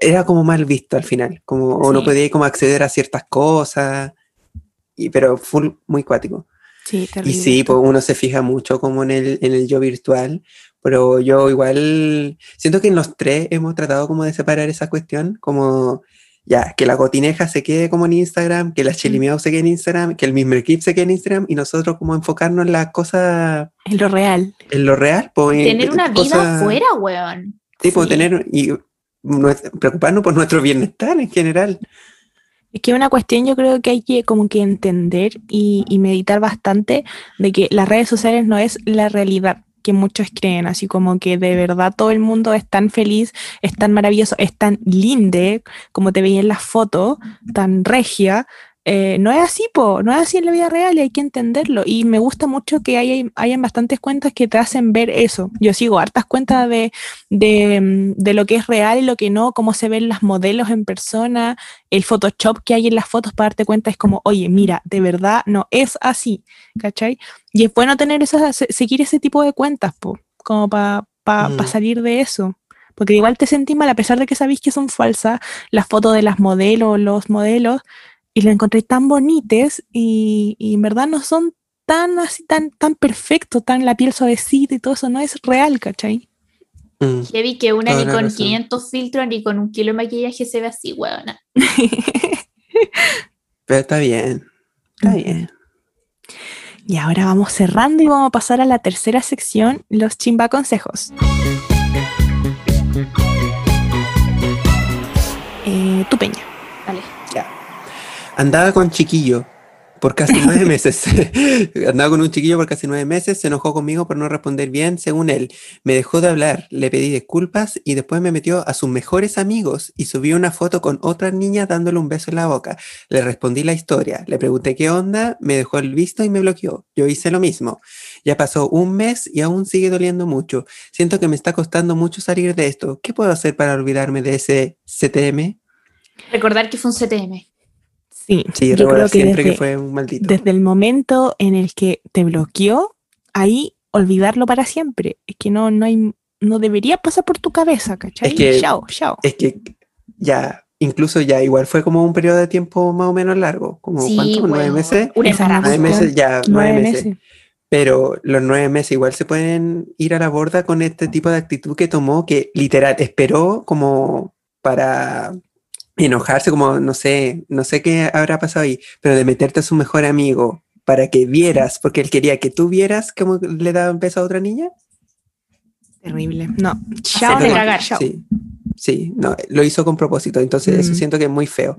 Speaker 2: era como mal visto al final, como, o no
Speaker 1: Sí.
Speaker 2: podíais como acceder a ciertas cosas, y, pero full muy cuático.
Speaker 1: Sí,
Speaker 2: Y
Speaker 1: terrible.
Speaker 2: sí, pues uno se fija mucho como en el, en el yo virtual, pero yo igual siento que en los tres hemos tratado como de separar esa cuestión, como ya, que la gotineja se quede como en Instagram, que la chilimiao se quede en Instagram, que el mismo equipo se quede en Instagram y nosotros como enfocarnos en las cosas,
Speaker 1: En lo real.
Speaker 2: en lo real, pues, en
Speaker 3: Tener una vida
Speaker 2: cosas-
Speaker 3: afuera, weón.
Speaker 2: Sí, pues
Speaker 1: Sí.
Speaker 2: tener y preocuparnos por nuestro bienestar en general.
Speaker 1: Es que una cuestión yo creo que hay que como que entender y, meditar bastante de que las redes sociales no es la realidad que muchos creen, así como que de verdad todo el mundo es tan feliz, es tan maravilloso, es tan linde, como te veía en las fotos, tan regia. Eh, no es así, po, no es así en la vida real y hay que entenderlo. Y me gusta mucho que haya, hayan bastantes cuentas que te hacen ver eso. Yo sigo hartas cuentas de, de, de lo que es real y lo que no, cómo se ven las modelos en persona, el Photoshop que hay en las fotos para darte cuenta es como, oye, mira, de verdad no es así, ¿cachai? Y es bueno tener esas, se- seguir ese tipo de cuentas, po, como para
Speaker 2: Mm.
Speaker 1: salir de eso. Porque igual te sentís mal, a pesar de que sabéis que son falsas, las fotos de las modelos, los modelos, y las encontré tan bonitas y, y en verdad no son tan así, tan, tan perfectos, tan la piel suavecita y todo eso, no es real, ¿cachai?
Speaker 2: Mm.
Speaker 3: Heavy que una
Speaker 2: Toda
Speaker 3: ni con
Speaker 2: razón.
Speaker 3: 500 filtros ni con un kilo de maquillaje se ve así, weona.
Speaker 2: Pero está bien, está bien.
Speaker 1: Y ahora vamos cerrando y vamos a pasar a la tercera sección, los chimba consejos. Eh, tu peña.
Speaker 2: Andaba con chiquillo por casi nueve meses. Andaba con un chiquillo por casi nueve meses, se enojó conmigo por no responder bien, según él. Me dejó de hablar, le pedí disculpas y después me metió a sus mejores amigos y subió una foto con otra niña dándole un beso en la boca. Le respondí la historia, le pregunté qué onda, me dejó el visto y me bloqueó. Yo hice lo mismo. Ya pasó un mes y aún sigue doliendo mucho. Siento que me está costando mucho salir de esto. ¿Qué puedo hacer para olvidarme de ese CTM?
Speaker 3: Recordar que fue un CTM.
Speaker 1: Sí,
Speaker 2: Sí,
Speaker 1: yo creo que
Speaker 2: siempre
Speaker 1: desde,
Speaker 2: que fue un maldito.
Speaker 1: desde el momento en el que te bloqueó, ahí olvidarlo para siempre. Es que no, no hay, no debería pasar por tu cabeza, ¿cachai?
Speaker 2: Es que-
Speaker 1: chao, chao.
Speaker 2: Es que ya, incluso ya, igual fue como un periodo de tiempo más o menos largo. Como
Speaker 3: Sí,
Speaker 2: ¿cuánto? ¿Nueve meses? Nueve meses, ya,
Speaker 1: Nueve
Speaker 2: nueve meses.
Speaker 1: meses.
Speaker 2: Pero los nueve meses igual se pueden ir a la borda con este tipo de actitud que tomó, que literal esperó como para enojarse, como no sé, no sé qué habrá pasado ahí, pero de meterte a su mejor amigo para que vieras, porque él quería que tú vieras cómo le daba un beso a otra niña.
Speaker 1: Terrible. No,
Speaker 3: Chao de cagar.
Speaker 1: chao.
Speaker 2: Sí, sí, no, lo hizo con propósito, entonces eso
Speaker 1: Mm.
Speaker 2: siento que es muy feo.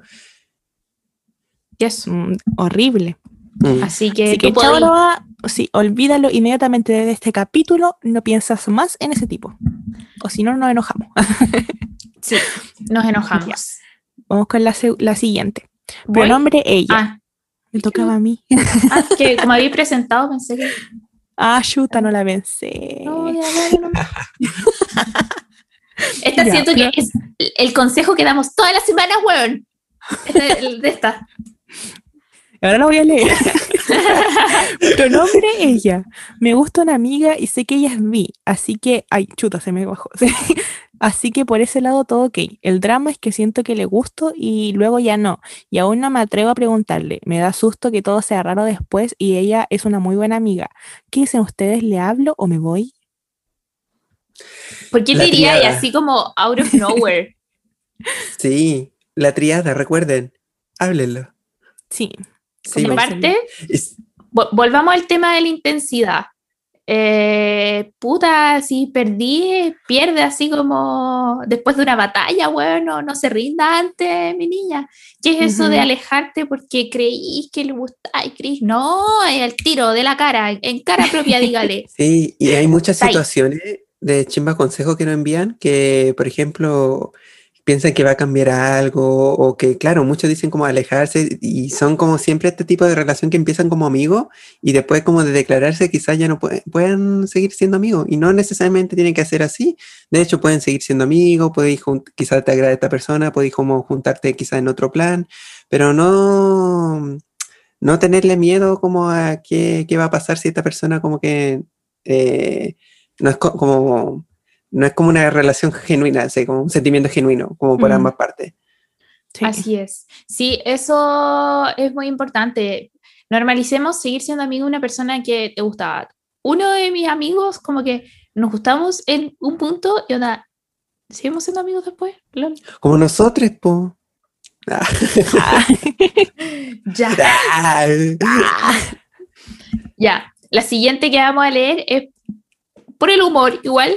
Speaker 3: Yes.
Speaker 1: Mm, horrible.
Speaker 2: Mm.
Speaker 3: Así que,
Speaker 1: Así que chao, Noah. Sí, olvídalo inmediatamente de este capítulo, no piensas más en ese tipo. O si no, nos enojamos.
Speaker 3: sí, nos enojamos.
Speaker 1: Vamos con la, la siguiente. Pronombre ella.
Speaker 3: Ah,
Speaker 1: Me tocaba a mí.
Speaker 3: ah, que como había presentado, pensé que.
Speaker 1: Ah, chuta, no la pensé.
Speaker 3: No, ya. Esta
Speaker 1: Ya,
Speaker 3: siento
Speaker 1: pero-
Speaker 3: que es el consejo que damos todas las semanas, weón. De esta.
Speaker 1: Ahora la voy a leer. Pronombre ella. Me gusta una amiga y sé que ella es bi, así que, ay, chuta, se me bajó. Así que por ese lado todo ok. El drama es que siento que le gusto y luego ya no. Y aún no me atrevo a preguntarle. Me da susto que todo sea raro después y ella es una muy buena amiga. ¿Qué dicen ustedes? ¿Le hablo o me voy?
Speaker 3: ¿Por qué
Speaker 2: La
Speaker 3: te diría y así como out of nowhere?
Speaker 2: Sí, la triada, recuerden, háblenlo.
Speaker 1: Sí.
Speaker 2: Sí,
Speaker 3: parte, volvamos al tema de la intensidad. Eh, puta, si perdí, pierde así como después de una batalla, bueno, no se rinda antes, mi niña. ¿Qué es eso de alejarte porque creís que le gusta? Ay, Cris, no, el tiro de la cara, en cara propia, dígale.
Speaker 2: Sí, y hay muchas situaciones de chimba consejos que nos envían que, por ejemplo, piensan que va a cambiar algo o que, claro, muchos dicen como alejarse y son como siempre este tipo de relación que empiezan como amigos y después como de declararse quizás ya no pueden, puedan seguir siendo amigos y no necesariamente tienen que ser así. De hecho, pueden seguir siendo amigos, jun- quizás te agrada esta persona, podéis como juntarte quizás en otro plan, pero no, no tenerle miedo como a qué, qué va a pasar si esta persona como que eh, no es co- como no es como una relación genuina, así, como un sentimiento genuino, como por
Speaker 1: Mm.
Speaker 2: ambas partes.
Speaker 1: sí.
Speaker 3: Así es. Sí, eso es muy importante. Normalicemos seguir siendo amigo de una persona que te gustaba. Uno de mis amigos, como que nos gustamos en un punto y onda, ¿seguimos siendo amigos después? Lol.
Speaker 2: Como nosotros, po. Ah,
Speaker 3: Ya.
Speaker 2: ah,
Speaker 3: Ya, la siguiente que vamos a leer es por el humor, igual,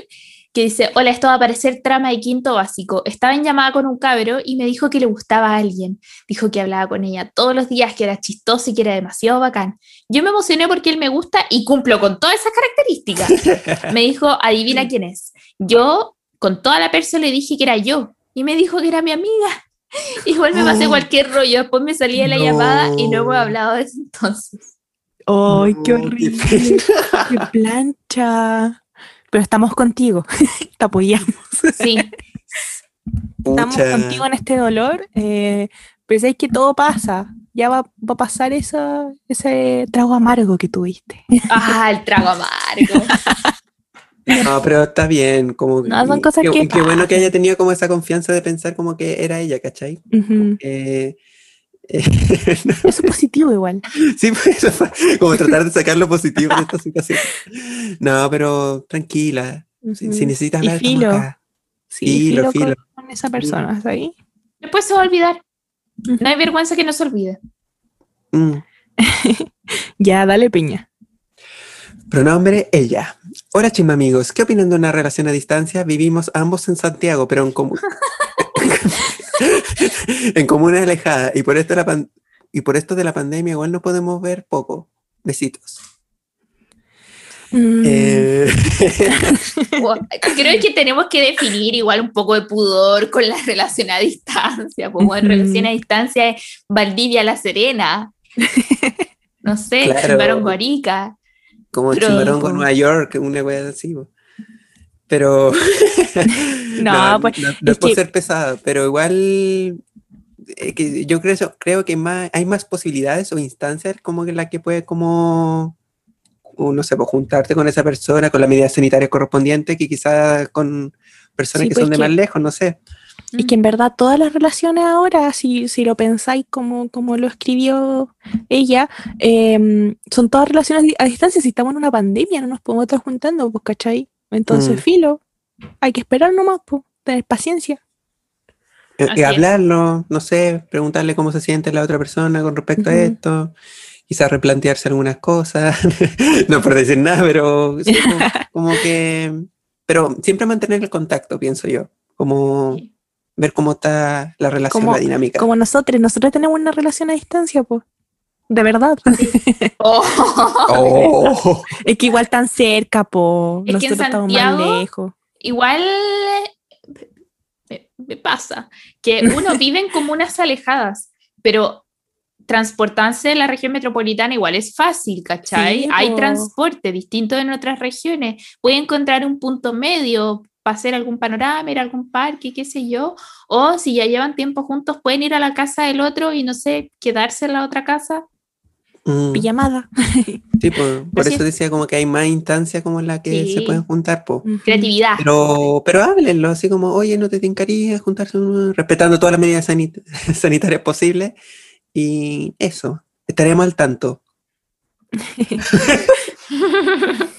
Speaker 3: que dice, hola, esto va a parecer trama de quinto básico. Estaba en llamada con un cabro y me dijo que le gustaba a alguien. Dijo que hablaba con ella todos los días, que era chistoso y que era demasiado bacán. Yo me emocioné porque él me gusta y cumplo con todas esas características. Me dijo, adivina quién es. Yo, con toda la persona, le dije que era yo. Y me dijo que era mi amiga. Igual me pasé
Speaker 2: Oh.
Speaker 3: cualquier rollo. Después me salí de la
Speaker 2: No.
Speaker 3: llamada y no hemos hablado desde entonces.
Speaker 1: ¡Ay, qué horrible! ¡Qué plancha! Pero estamos contigo, te apoyamos.
Speaker 3: Sí.
Speaker 1: Estamos
Speaker 2: Pucha.
Speaker 1: contigo en este dolor, eh, pero sabes que todo pasa. Ya va, va a pasar esa, ese trago amargo que tuviste.
Speaker 3: Ah, el trago amargo.
Speaker 2: No, pero está bien, como
Speaker 1: No, son cosas
Speaker 2: qué,
Speaker 1: que
Speaker 2: qué bueno que haya tenido como esa confianza de pensar como que era ella, ¿cachai? Eh, eh,
Speaker 1: Eso es positivo igual.
Speaker 2: sí, pues, como tratar de sacar lo positivo de esta situación. No, pero tranquila. Si, si necesitas hablar,
Speaker 1: filo.
Speaker 2: acá.
Speaker 1: Sí,
Speaker 2: Filo,
Speaker 1: filo,
Speaker 2: filo.
Speaker 1: Con, con esa persona, ¿sabes?
Speaker 3: Después se va a olvidar. No hay vergüenza que no se olvide.
Speaker 2: Mm.
Speaker 1: Ya, dale piña.
Speaker 2: Pronombre ella. Hola chimba amigos, ¿qué opinan de una relación a distancia? Vivimos ambos en Santiago, pero en común. en comunas alejadas. Y por esto la pan- y por esto de la pandemia igual no podemos ver poco. Besitos.
Speaker 1: Mm,
Speaker 2: Eh,
Speaker 3: Bueno, Creo que tenemos que definir igual un poco de pudor con la relación a distancia. Como en
Speaker 1: Ujú.
Speaker 3: relación a distancia es Valdivia La Serena. No sé,
Speaker 2: Claro.
Speaker 3: Chimbarongo Arica.
Speaker 2: como
Speaker 3: Pero-
Speaker 2: Chimbarongo, Nueva York, una wea así. po. Pero
Speaker 1: No, pues,
Speaker 2: no, no
Speaker 1: es
Speaker 2: por
Speaker 1: que-
Speaker 2: ser pesada, pero igual eh, que yo creo, creo que más, hay más posibilidades o instancias como que la que puede como no sé, pues, juntarte con esa persona, con las medidas sanitarias correspondientes, que quizás con personas
Speaker 1: Sí,
Speaker 2: que
Speaker 1: pues,
Speaker 2: son de
Speaker 1: que-
Speaker 2: más lejos, no sé.
Speaker 1: Y que en verdad todas las relaciones ahora, si, si lo pensáis como, como lo escribió ella, em, son todas relaciones a distancia. Si estamos en una pandemia, no nos podemos estar juntando, pues, ¿cachai? Entonces,
Speaker 2: Mm.
Speaker 1: filo, hay que esperar nomás, pues, tener paciencia.
Speaker 2: Eh, eh, hablarlo, no sé, preguntarle cómo se siente la otra persona con respecto a esto, quizás replantearse algunas cosas, no por decir nada, pero sí, como, como que, pero siempre mantener el contacto, pienso yo, como
Speaker 3: Sí.
Speaker 2: ver cómo está la relación,
Speaker 1: Como-
Speaker 2: la dinámica.
Speaker 1: Como nosotros, nosotros tenemos una relación a distancia, pues. De verdad.
Speaker 3: Oh.
Speaker 2: Oh,
Speaker 1: Es que igual tan cerca, po.
Speaker 3: Es que en
Speaker 1: Nosotros estamos más
Speaker 3: Santiago-
Speaker 1: lejos.
Speaker 3: Igual me, me pasa que uno vive en comunas alejadas, pero transportarse en la región metropolitana igual es fácil, ¿cachai?
Speaker 1: Sí,
Speaker 3: Hay
Speaker 1: po.
Speaker 3: transporte distinto en otras regiones. Puede encontrar un punto medio para hacer algún panorama, ir a algún parque, qué sé yo. O si ya llevan tiempo juntos, pueden ir a la casa del otro y no sé, quedarse en la otra casa.
Speaker 2: Mm,
Speaker 1: Pijamada.
Speaker 2: sí, por, por eso
Speaker 3: es.
Speaker 2: decía como que hay más instancias como en la que se pueden juntar, po.
Speaker 3: Creatividad.
Speaker 2: Pero, pero háblenlo, así como, oye, no te tincaría juntarse, uno?", respetando todas las medidas sanit- sanitarias posibles. Y eso, estaremos al tanto.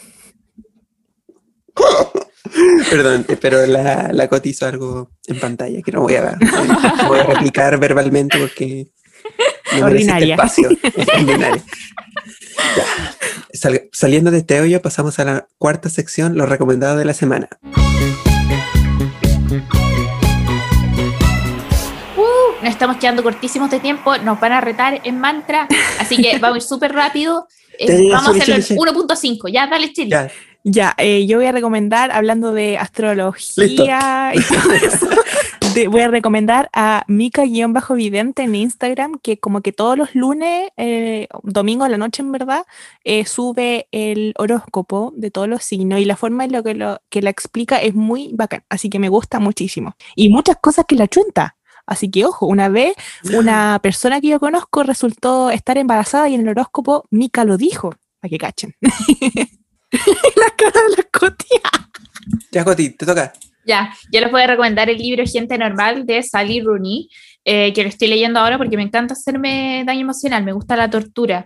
Speaker 2: Perdón, pero la, la Coti hizo algo en pantalla que no voy a, voy a replicar verbalmente porque merece este
Speaker 1: Ordinaria.
Speaker 2: espacio. Es ordinaria. Ya. Sal- saliendo de este hoyo, pasamos a la cuarta sección, los recomendados de la semana.
Speaker 3: Uh, nos estamos quedando cortísimos de tiempo, nos van a retar en mantra, así que vamos a ir súper rápido. Eh, vamos a hacerlo en 1.5, ya, dale, Chile.
Speaker 2: Ya,
Speaker 1: Ya, eh, yo voy a recomendar, hablando de astrología y todo eso, de- voy a recomendar a Mika-Vidente en Instagram, que como que todos los lunes, eh, domingo a la noche en verdad, eh, sube el horóscopo de todos los signos y la forma en la que, lo, que la explica es muy bacán, así que me gusta muchísimo. Y muchas cosas que la chunta. Así que ojo, una vez una persona que yo conozco resultó estar embarazada y en el horóscopo Mika lo dijo, para que cachen. la cara de la cotía.
Speaker 2: ya Coti, te toca.
Speaker 3: Ya, yo les voy a recomendar el libro Gente Normal de Sally Rooney, eh, que lo estoy leyendo ahora porque me encanta hacerme daño emocional, me gusta la tortura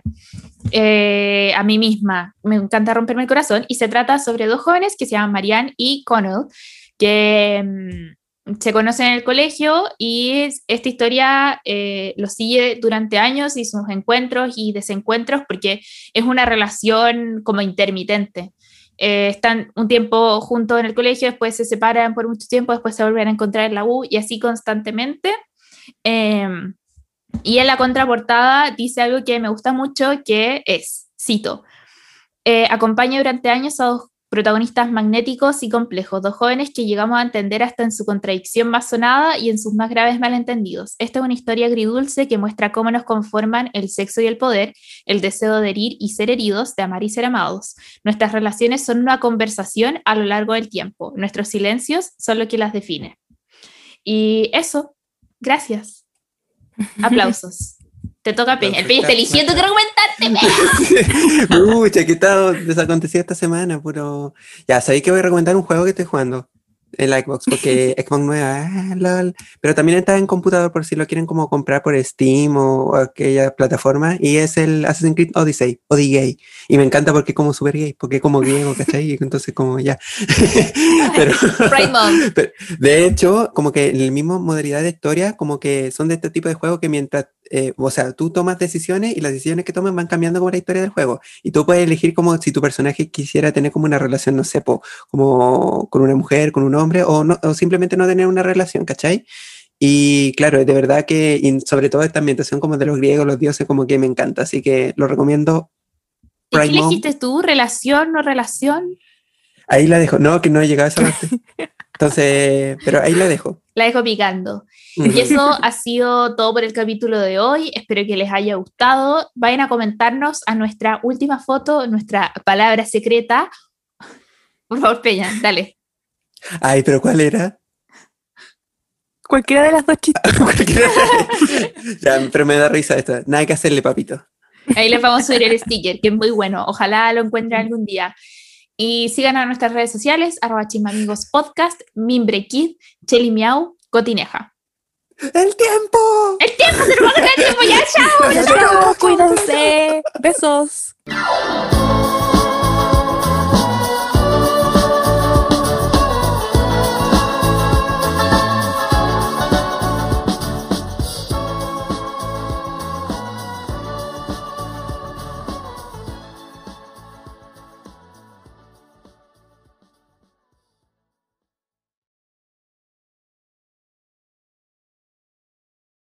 Speaker 3: eh, a mí misma, me encanta romperme el corazón y se trata sobre dos jóvenes que se llaman Marianne y Connell, que mm, se conocen en el colegio y es- esta historia eh, los sigue durante años y sus encuentros y desencuentros porque es una relación como intermitente eh, están un tiempo juntos en el colegio, después se separan por mucho tiempo, después se vuelven a encontrar en la U y así constantemente. Eh, y en la contraportada dice algo que me gusta mucho, que es, cito, eh, acompaña durante años a dos protagonistas magnéticos y complejos, dos jóvenes que llegamos a entender hasta en su contradicción más sonada y en sus más graves malentendidos. Esta es una historia agridulce que muestra cómo nos conforman el sexo y el poder, el deseo de herir y ser heridos, de amar y ser amados. Nuestras relaciones son una conversación a lo largo del tiempo. Nuestros silencios son lo que las define. Y eso, gracias. Aplausos. Te toca Peña. El Peña está eligiendo que recomendarte.
Speaker 2: Pucha, que he estado desacontecido esta semana, puro. Ya, sabéis que voy a recomendar un juego que estoy jugando en la Xbox, porque Xbox nueva, ah, lol. pero también está en computador por si lo quieren como comprar por Steam o, o aquella plataforma, y es el Assassin's Creed Odyssey, Odyssey. Y me encanta porque como super gay, porque como griego, ¿cachai? Y entonces como ya. pero, pero, de hecho, como que en el mismo modalidad de historia, como que son de este tipo de juegos que mientras, eh, o sea, tú tomas decisiones y las decisiones que tomas van cambiando como la historia del juego. Y tú puedes elegir como si tu personaje quisiera tener como una relación, no sé, po, como con una mujer, con un hombre, o, no, o simplemente no tener una relación, ¿cachai? Y claro, de verdad que, y sobre todo esta ambientación como de los griegos, los dioses, como que me encanta. Así que lo recomiendo.
Speaker 3: ¿Y qué elegiste tú? ¿Relación, no relación?
Speaker 2: Ahí la dejo. No, que no he llegado a esa parte. Entonces, pero ahí la dejo.
Speaker 3: La dejo picando. Y eso ha sido todo por el capítulo de hoy. Espero que les haya gustado. Vayan a comentarnos a nuestra última foto, nuestra palabra secreta. Por favor, Peña, dale.
Speaker 2: Ay, pero ¿cuál era?
Speaker 1: Cualquiera de las dos chistes.
Speaker 2: ya, pero me da risa esto. Nada que hacerle, papito.
Speaker 3: Ahí les vamos a subir el sticker, que es muy bueno. Ojalá lo encuentren algún día. Y sigan a nuestras redes sociales, arroba chismamigos podcast, Mimbre Kid, Cheli Miau, Cotineja.
Speaker 2: ¡El tiempo!
Speaker 3: ¡El tiempo se nos va a acabar el tiempo! ¡Ya, chao!
Speaker 1: Chao, cuídense. Besos.